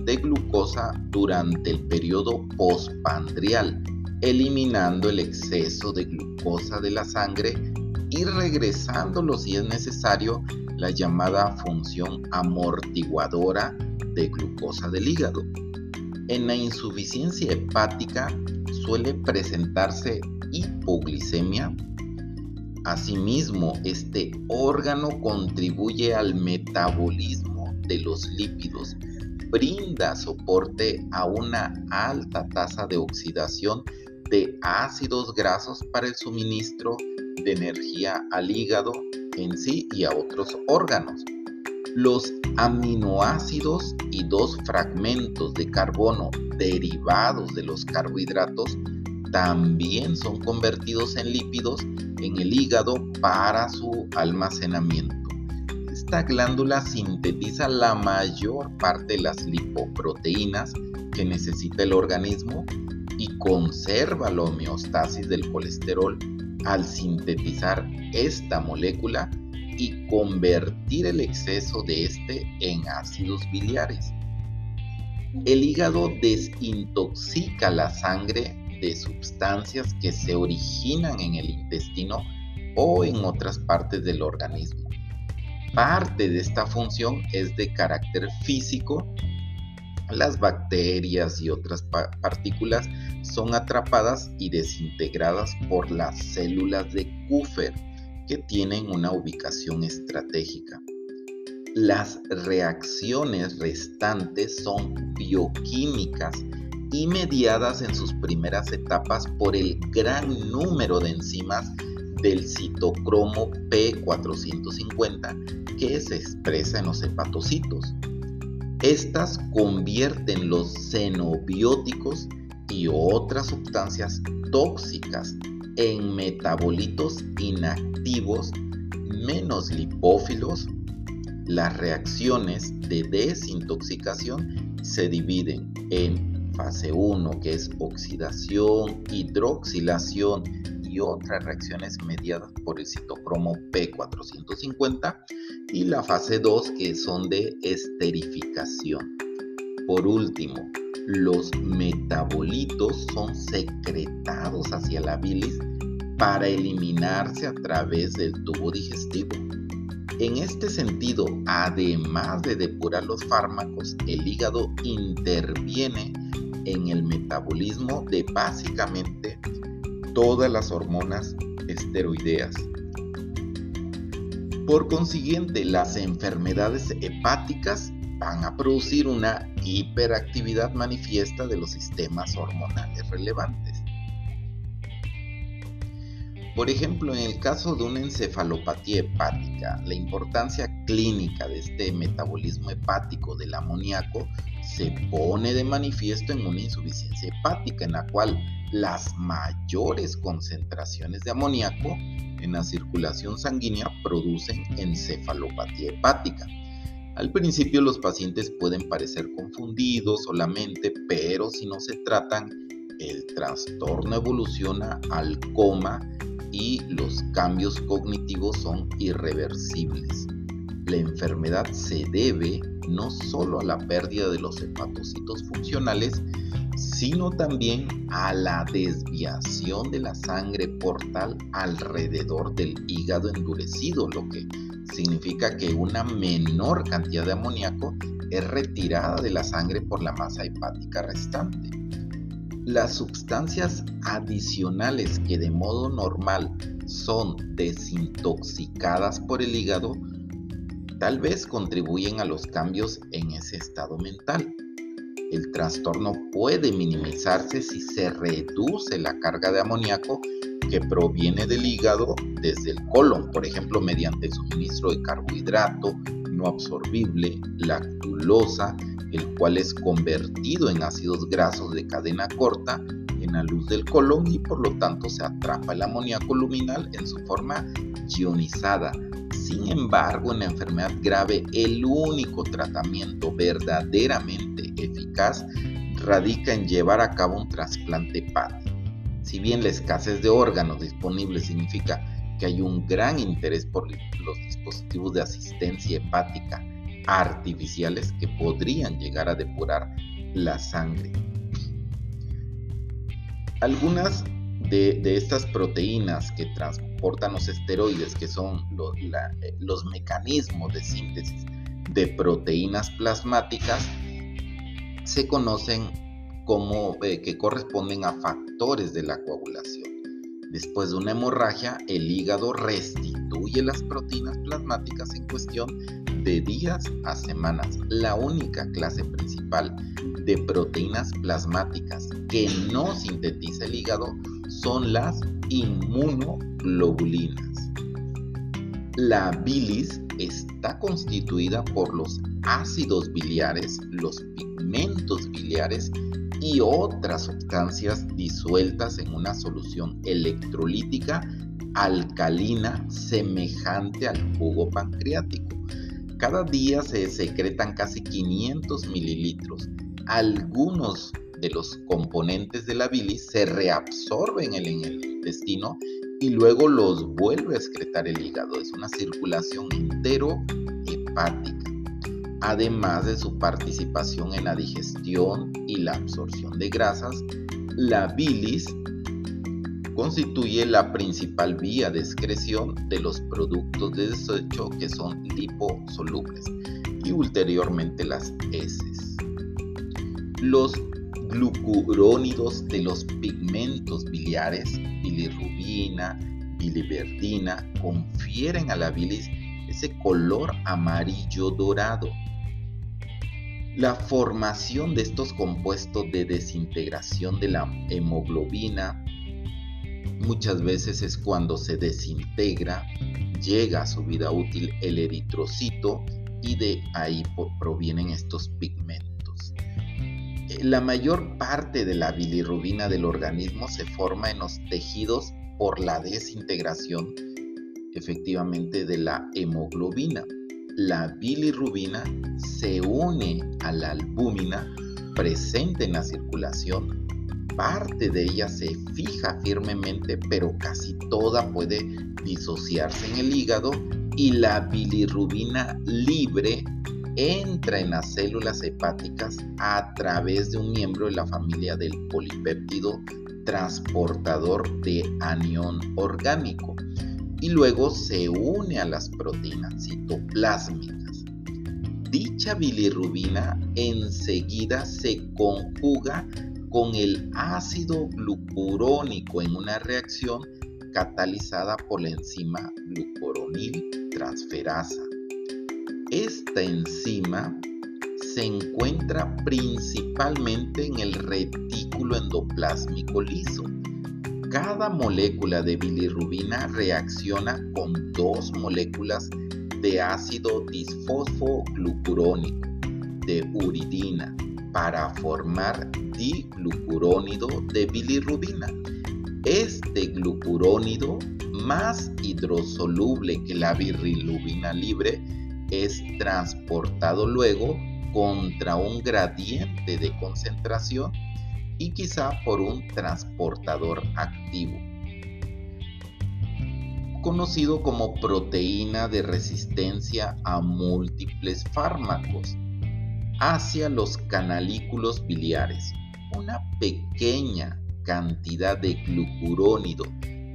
de glucosa durante el periodo postpandrial, eliminando el exceso de glucosa de la sangre y regresándolo si es necesario la llamada función amortiguadora de glucosa del hígado. En la insuficiencia hepática suele presentarse hipoglicemia. Asimismo, este órgano contribuye al metabolismo de los lípidos, brinda soporte a una alta tasa de oxidación de ácidos grasos para el suministro de energía al hígado en sí y a otros órganos. Los aminoácidos y dos fragmentos de carbono derivados de los carbohidratos también son convertidos en lípidos en el hígado para su almacenamiento. Esta glándula sintetiza la mayor parte de las lipoproteínas que necesita el organismo y conserva la homeostasis del colesterol al sintetizar esta molécula y convertir el exceso de este en ácidos biliares. El hígado desintoxica la sangre de sustancias que se originan en el intestino o en otras partes del organismo. Parte de esta función es de carácter físico. Las bacterias y otras partículas son atrapadas y desintegradas por las células de Kupfer, que tienen una ubicación estratégica. Las reacciones restantes son bioquímicas y mediadas en sus primeras etapas por el gran número de enzimas del citocromo P450 que se expresa en los hepatocitos. Estas convierten los xenobióticos y otras sustancias tóxicas en metabolitos inactivos menos lipófilos. Las reacciones de desintoxicación se dividen en fase 1, que es oxidación, hidroxilación y otras reacciones mediadas por el citocromo P450 y la fase 2 que son de esterificación. Por último, los metabolitos son secretados hacia la bilis para eliminarse a través del tubo digestivo. En este sentido, además de depurar los fármacos, el hígado interviene en el metabolismo de básicamente todas las hormonas esteroideas. Por consiguiente, las enfermedades hepáticas van a producir una hiperactividad manifiesta de los sistemas hormonales relevantes. Por ejemplo, en el caso de una encefalopatía hepática, la importancia clínica de este metabolismo hepático del amoníaco se pone de manifiesto en una insuficiencia hepática en la cual las mayores concentraciones de amoníaco en la circulación sanguínea producen encefalopatía hepática. Al principio los pacientes pueden parecer confundidos solamente, pero si no se tratan, el trastorno evoluciona al coma y los cambios cognitivos son irreversibles. La enfermedad se debe no solo a la pérdida de los hepatocitos funcionales, sino también a la desviación de la sangre portal alrededor del hígado endurecido, lo que significa que una menor cantidad de amoníaco es retirada de la sangre por la masa hepática restante. Las sustancias adicionales que de modo normal son desintoxicadas por el hígado tal vez contribuyen a los cambios en ese estado mental. El trastorno puede minimizarse si se reduce la carga de amoníaco que proviene del hígado desde el colon, por ejemplo, mediante el suministro de carbohidrato no absorbible, lactulosa, el cual es convertido en ácidos grasos de cadena corta en la luz del colon y por lo tanto se atrapa el amoníaco luminal en su forma ionizada. Sin embargo, en la enfermedad grave, el único tratamiento verdaderamente radica en llevar a cabo un trasplante hepático. Si bien la escasez de órganos disponibles significa que hay un gran interés por los dispositivos de asistencia hepática artificiales que podrían llegar a depurar la sangre. Algunas de, estas proteínas que transportan los esteroides, que son eh, los mecanismos de síntesis de proteínas plasmáticas, se conocen como eh, que corresponden a factores de la coagulación. Después de una hemorragia, el hígado restituye las proteínas plasmáticas en cuestión de días a semanas. La única clase principal de proteínas plasmáticas que no sintetiza el hígado son las inmunoglobulinas. La bilis está constituida por los ácidos biliares, los pigmentos biliares y otras sustancias disueltas en una solución electrolítica alcalina semejante al jugo pancreático. Cada día se secretan casi 500 mililitros. Algunos de los componentes de la bilis se reabsorben en el intestino y luego los vuelve a excretar el hígado. Es una circulación entero hepática, además de su participación en la digestión y la absorción de grasas. La bilis constituye la principal vía de excreción de los productos de desecho que son liposolubles y ulteriormente las heces. Los glucurónidos de los pigmentos biliares, bilirrubina, biliverdina, confieren a la bilis ese color amarillo dorado. La formación de estos compuestos de desintegración de la hemoglobina muchas veces es cuando se desintegra, llega a su vida útil el eritrocito y de ahí provienen estos pigmentos la mayor parte de la bilirrubina del organismo se forma en los tejidos por la desintegración efectivamente de la hemoglobina. La bilirrubina se une a la albúmina presente en la circulación. Parte de ella se fija firmemente, pero casi toda puede disociarse en el hígado y la bilirrubina libre entra en las células hepáticas a través de un miembro de la familia del polipéptido transportador de anión orgánico y luego se une a las proteínas citoplásmicas. Dicha bilirrubina enseguida se conjuga con el ácido glucurónico en una reacción catalizada por la enzima glucuronil transferasa esta enzima se encuentra principalmente en el retículo endoplásmico liso. Cada molécula de bilirrubina reacciona con dos moléculas de ácido disfosfoglucurónico de uridina para formar diglucurónido de bilirrubina. Este glucurónido, más hidrosoluble que la bilirrubina libre, es transportado luego contra un gradiente de concentración y quizá por un transportador activo, conocido como proteína de resistencia a múltiples fármacos, hacia los canalículos biliares. Una pequeña cantidad de glucurónido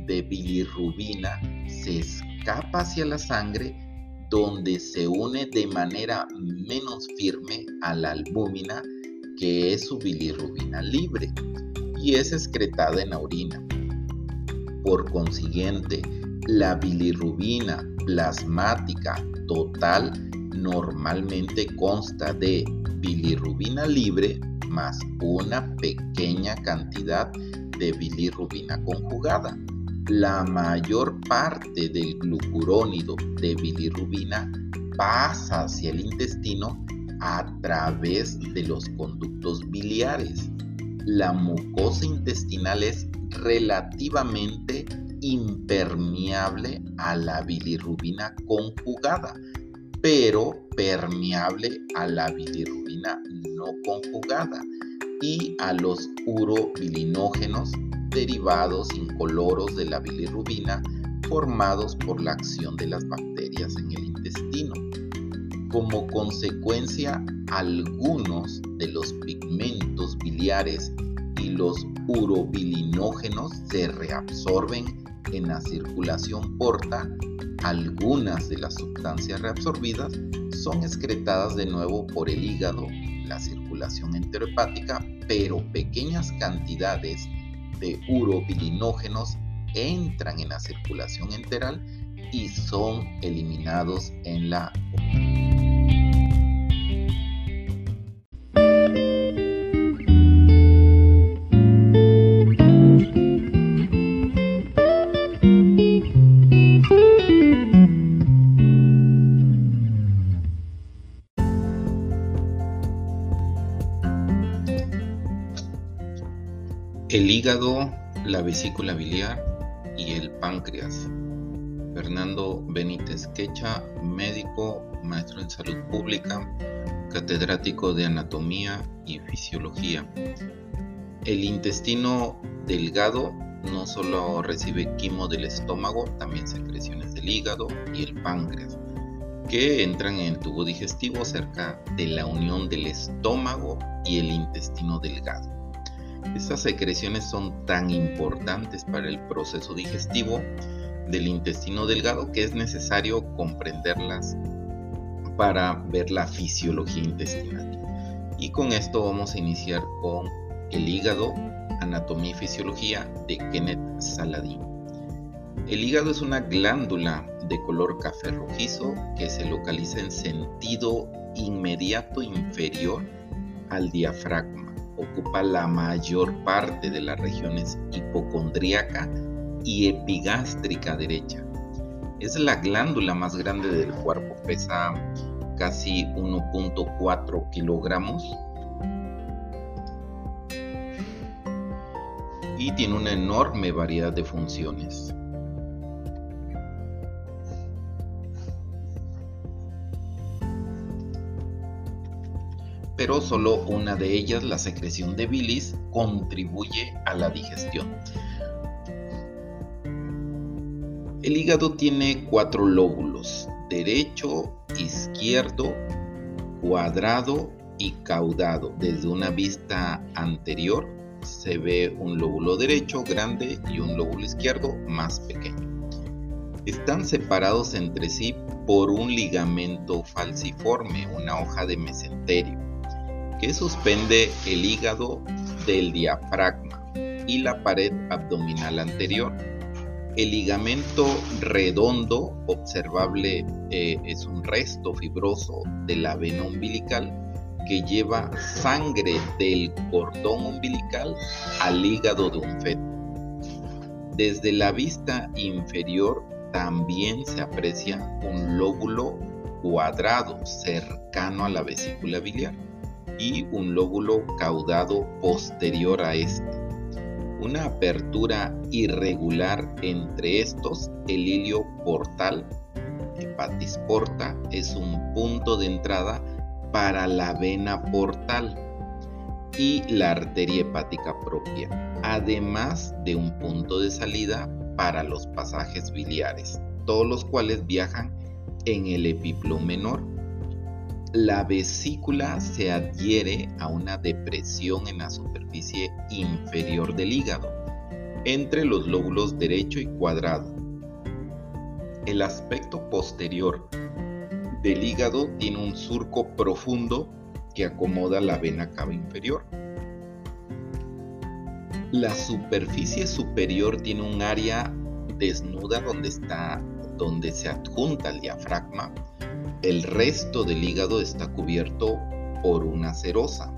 de bilirrubina se escapa hacia la sangre donde se une de manera menos firme a la albúmina, que es su bilirrubina libre, y es excretada en la orina. Por consiguiente, la bilirrubina plasmática total normalmente consta de bilirrubina libre más una pequeña cantidad de bilirrubina conjugada la mayor parte del glucurónido de bilirrubina pasa hacia el intestino a través de los conductos biliares. La mucosa intestinal es relativamente impermeable a la bilirrubina conjugada, pero permeable a la bilirrubina no conjugada y a los urobilinógenos derivados incoloros de la bilirrubina formados por la acción de las bacterias en el. Como consecuencia, algunos de los pigmentos biliares y los urobilinógenos se reabsorben en la circulación corta. Algunas de las sustancias reabsorbidas son excretadas de nuevo por el hígado, la circulación enterohepática, pero pequeñas cantidades de urobilinógenos entran en la circulación enteral y son eliminados en la el hígado, la vesícula biliar y el páncreas. Fernando Benítez Quecha, médico, maestro en salud pública, catedrático de anatomía y fisiología. El intestino delgado no solo recibe quimo del estómago, también secreciones del hígado y el páncreas, que entran en el tubo digestivo cerca de la unión del estómago y el intestino delgado. Estas secreciones son tan importantes para el proceso digestivo del intestino delgado que es necesario comprenderlas para ver la fisiología intestinal. Y con esto vamos a iniciar con el hígado, anatomía y fisiología de Kenneth Saladin. El hígado es una glándula de color café rojizo que se localiza en sentido inmediato inferior al diafragma ocupa la mayor parte de las regiones hipocondríaca y epigástrica derecha. Es la glándula más grande del cuerpo, pesa casi 1.4 kilogramos y tiene una enorme variedad de funciones. pero solo una de ellas, la secreción de bilis, contribuye a la digestión. El hígado tiene cuatro lóbulos, derecho, izquierdo, cuadrado y caudado. Desde una vista anterior se ve un lóbulo derecho grande y un lóbulo izquierdo más pequeño. Están separados entre sí por un ligamento falciforme, una hoja de mesenterio que suspende el hígado del diafragma y la pared abdominal anterior. El ligamento redondo observable eh, es un resto fibroso de la vena umbilical que lleva sangre del cordón umbilical al hígado de un feto. Desde la vista inferior también se aprecia un lóbulo cuadrado cercano a la vesícula biliar y un lóbulo caudado posterior a este. Una apertura irregular entre estos, el hilio portal, hepatis porta, es un punto de entrada para la vena portal y la arteria hepática propia, además de un punto de salida para los pasajes biliares, todos los cuales viajan en el epiplo menor la vesícula se adhiere a una depresión en la superficie inferior del hígado, entre los lóbulos derecho y cuadrado. El aspecto posterior del hígado tiene un surco profundo que acomoda la vena cava inferior. La superficie superior tiene un área desnuda donde está donde se adjunta el diafragma el resto del hígado está cubierto por una cerosa.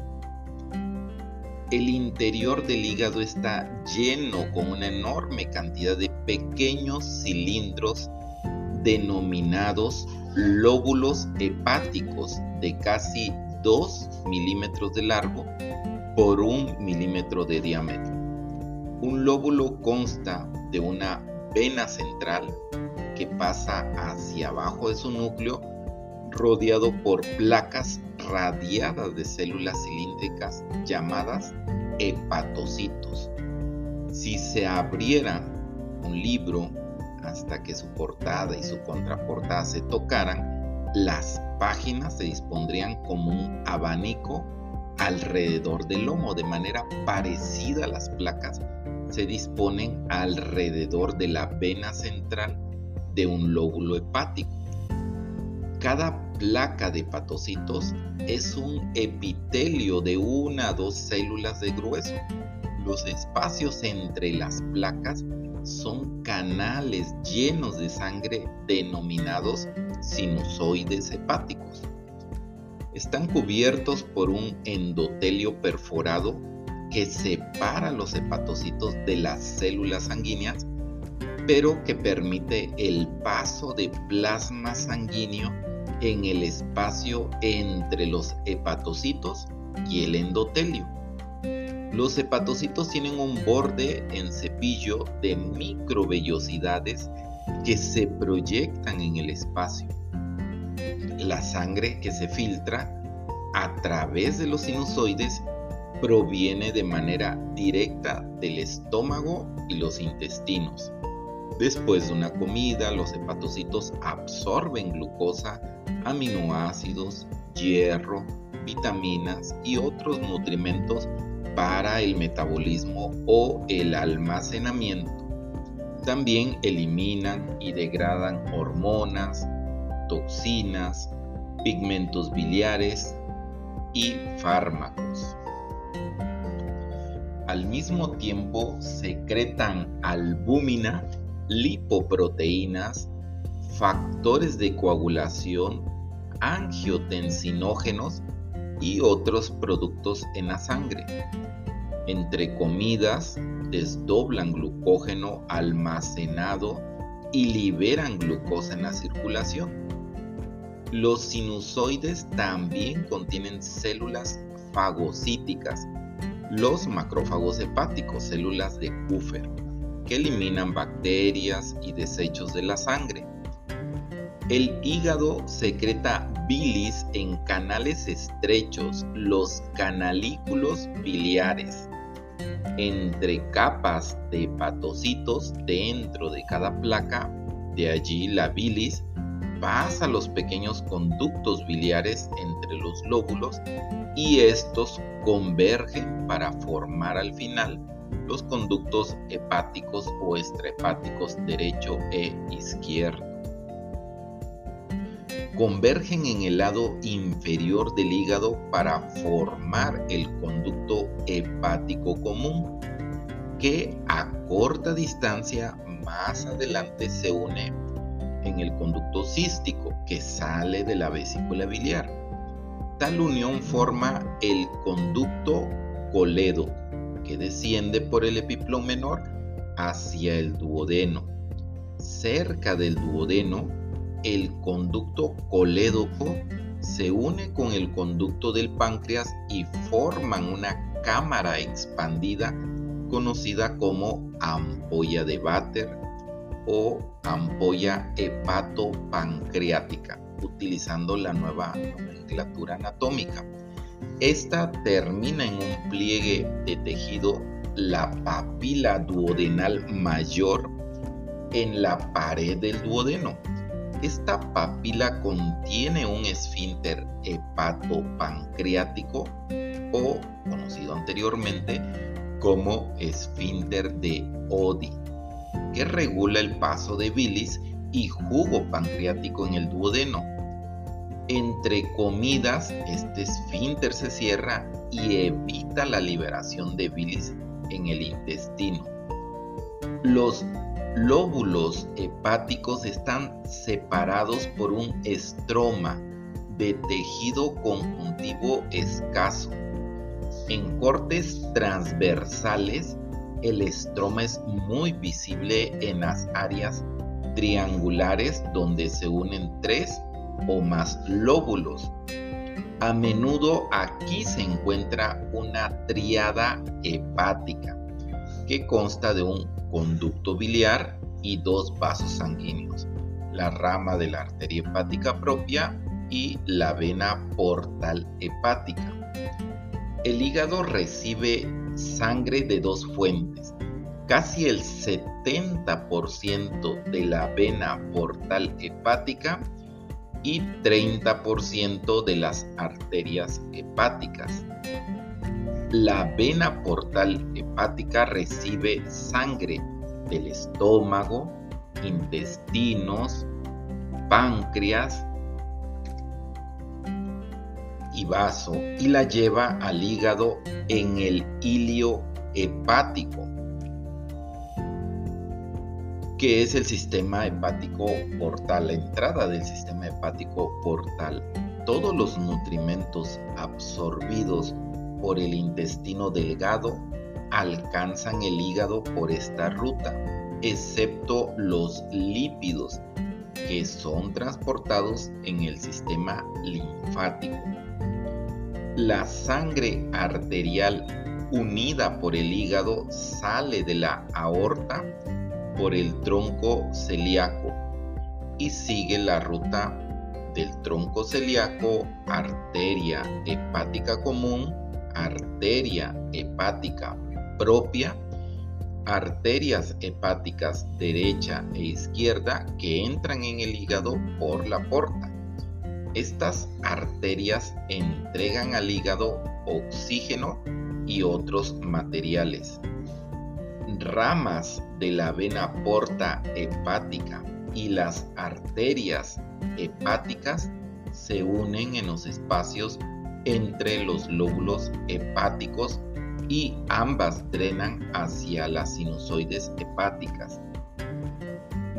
El interior del hígado está lleno con una enorme cantidad de pequeños cilindros denominados lóbulos hepáticos de casi 2 milímetros de largo por 1 milímetro de diámetro. Un lóbulo consta de una vena central que pasa hacia abajo de su núcleo rodeado por placas radiadas de células cilíndricas llamadas hepatocitos. Si se abriera un libro hasta que su portada y su contraportada se tocaran, las páginas se dispondrían como un abanico alrededor del lomo, de manera parecida a las placas se disponen alrededor de la vena central de un lóbulo hepático. Cada placa de hepatocitos es un epitelio de una a dos células de grueso. Los espacios entre las placas son canales llenos de sangre denominados sinusoides hepáticos. Están cubiertos por un endotelio perforado que separa los hepatocitos de las células sanguíneas, pero que permite el paso de plasma sanguíneo en el espacio entre los hepatocitos y el endotelio. Los hepatocitos tienen un borde en cepillo de microvellosidades que se proyectan en el espacio. La sangre que se filtra a través de los sinusoides proviene de manera directa del estómago y los intestinos. Después de una comida, los hepatocitos absorben glucosa, aminoácidos, hierro, vitaminas y otros nutrimentos para el metabolismo o el almacenamiento. También eliminan y degradan hormonas, toxinas, pigmentos biliares y fármacos. Al mismo tiempo secretan albúmina, lipoproteínas, factores de coagulación, angiotensinógenos y otros productos en la sangre. Entre comidas, desdoblan glucógeno almacenado y liberan glucosa en la circulación. Los sinusoides también contienen células fagocíticas, los macrófagos hepáticos, células de Kupfer, que eliminan bacterias y desechos de la sangre. El hígado secreta bilis en canales estrechos, los canalículos biliares, entre capas de hepatocitos dentro de cada placa. De allí la bilis pasa los pequeños conductos biliares entre los lóbulos y estos convergen para formar al final los conductos hepáticos o extrahepáticos derecho e izquierdo convergen en el lado inferior del hígado para formar el conducto hepático común, que a corta distancia más adelante se une en el conducto cístico que sale de la vesícula biliar. Tal unión forma el conducto coledo, que desciende por el epiplón menor hacia el duodeno. Cerca del duodeno el conducto colédoco se une con el conducto del páncreas y forman una cámara expandida conocida como ampolla de Vater o ampolla hepatopancreática, utilizando la nueva nomenclatura anatómica. Esta termina en un pliegue de tejido, la papila duodenal mayor, en la pared del duodeno esta papila contiene un esfínter hepatopancreático o conocido anteriormente como esfínter de Oddi, que regula el paso de bilis y jugo pancreático en el duodeno. Entre comidas, este esfínter se cierra y evita la liberación de bilis en el intestino. Los lóbulos hepáticos están separados por un estroma de tejido conjuntivo escaso. En cortes transversales, el estroma es muy visible en las áreas triangulares donde se unen tres o más lóbulos. A menudo aquí se encuentra una triada hepática que consta de un conducto biliar y dos vasos sanguíneos, la rama de la arteria hepática propia y la vena portal hepática. El hígado recibe sangre de dos fuentes. Casi el 70% de la vena portal hepática y 30% de las arterias hepáticas. La vena portal hepática recibe sangre del estómago, intestinos, páncreas y vaso y la lleva al hígado en el hilio hepático. Que es el sistema hepático portal, la entrada del sistema hepático portal. Todos los nutrimentos absorbidos por el intestino delgado alcanzan el hígado por esta ruta, excepto los lípidos que son transportados en el sistema linfático. La sangre arterial unida por el hígado sale de la aorta por el tronco celíaco y sigue la ruta del tronco celíaco, arteria hepática común, arteria hepática propia, arterias hepáticas derecha e izquierda que entran en el hígado por la porta. Estas arterias entregan al hígado oxígeno y otros materiales. Ramas de la vena porta hepática y las arterias hepáticas se unen en los espacios entre los lóbulos hepáticos y ambas drenan hacia las sinusoides hepáticas.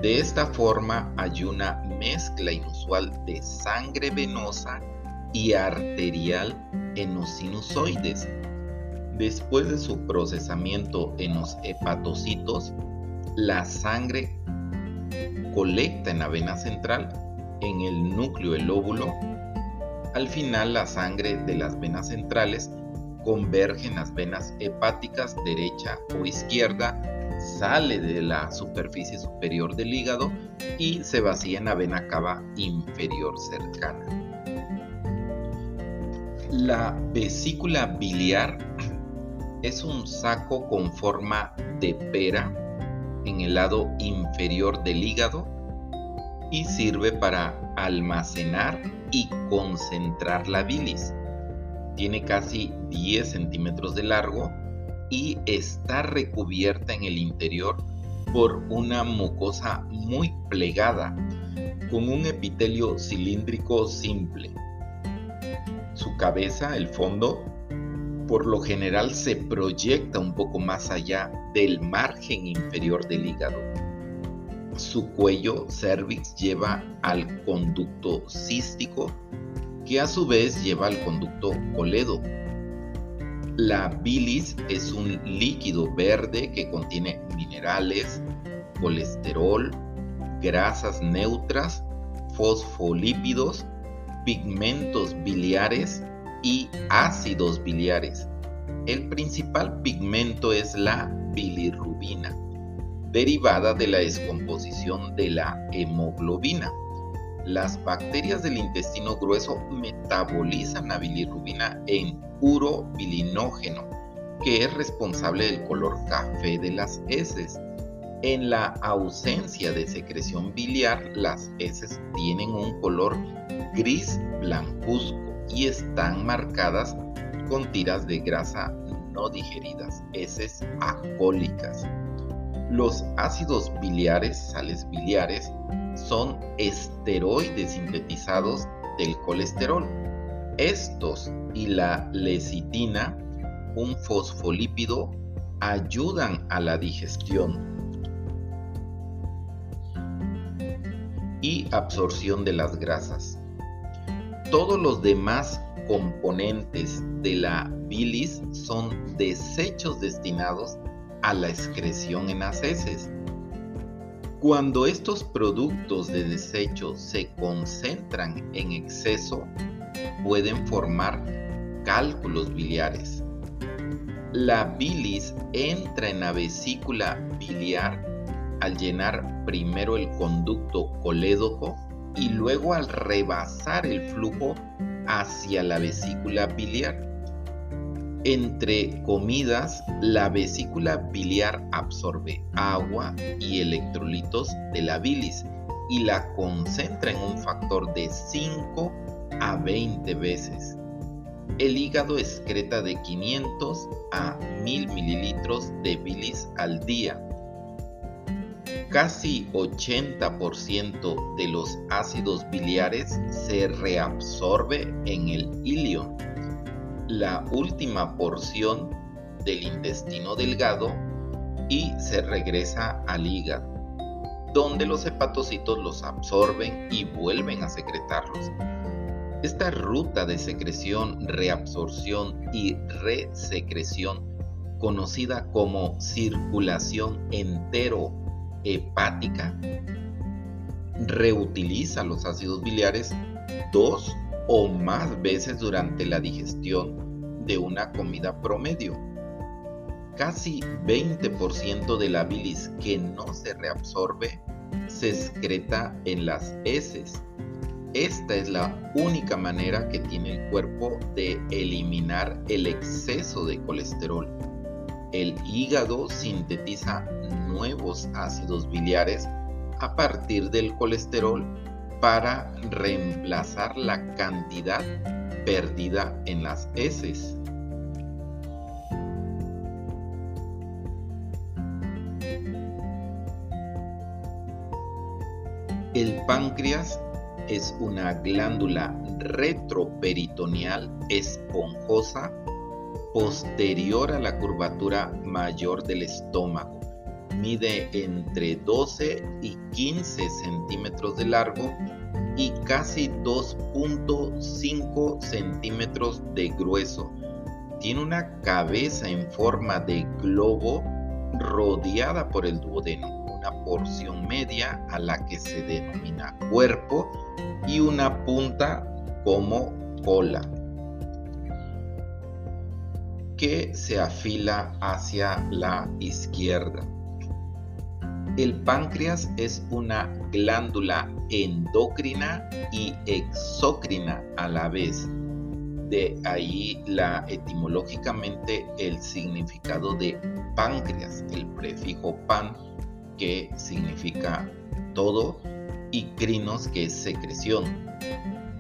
De esta forma hay una mezcla inusual de sangre venosa y arterial en los sinusoides. Después de su procesamiento en los hepatocitos, la sangre colecta en la vena central, en el núcleo del óvulo. Al final la sangre de las venas centrales converge en las venas hepáticas derecha o izquierda, sale de la superficie superior del hígado y se vacía en la vena cava inferior cercana. La vesícula biliar es un saco con forma de pera en el lado inferior del hígado y sirve para almacenar y concentrar la bilis. Tiene casi 10 centímetros de largo y está recubierta en el interior por una mucosa muy plegada con un epitelio cilíndrico simple. Su cabeza, el fondo, por lo general se proyecta un poco más allá del margen inferior del hígado. Su cuello cervix lleva al conducto cístico que a su vez lleva al conducto coledo. La bilis es un líquido verde que contiene minerales, colesterol, grasas neutras, fosfolípidos, pigmentos biliares y ácidos biliares. El principal pigmento es la bilirrubina, derivada de la descomposición de la hemoglobina. Las bacterias del intestino grueso metabolizan la bilirrubina en urobilinógeno, que es responsable del color café de las heces. En la ausencia de secreción biliar, las heces tienen un color gris blancuzco y están marcadas con tiras de grasa no digeridas, heces acólicas. Los ácidos biliares, sales biliares, son esteroides sintetizados del colesterol. Estos y la lecitina, un fosfolípido, ayudan a la digestión y absorción de las grasas todos los demás componentes de la bilis son desechos destinados a la excreción en las heces. Cuando estos productos de desecho se concentran en exceso, pueden formar cálculos biliares. La bilis entra en la vesícula biliar al llenar primero el conducto colédoco y luego al rebasar el flujo hacia la vesícula biliar. Entre comidas, la vesícula biliar absorbe agua y electrolitos de la bilis y la concentra en un factor de 5 a 20 veces. El hígado excreta de 500 a 1000 mililitros de bilis al día casi 80% de los ácidos biliares se reabsorbe en el ilion, la última porción del intestino delgado, y se regresa al hígado. donde los hepatocitos los absorben y vuelven a secretarlos. Esta ruta de secreción, reabsorción y resecreción, conocida como circulación enterohepática, reutiliza los ácidos biliares dos o más veces durante la digestión de una comida promedio. Casi 20% de la bilis que no se reabsorbe se excreta en las heces. Esta es la única manera que tiene el cuerpo de eliminar el exceso de colesterol. El hígado sintetiza nuevos ácidos biliares a partir del colesterol para reemplazar la cantidad perdida en las heces. El páncreas es una glándula retroperitoneal esponjosa posterior a la curvatura mayor del estómago mide entre 12 y 15 centímetros de largo y casi 2.5 centímetros de grueso. Tiene una cabeza en forma de globo rodeada por el duodeno, una porción media a la que se denomina cuerpo y una punta como cola que se afila hacia la izquierda. El páncreas es una glándula endocrina y exócrina a la vez. De ahí la etimológicamente el significado de páncreas, el prefijo pan que significa todo y crinos que es secreción.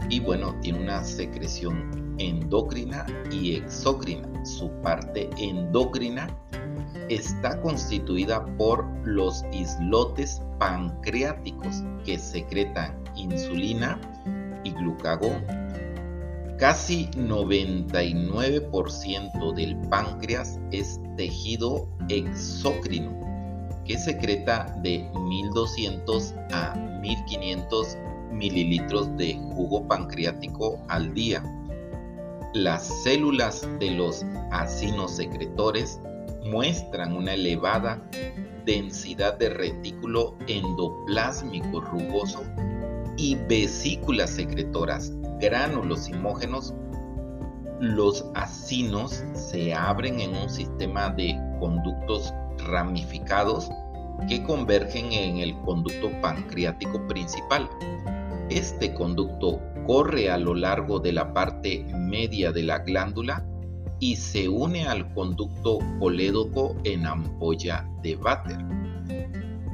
Y bueno, tiene una secreción endocrina y exócrina. Su parte endocrina está constituida por los islotes pancreáticos que secretan insulina y glucagón. Casi 99% del páncreas es tejido exócrino que secreta de 1200 a 1500 mililitros de jugo pancreático al día. Las células de los acinos secretores muestran una elevada densidad de retículo endoplásmico rugoso y vesículas secretoras, gránulos imógenos. Los acinos se abren en un sistema de conductos ramificados que convergen en el conducto pancreático principal. Este conducto corre a lo largo de la parte media de la glándula y se une al conducto colédoco en ampolla de váter.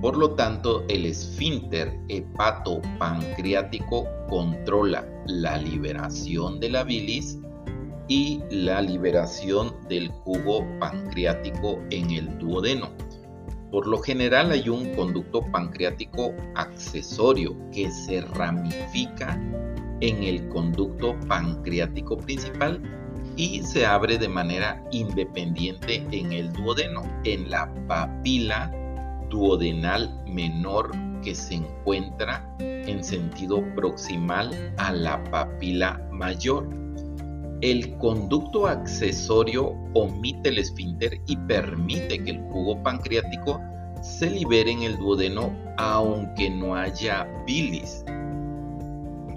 Por lo tanto, el esfínter hepatopancreático controla la liberación de la bilis y la liberación del jugo pancreático en el duodeno. Por lo general hay un conducto pancreático accesorio que se ramifica en el conducto pancreático principal y se abre de manera independiente en el duodeno, en la papila duodenal menor que se encuentra en sentido proximal a la papila mayor. El conducto accesorio omite el esfínter y permite que el jugo pancreático se libere en el duodeno aunque no haya bilis.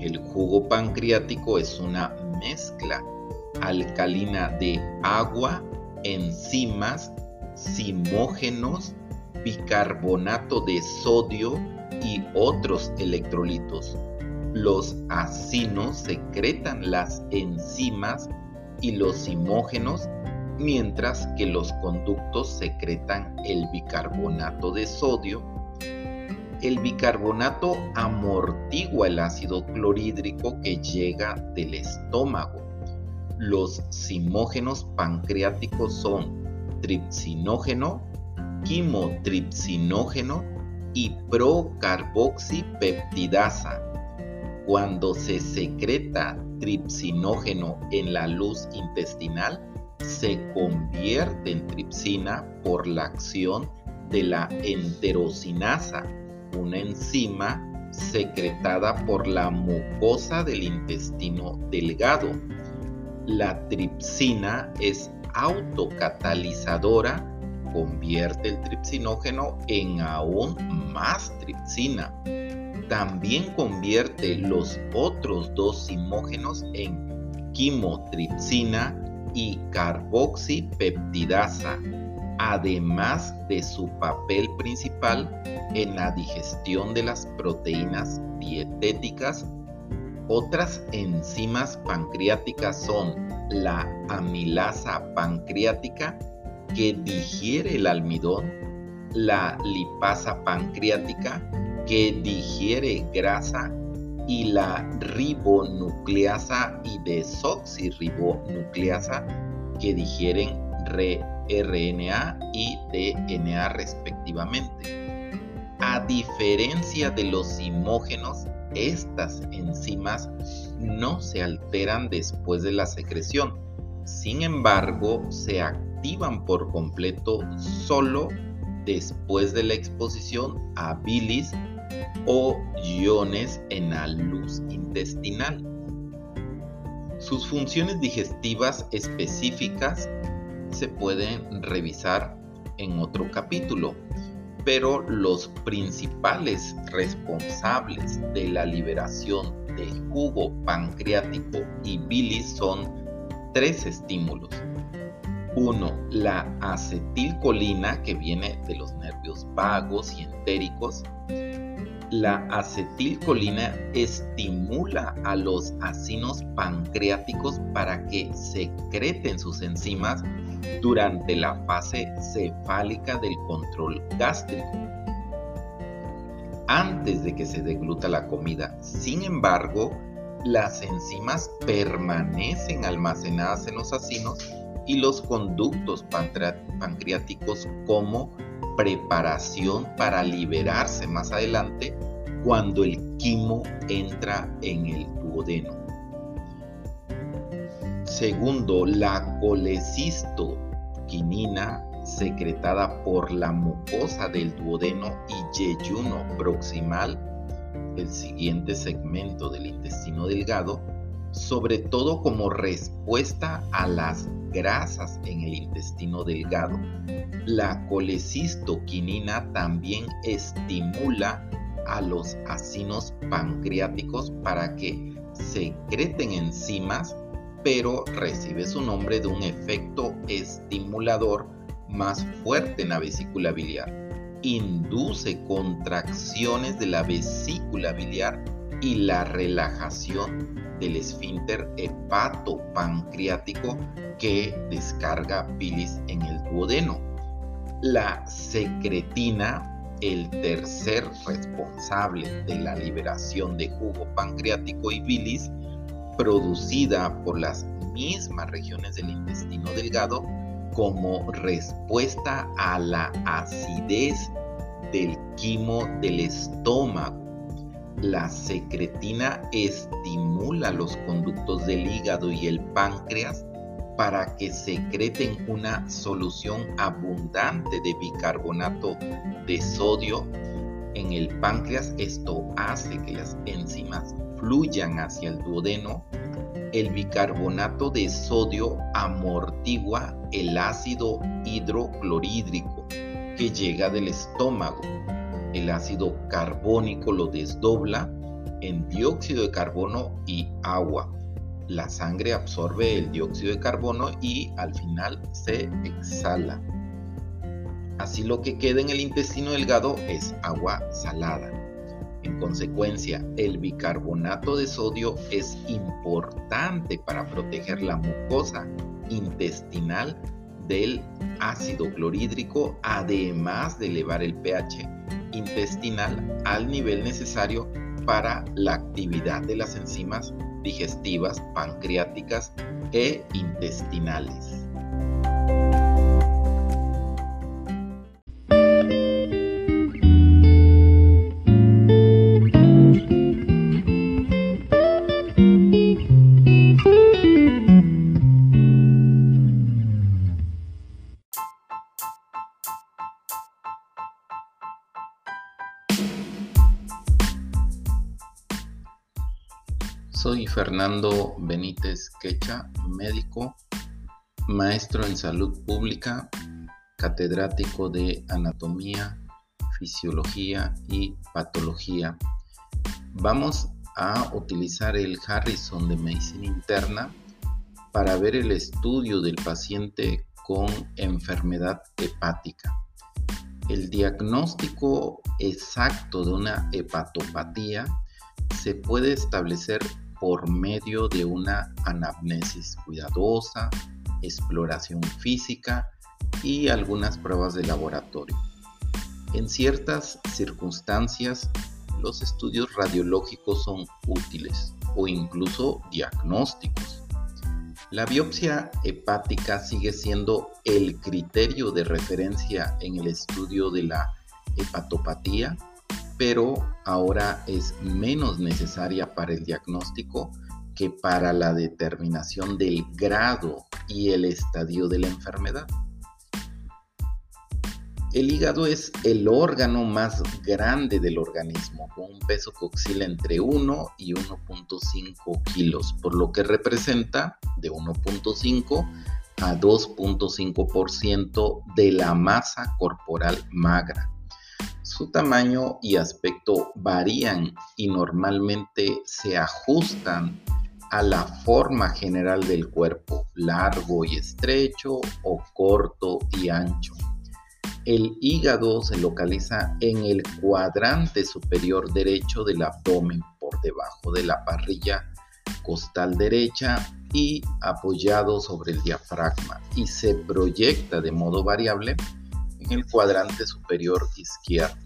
El jugo pancreático es una mezcla alcalina de agua, enzimas, simógenos, bicarbonato de sodio y otros electrolitos. Los acinos secretan las enzimas y los simógenos, mientras que los conductos secretan el bicarbonato de sodio. El bicarbonato amortigua el ácido clorhídrico que llega del estómago los simógenos pancreáticos son tripsinógeno, quimotripsinógeno y procarboxipeptidasa. Cuando se secreta tripsinógeno en la luz intestinal, se convierte en tripsina por la acción de la enterosinasa una enzima secretada por la mucosa del intestino delgado. La tripsina es autocatalizadora, convierte el tripsinógeno en aún más tripsina. También convierte los otros dos simógenos en quimotripsina y carboxipeptidasa, además de su papel principal en la digestión de las proteínas dietéticas. Otras enzimas pancreáticas son la amilasa pancreática que digiere el almidón, la lipasa pancreática que digiere grasa y la ribonucleasa y desoxirribonucleasa que digieren RNA y DNA respectivamente. A diferencia de los simógenos, estas enzimas no se alteran después de la secreción. Sin embargo, se activan por completo solo después de la exposición a bilis o iones en la luz intestinal. Sus funciones digestivas específicas se pueden revisar en otro capítulo, pero los principales responsables de la liberación de jugo pancreático y bilis son tres estímulos. Uno, la acetilcolina que viene de los nervios vagos y entéricos la acetilcolina estimula a los acinos pancreáticos para que secreten sus enzimas durante la fase cefálica del control gástrico, antes de que se degluta la comida. Sin embargo, las enzimas permanecen almacenadas en los acinos y los conductos pancreáticos como preparación para liberarse más adelante cuando el quimo entra en el duodeno. Segundo, la colecistoquinina secretada por la mucosa del duodeno y yeyuno proximal, el siguiente segmento del intestino delgado, sobre todo como respuesta a las grasas en el intestino delgado. La colecistoquinina también estimula a los acinos pancreáticos para que secreten enzimas, pero recibe su nombre de un efecto estimulador más fuerte en la vesícula biliar. Induce contracciones de la vesícula biliar y la relajación del esfínter hepatopancreático que descarga bilis en el duodeno. La secretina, el tercer responsable de la liberación de jugo pancreático y bilis, producida por las mismas regiones del intestino delgado como respuesta a la acidez del quimo del estómago la secretina estimula los conductos del hígado y el páncreas para que secreten una solución abundante de bicarbonato de sodio en el páncreas. Esto hace que las enzimas hacia el duodeno. El bicarbonato de sodio amortigua el ácido hidroclorhídrico que llega del estómago el ácido carbónico lo desdobla en dióxido de carbono y agua. La sangre absorbe el dióxido de carbono y al final se exhala. Así lo que queda en el intestino delgado es agua salada. En consecuencia, el bicarbonato de sodio es importante para proteger la mucosa intestinal del ácido clorhídrico, además de elevar el pH intestinal al nivel necesario para la actividad de las enzimas digestivas, pancreáticas e intestinales. Fernando Benítez Quecha, médico, maestro en salud pública, catedrático de anatomía, fisiología y patología. Vamos a utilizar el Harrison de medicina interna para ver el estudio del paciente con enfermedad hepática. El diagnóstico exacto de una hepatopatía se puede establecer por medio de una anamnesis cuidadosa, exploración física y algunas pruebas de laboratorio. En ciertas circunstancias, los estudios radiológicos son útiles o incluso diagnósticos. La biopsia hepática sigue siendo el criterio de referencia en el estudio de la hepatopatía, pero ahora es menos necesaria para el diagnóstico que para la determinación del grado y el estadio de la enfermedad. El hígado es el órgano más grande del organismo, con un peso que oscila entre 1 y 1.5 kilos, por lo que representa de 1.5 a 2.5% de la masa corporal magra. Su tamaño y aspecto varían y normalmente se ajustan a la forma general del cuerpo, largo y estrecho o corto y ancho. El hígado se localiza en el cuadrante superior derecho del abdomen, por debajo de la parrilla costal derecha y apoyado sobre el diafragma y se proyecta de modo variable en el cuadrante superior izquierdo.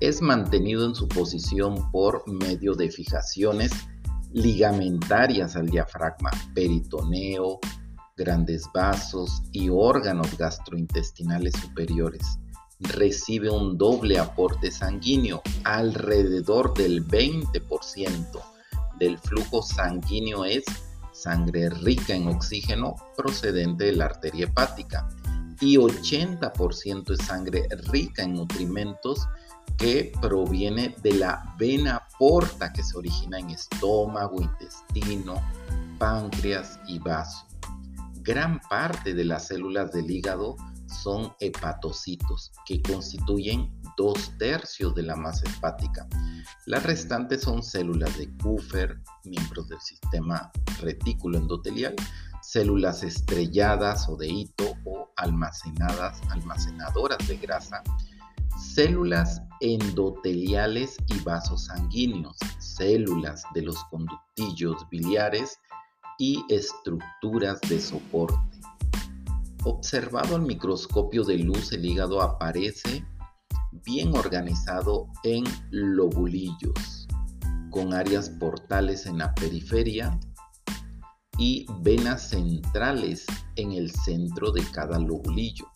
Es mantenido en su posición por medio de fijaciones ligamentarias al diafragma, peritoneo, grandes vasos y órganos gastrointestinales superiores. Recibe un doble aporte sanguíneo, alrededor del 20% del flujo sanguíneo es sangre rica en oxígeno procedente de la arteria hepática y 80% es sangre rica en nutrimentos que proviene de la vena porta que se origina en estómago, intestino, páncreas y vaso gran parte de las células del hígado son hepatocitos, que constituyen dos tercios de la masa hepática. Las restantes son células de Kupfer, miembros del sistema retículo endotelial, células estrelladas o de hito o almacenadas, almacenadoras de grasa, células endoteliales y vasos sanguíneos, células de los conductillos biliares y estructuras de soporte. Observado al microscopio de luz, el hígado aparece bien organizado en lobulillos, con áreas portales en la periferia y venas centrales en el centro de cada lobulillo.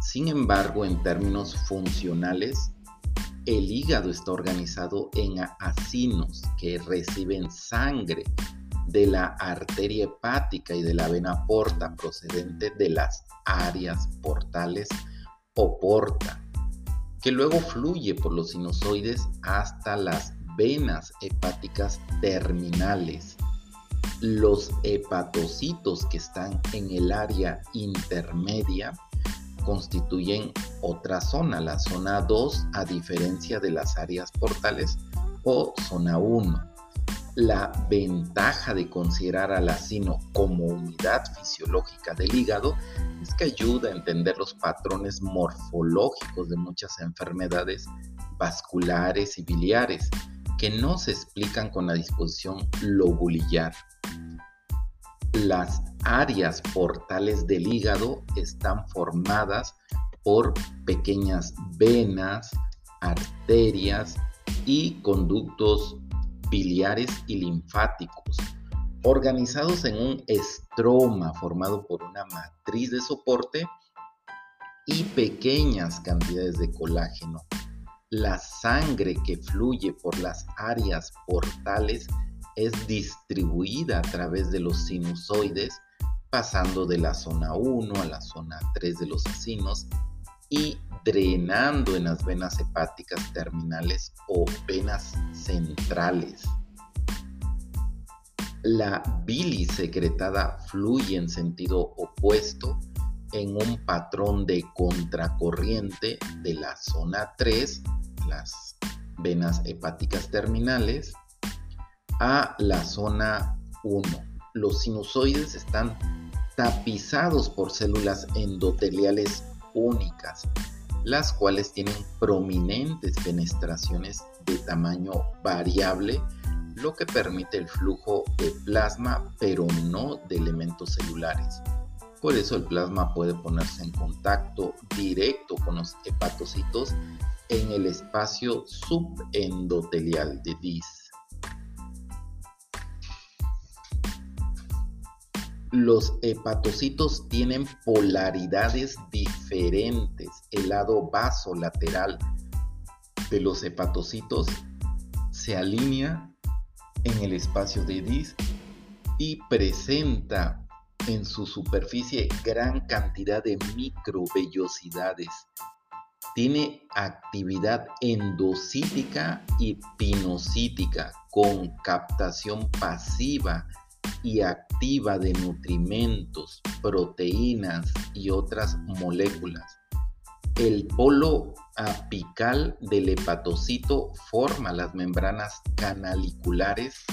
Sin embargo, en términos funcionales, el hígado está organizado en acinos que reciben sangre de la arteria hepática y de la vena porta procedente de las áreas portales o porta, que luego fluye por los sinusoides hasta las venas hepáticas terminales. Los hepatocitos que están en el área intermedia constituyen otra zona, la zona 2, a diferencia de las áreas portales o zona 1 la ventaja de considerar al acino como unidad fisiológica del hígado es que ayuda a entender los patrones morfológicos de muchas enfermedades vasculares y biliares que no se explican con la disposición lobulillar. Las áreas portales del hígado están formadas por pequeñas venas, arterias y conductos biliares y linfáticos, organizados en un estroma formado por una matriz de soporte y pequeñas cantidades de colágeno. La sangre que fluye por las áreas portales es distribuida a través de los sinusoides, pasando de la zona 1 a la zona 3 de los acinos y drenando en las venas hepáticas terminales o venas centrales. La bilis secretada fluye en sentido opuesto en un patrón de contracorriente de la zona 3, las venas hepáticas terminales, a la zona 1. Los sinusoides están tapizados por células endoteliales únicas, las cuales tienen prominentes fenestraciones de tamaño variable, lo que permite el flujo de plasma, pero no de elementos celulares. Por eso el plasma puede ponerse en contacto directo con los hepatocitos en el espacio subendotelial de DIS. Los hepatocitos tienen polaridades diferentes. El lado vasolateral de los hepatocitos se alinea en el espacio de DIS y presenta en su superficie gran cantidad de microvellosidades. Tiene actividad endocítica y pinocítica con captación pasiva y activa de nutrimentos, proteínas y otras moléculas. El polo apical del hepatocito forma las membranas canaliculares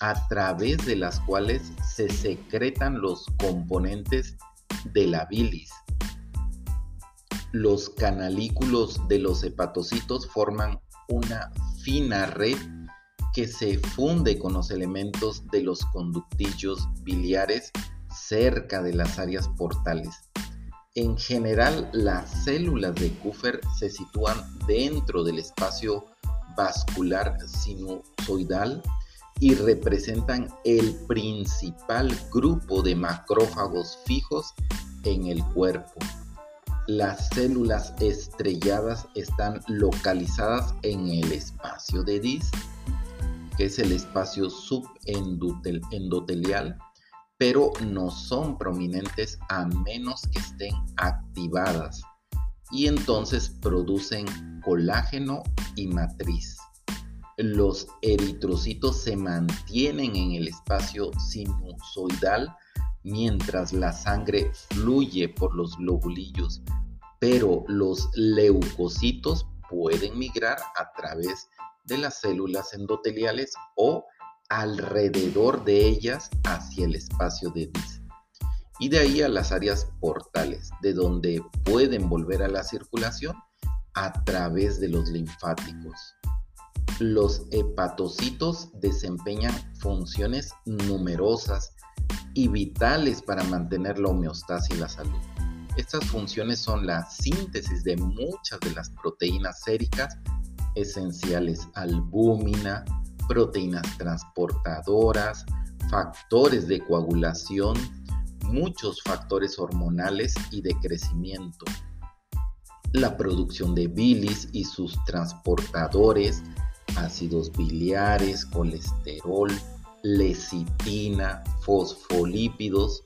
a través de las cuales se secretan los componentes de la bilis. Los canalículos de los hepatocitos forman una fina red que se funde con los elementos de los conductillos biliares cerca de las áreas portales. En general, las células de Kupfer se sitúan dentro del espacio vascular sinusoidal y representan el principal grupo de macrófagos fijos en el cuerpo. Las células estrelladas están localizadas en el espacio de DIS, es el espacio subendotelial, pero no son prominentes a menos que estén activadas y entonces producen colágeno y matriz. Los eritrocitos se mantienen en el espacio sinusoidal mientras la sangre fluye por los globulillos, pero los leucocitos pueden migrar a través de las células endoteliales o alrededor de ellas hacia el espacio de Dis. Y de ahí a las áreas portales, de donde pueden volver a la circulación a través de los linfáticos. Los hepatocitos desempeñan funciones numerosas y vitales para mantener la homeostasis y la salud. Estas funciones son la síntesis de muchas de las proteínas séricas esenciales, albúmina, proteínas transportadoras, factores de coagulación, muchos factores hormonales y de crecimiento, la producción de bilis y sus transportadores, ácidos biliares, colesterol, lecitina, fosfolípidos,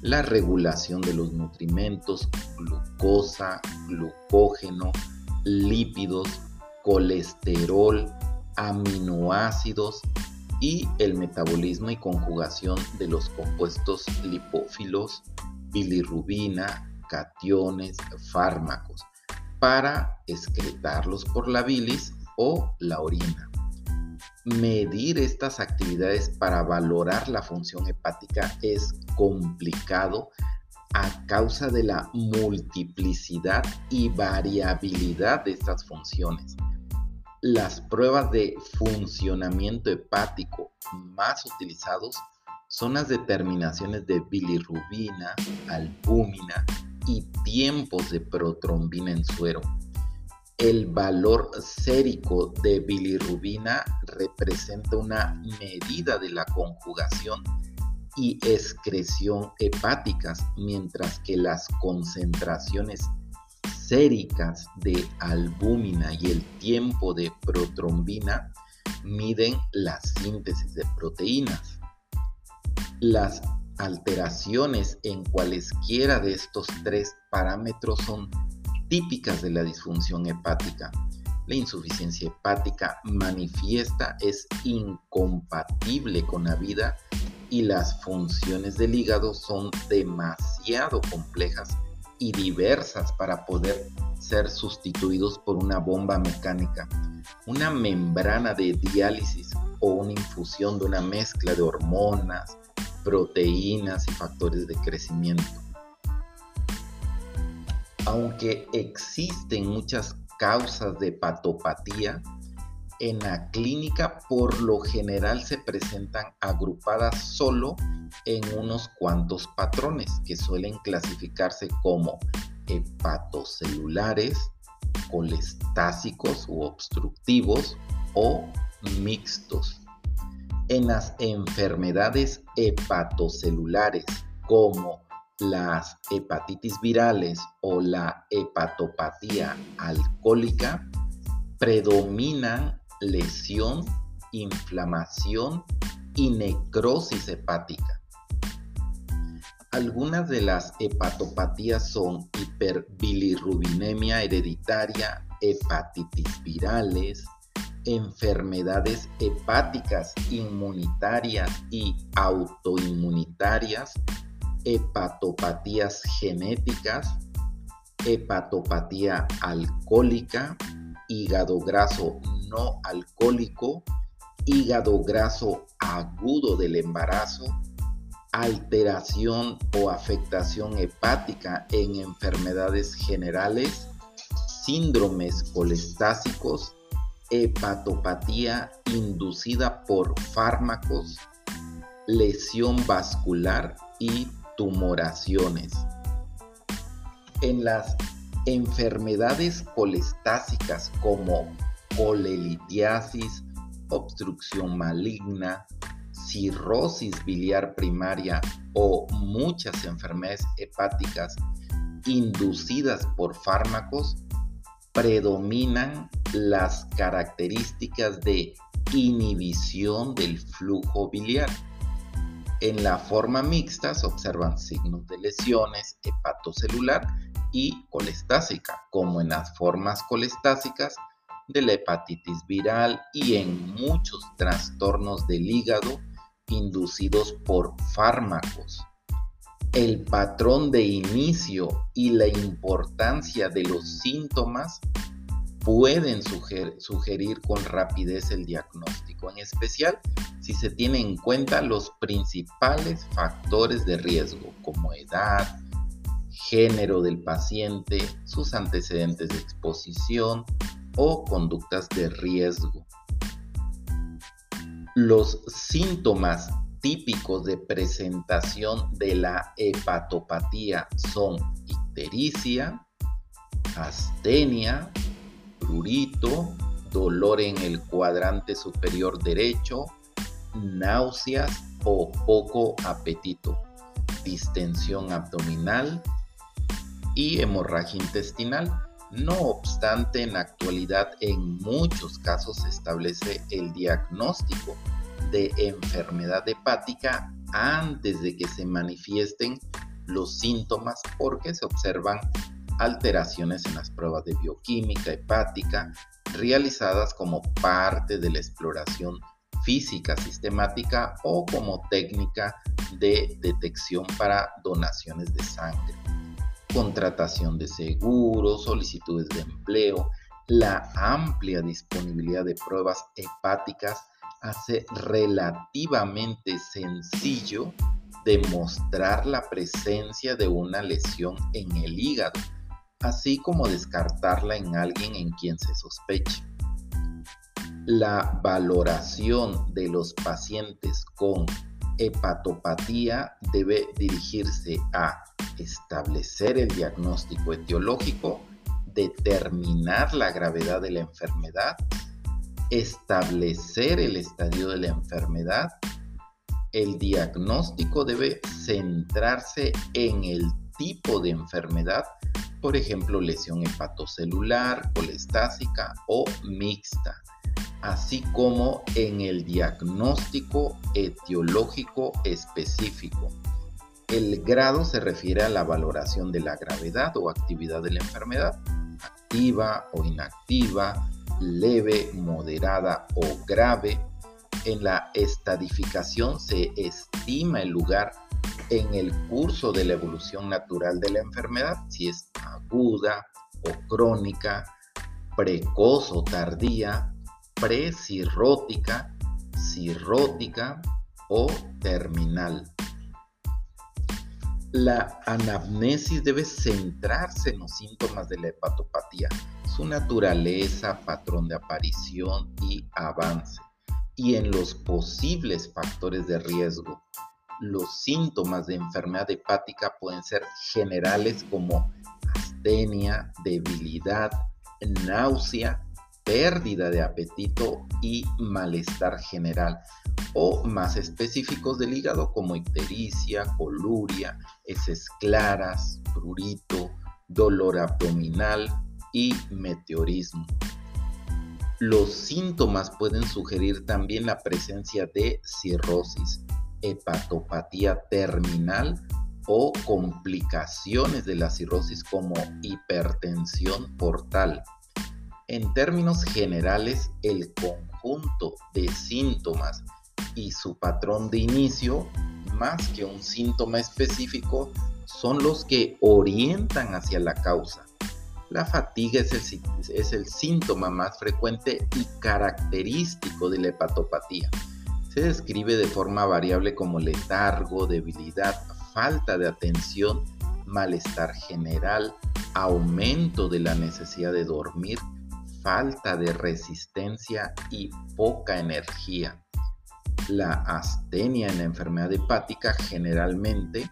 la regulación de los nutrimentos, glucosa, glucógeno, lípidos, colesterol, aminoácidos y el metabolismo y conjugación de los compuestos lipófilos, bilirrubina, cationes, fármacos, para excretarlos por la bilis o la orina. Medir estas actividades para valorar la función hepática es complicado a causa de la multiplicidad y variabilidad de estas funciones. Las pruebas de funcionamiento hepático más utilizados son las determinaciones de bilirrubina, albúmina y tiempos de protrombina en suero. El valor sérico de bilirrubina representa una medida de la conjugación y excreción hepáticas, mientras que las concentraciones séricas de albúmina y el tiempo de protrombina miden la síntesis de proteínas. Las alteraciones en cualesquiera de estos tres parámetros son típicas de la disfunción hepática. La insuficiencia hepática manifiesta es incompatible con la vida y las funciones del hígado son demasiado complejas y diversas para poder ser sustituidos por una bomba mecánica, una membrana de diálisis o una infusión de una mezcla de hormonas, proteínas y factores de crecimiento. Aunque existen muchas causas de patopatía, en la clínica por lo general se presentan agrupadas solo en unos cuantos patrones que suelen clasificarse como hepatocelulares, colestásicos u obstructivos o mixtos. En las enfermedades hepatocelulares como las hepatitis virales o la hepatopatía alcohólica, predominan lesión, inflamación y necrosis hepática. Algunas de las hepatopatías son hiperbilirrubinemia hereditaria, hepatitis virales, enfermedades hepáticas inmunitarias y autoinmunitarias, hepatopatías genéticas, hepatopatía alcohólica, hígado graso no alcohólico, hígado graso agudo del embarazo, alteración o afectación hepática en enfermedades generales, síndromes colestásicos, hepatopatía inducida por fármacos, lesión vascular y tumoraciones. En las enfermedades colestásicas como colelitiasis, obstrucción maligna, cirrosis biliar primaria o muchas enfermedades hepáticas inducidas por fármacos, predominan las características de inhibición del flujo biliar. En la forma mixta se observan signos de lesiones hepatocelular y colestásica, como en las formas colestásicas de la hepatitis viral y en muchos trastornos del hígado inducidos por fármacos. El patrón de inicio y la importancia de los síntomas pueden sugerir con rapidez el diagnóstico, en especial si se tienen en cuenta los principales factores de riesgo como edad, género del paciente, sus antecedentes de exposición, o conductas de riesgo. Los síntomas típicos de presentación de la hepatopatía son ictericia, astenia, prurito, dolor en el cuadrante superior derecho, náuseas o poco apetito, distensión abdominal y hemorragia intestinal. No obstante, en la actualidad en muchos casos se establece el diagnóstico de enfermedad hepática antes de que se manifiesten los síntomas porque se observan alteraciones en las pruebas de bioquímica hepática realizadas como parte de la exploración física sistemática o como técnica de detección para donaciones de sangre contratación de seguros, solicitudes de empleo, la amplia disponibilidad de pruebas hepáticas hace relativamente sencillo demostrar la presencia de una lesión en el hígado, así como descartarla en alguien en quien se sospeche. La valoración de los pacientes con hepatopatía debe dirigirse a establecer el diagnóstico etiológico, determinar la gravedad de la enfermedad, establecer el estadio de la enfermedad. El diagnóstico debe centrarse en el tipo de enfermedad, por ejemplo, lesión hepatocelular, colestásica o mixta, así como en el diagnóstico etiológico específico. El grado se refiere a la valoración de la gravedad o actividad de la enfermedad, activa o inactiva, leve, moderada o grave, en la estadificación se estima el lugar en el curso de la evolución natural de la enfermedad, si es aguda o crónica, precoz o tardía, precirrótica, cirrótica o terminal. La anamnesis debe centrarse en los síntomas de la hepatopatía, su naturaleza, patrón de aparición y avance, y en los posibles factores de riesgo. Los síntomas de enfermedad hepática pueden ser generales como astenia, debilidad, náusea, pérdida de apetito y malestar general, o más específicos del hígado como ictericia, coluria, heces claras, prurito, dolor abdominal y meteorismo. Los síntomas pueden sugerir también la presencia de cirrosis, hepatopatía terminal o complicaciones de la cirrosis como hipertensión portal. En términos generales, el conjunto de síntomas y su patrón de inicio, más que un síntoma específico, son los que orientan hacia la causa. La fatiga es el, síntoma más frecuente y característico de la hepatopatía. Se describe de forma variable como letargo, debilidad, falta de atención, malestar general, aumento de la necesidad de dormir, falta de resistencia y poca energía. La astenia en la enfermedad hepática generalmente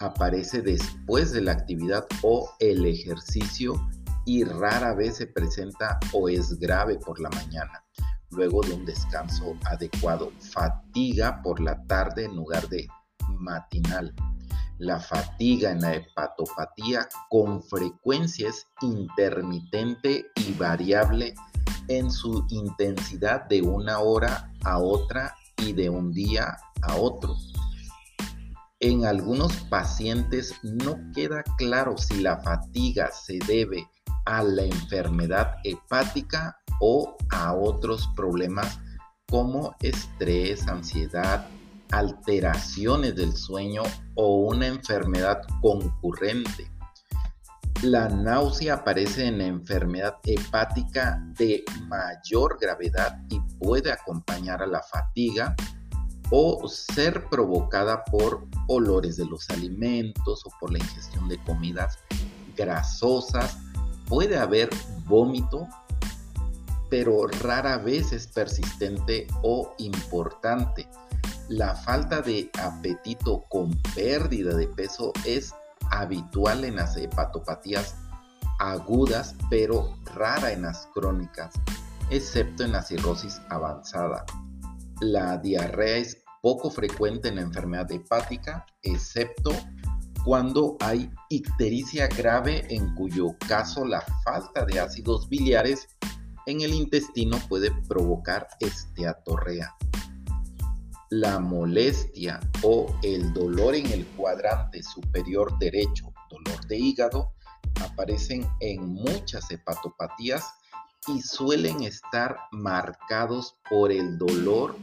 aparece después de la actividad o el ejercicio y rara vez se presenta o es grave por la mañana, luego de un descanso adecuado. Fatiga por la tarde en lugar de matinal. La fatiga en la hepatopatía con frecuencia es intermitente y variable en su intensidad de una hora a otra y de un día a otro. En algunos pacientes no queda claro si la fatiga se debe a la enfermedad hepática o a otros problemas como estrés, ansiedad, alteraciones del sueño o una enfermedad concurrente. La náusea aparece en la enfermedad hepática de mayor gravedad y puede acompañar a la fatiga o ser provocada por olores de los alimentos o por la ingestión de comidas grasosas. Puede haber vómito, pero rara vez es persistente o importante. La falta de apetito con pérdida de peso es habitual en las hepatopatías agudas, pero rara en las crónicas, excepto en la cirrosis avanzada. La diarrea es poco frecuente en la enfermedad hepática, excepto cuando hay ictericia grave en cuyo caso la falta de ácidos biliares en el intestino puede provocar esteatorrea la molestia o el dolor en el cuadrante superior derecho, dolor de hígado, aparecen en muchas hepatopatías y suelen estar marcados por el dolor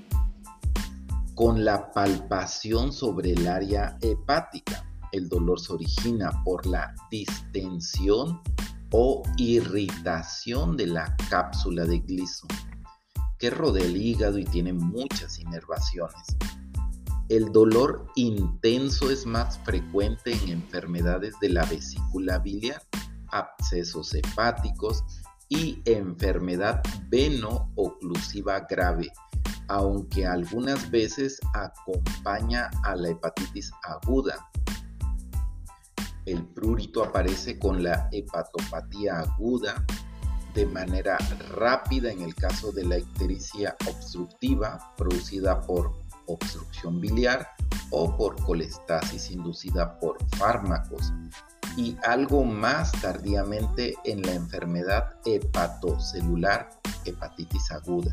con la palpación sobre el área hepática. El dolor se origina por la distensión o irritación de la cápsula de gliso que rodea el hígado y tiene muchas inervaciones. El dolor intenso es más frecuente en enfermedades de la vesícula biliar, abscesos hepáticos y enfermedad veno-oclusiva grave, aunque algunas veces acompaña a la hepatitis aguda. El prurito aparece con la hepatopatía aguda, de manera rápida en el caso de la ictericia obstructiva producida por obstrucción biliar o por colestasis inducida por fármacos y algo más tardíamente en la enfermedad hepatocelular hepatitis aguda.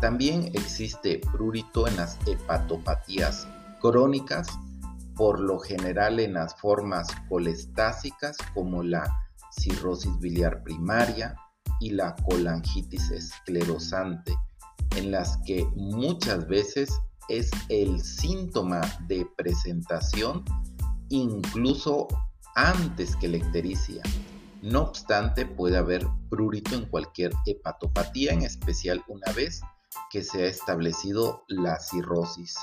También existe prurito en las hepatopatías crónicas, por lo general en las formas colestásicas como la cirrosis biliar primaria, y la colangitis esclerosante, en las que muchas veces es el síntoma de presentación incluso antes que la ictericia. No obstante, puede haber prurito en cualquier hepatopatía, en especial una vez que se ha establecido la cirrosis.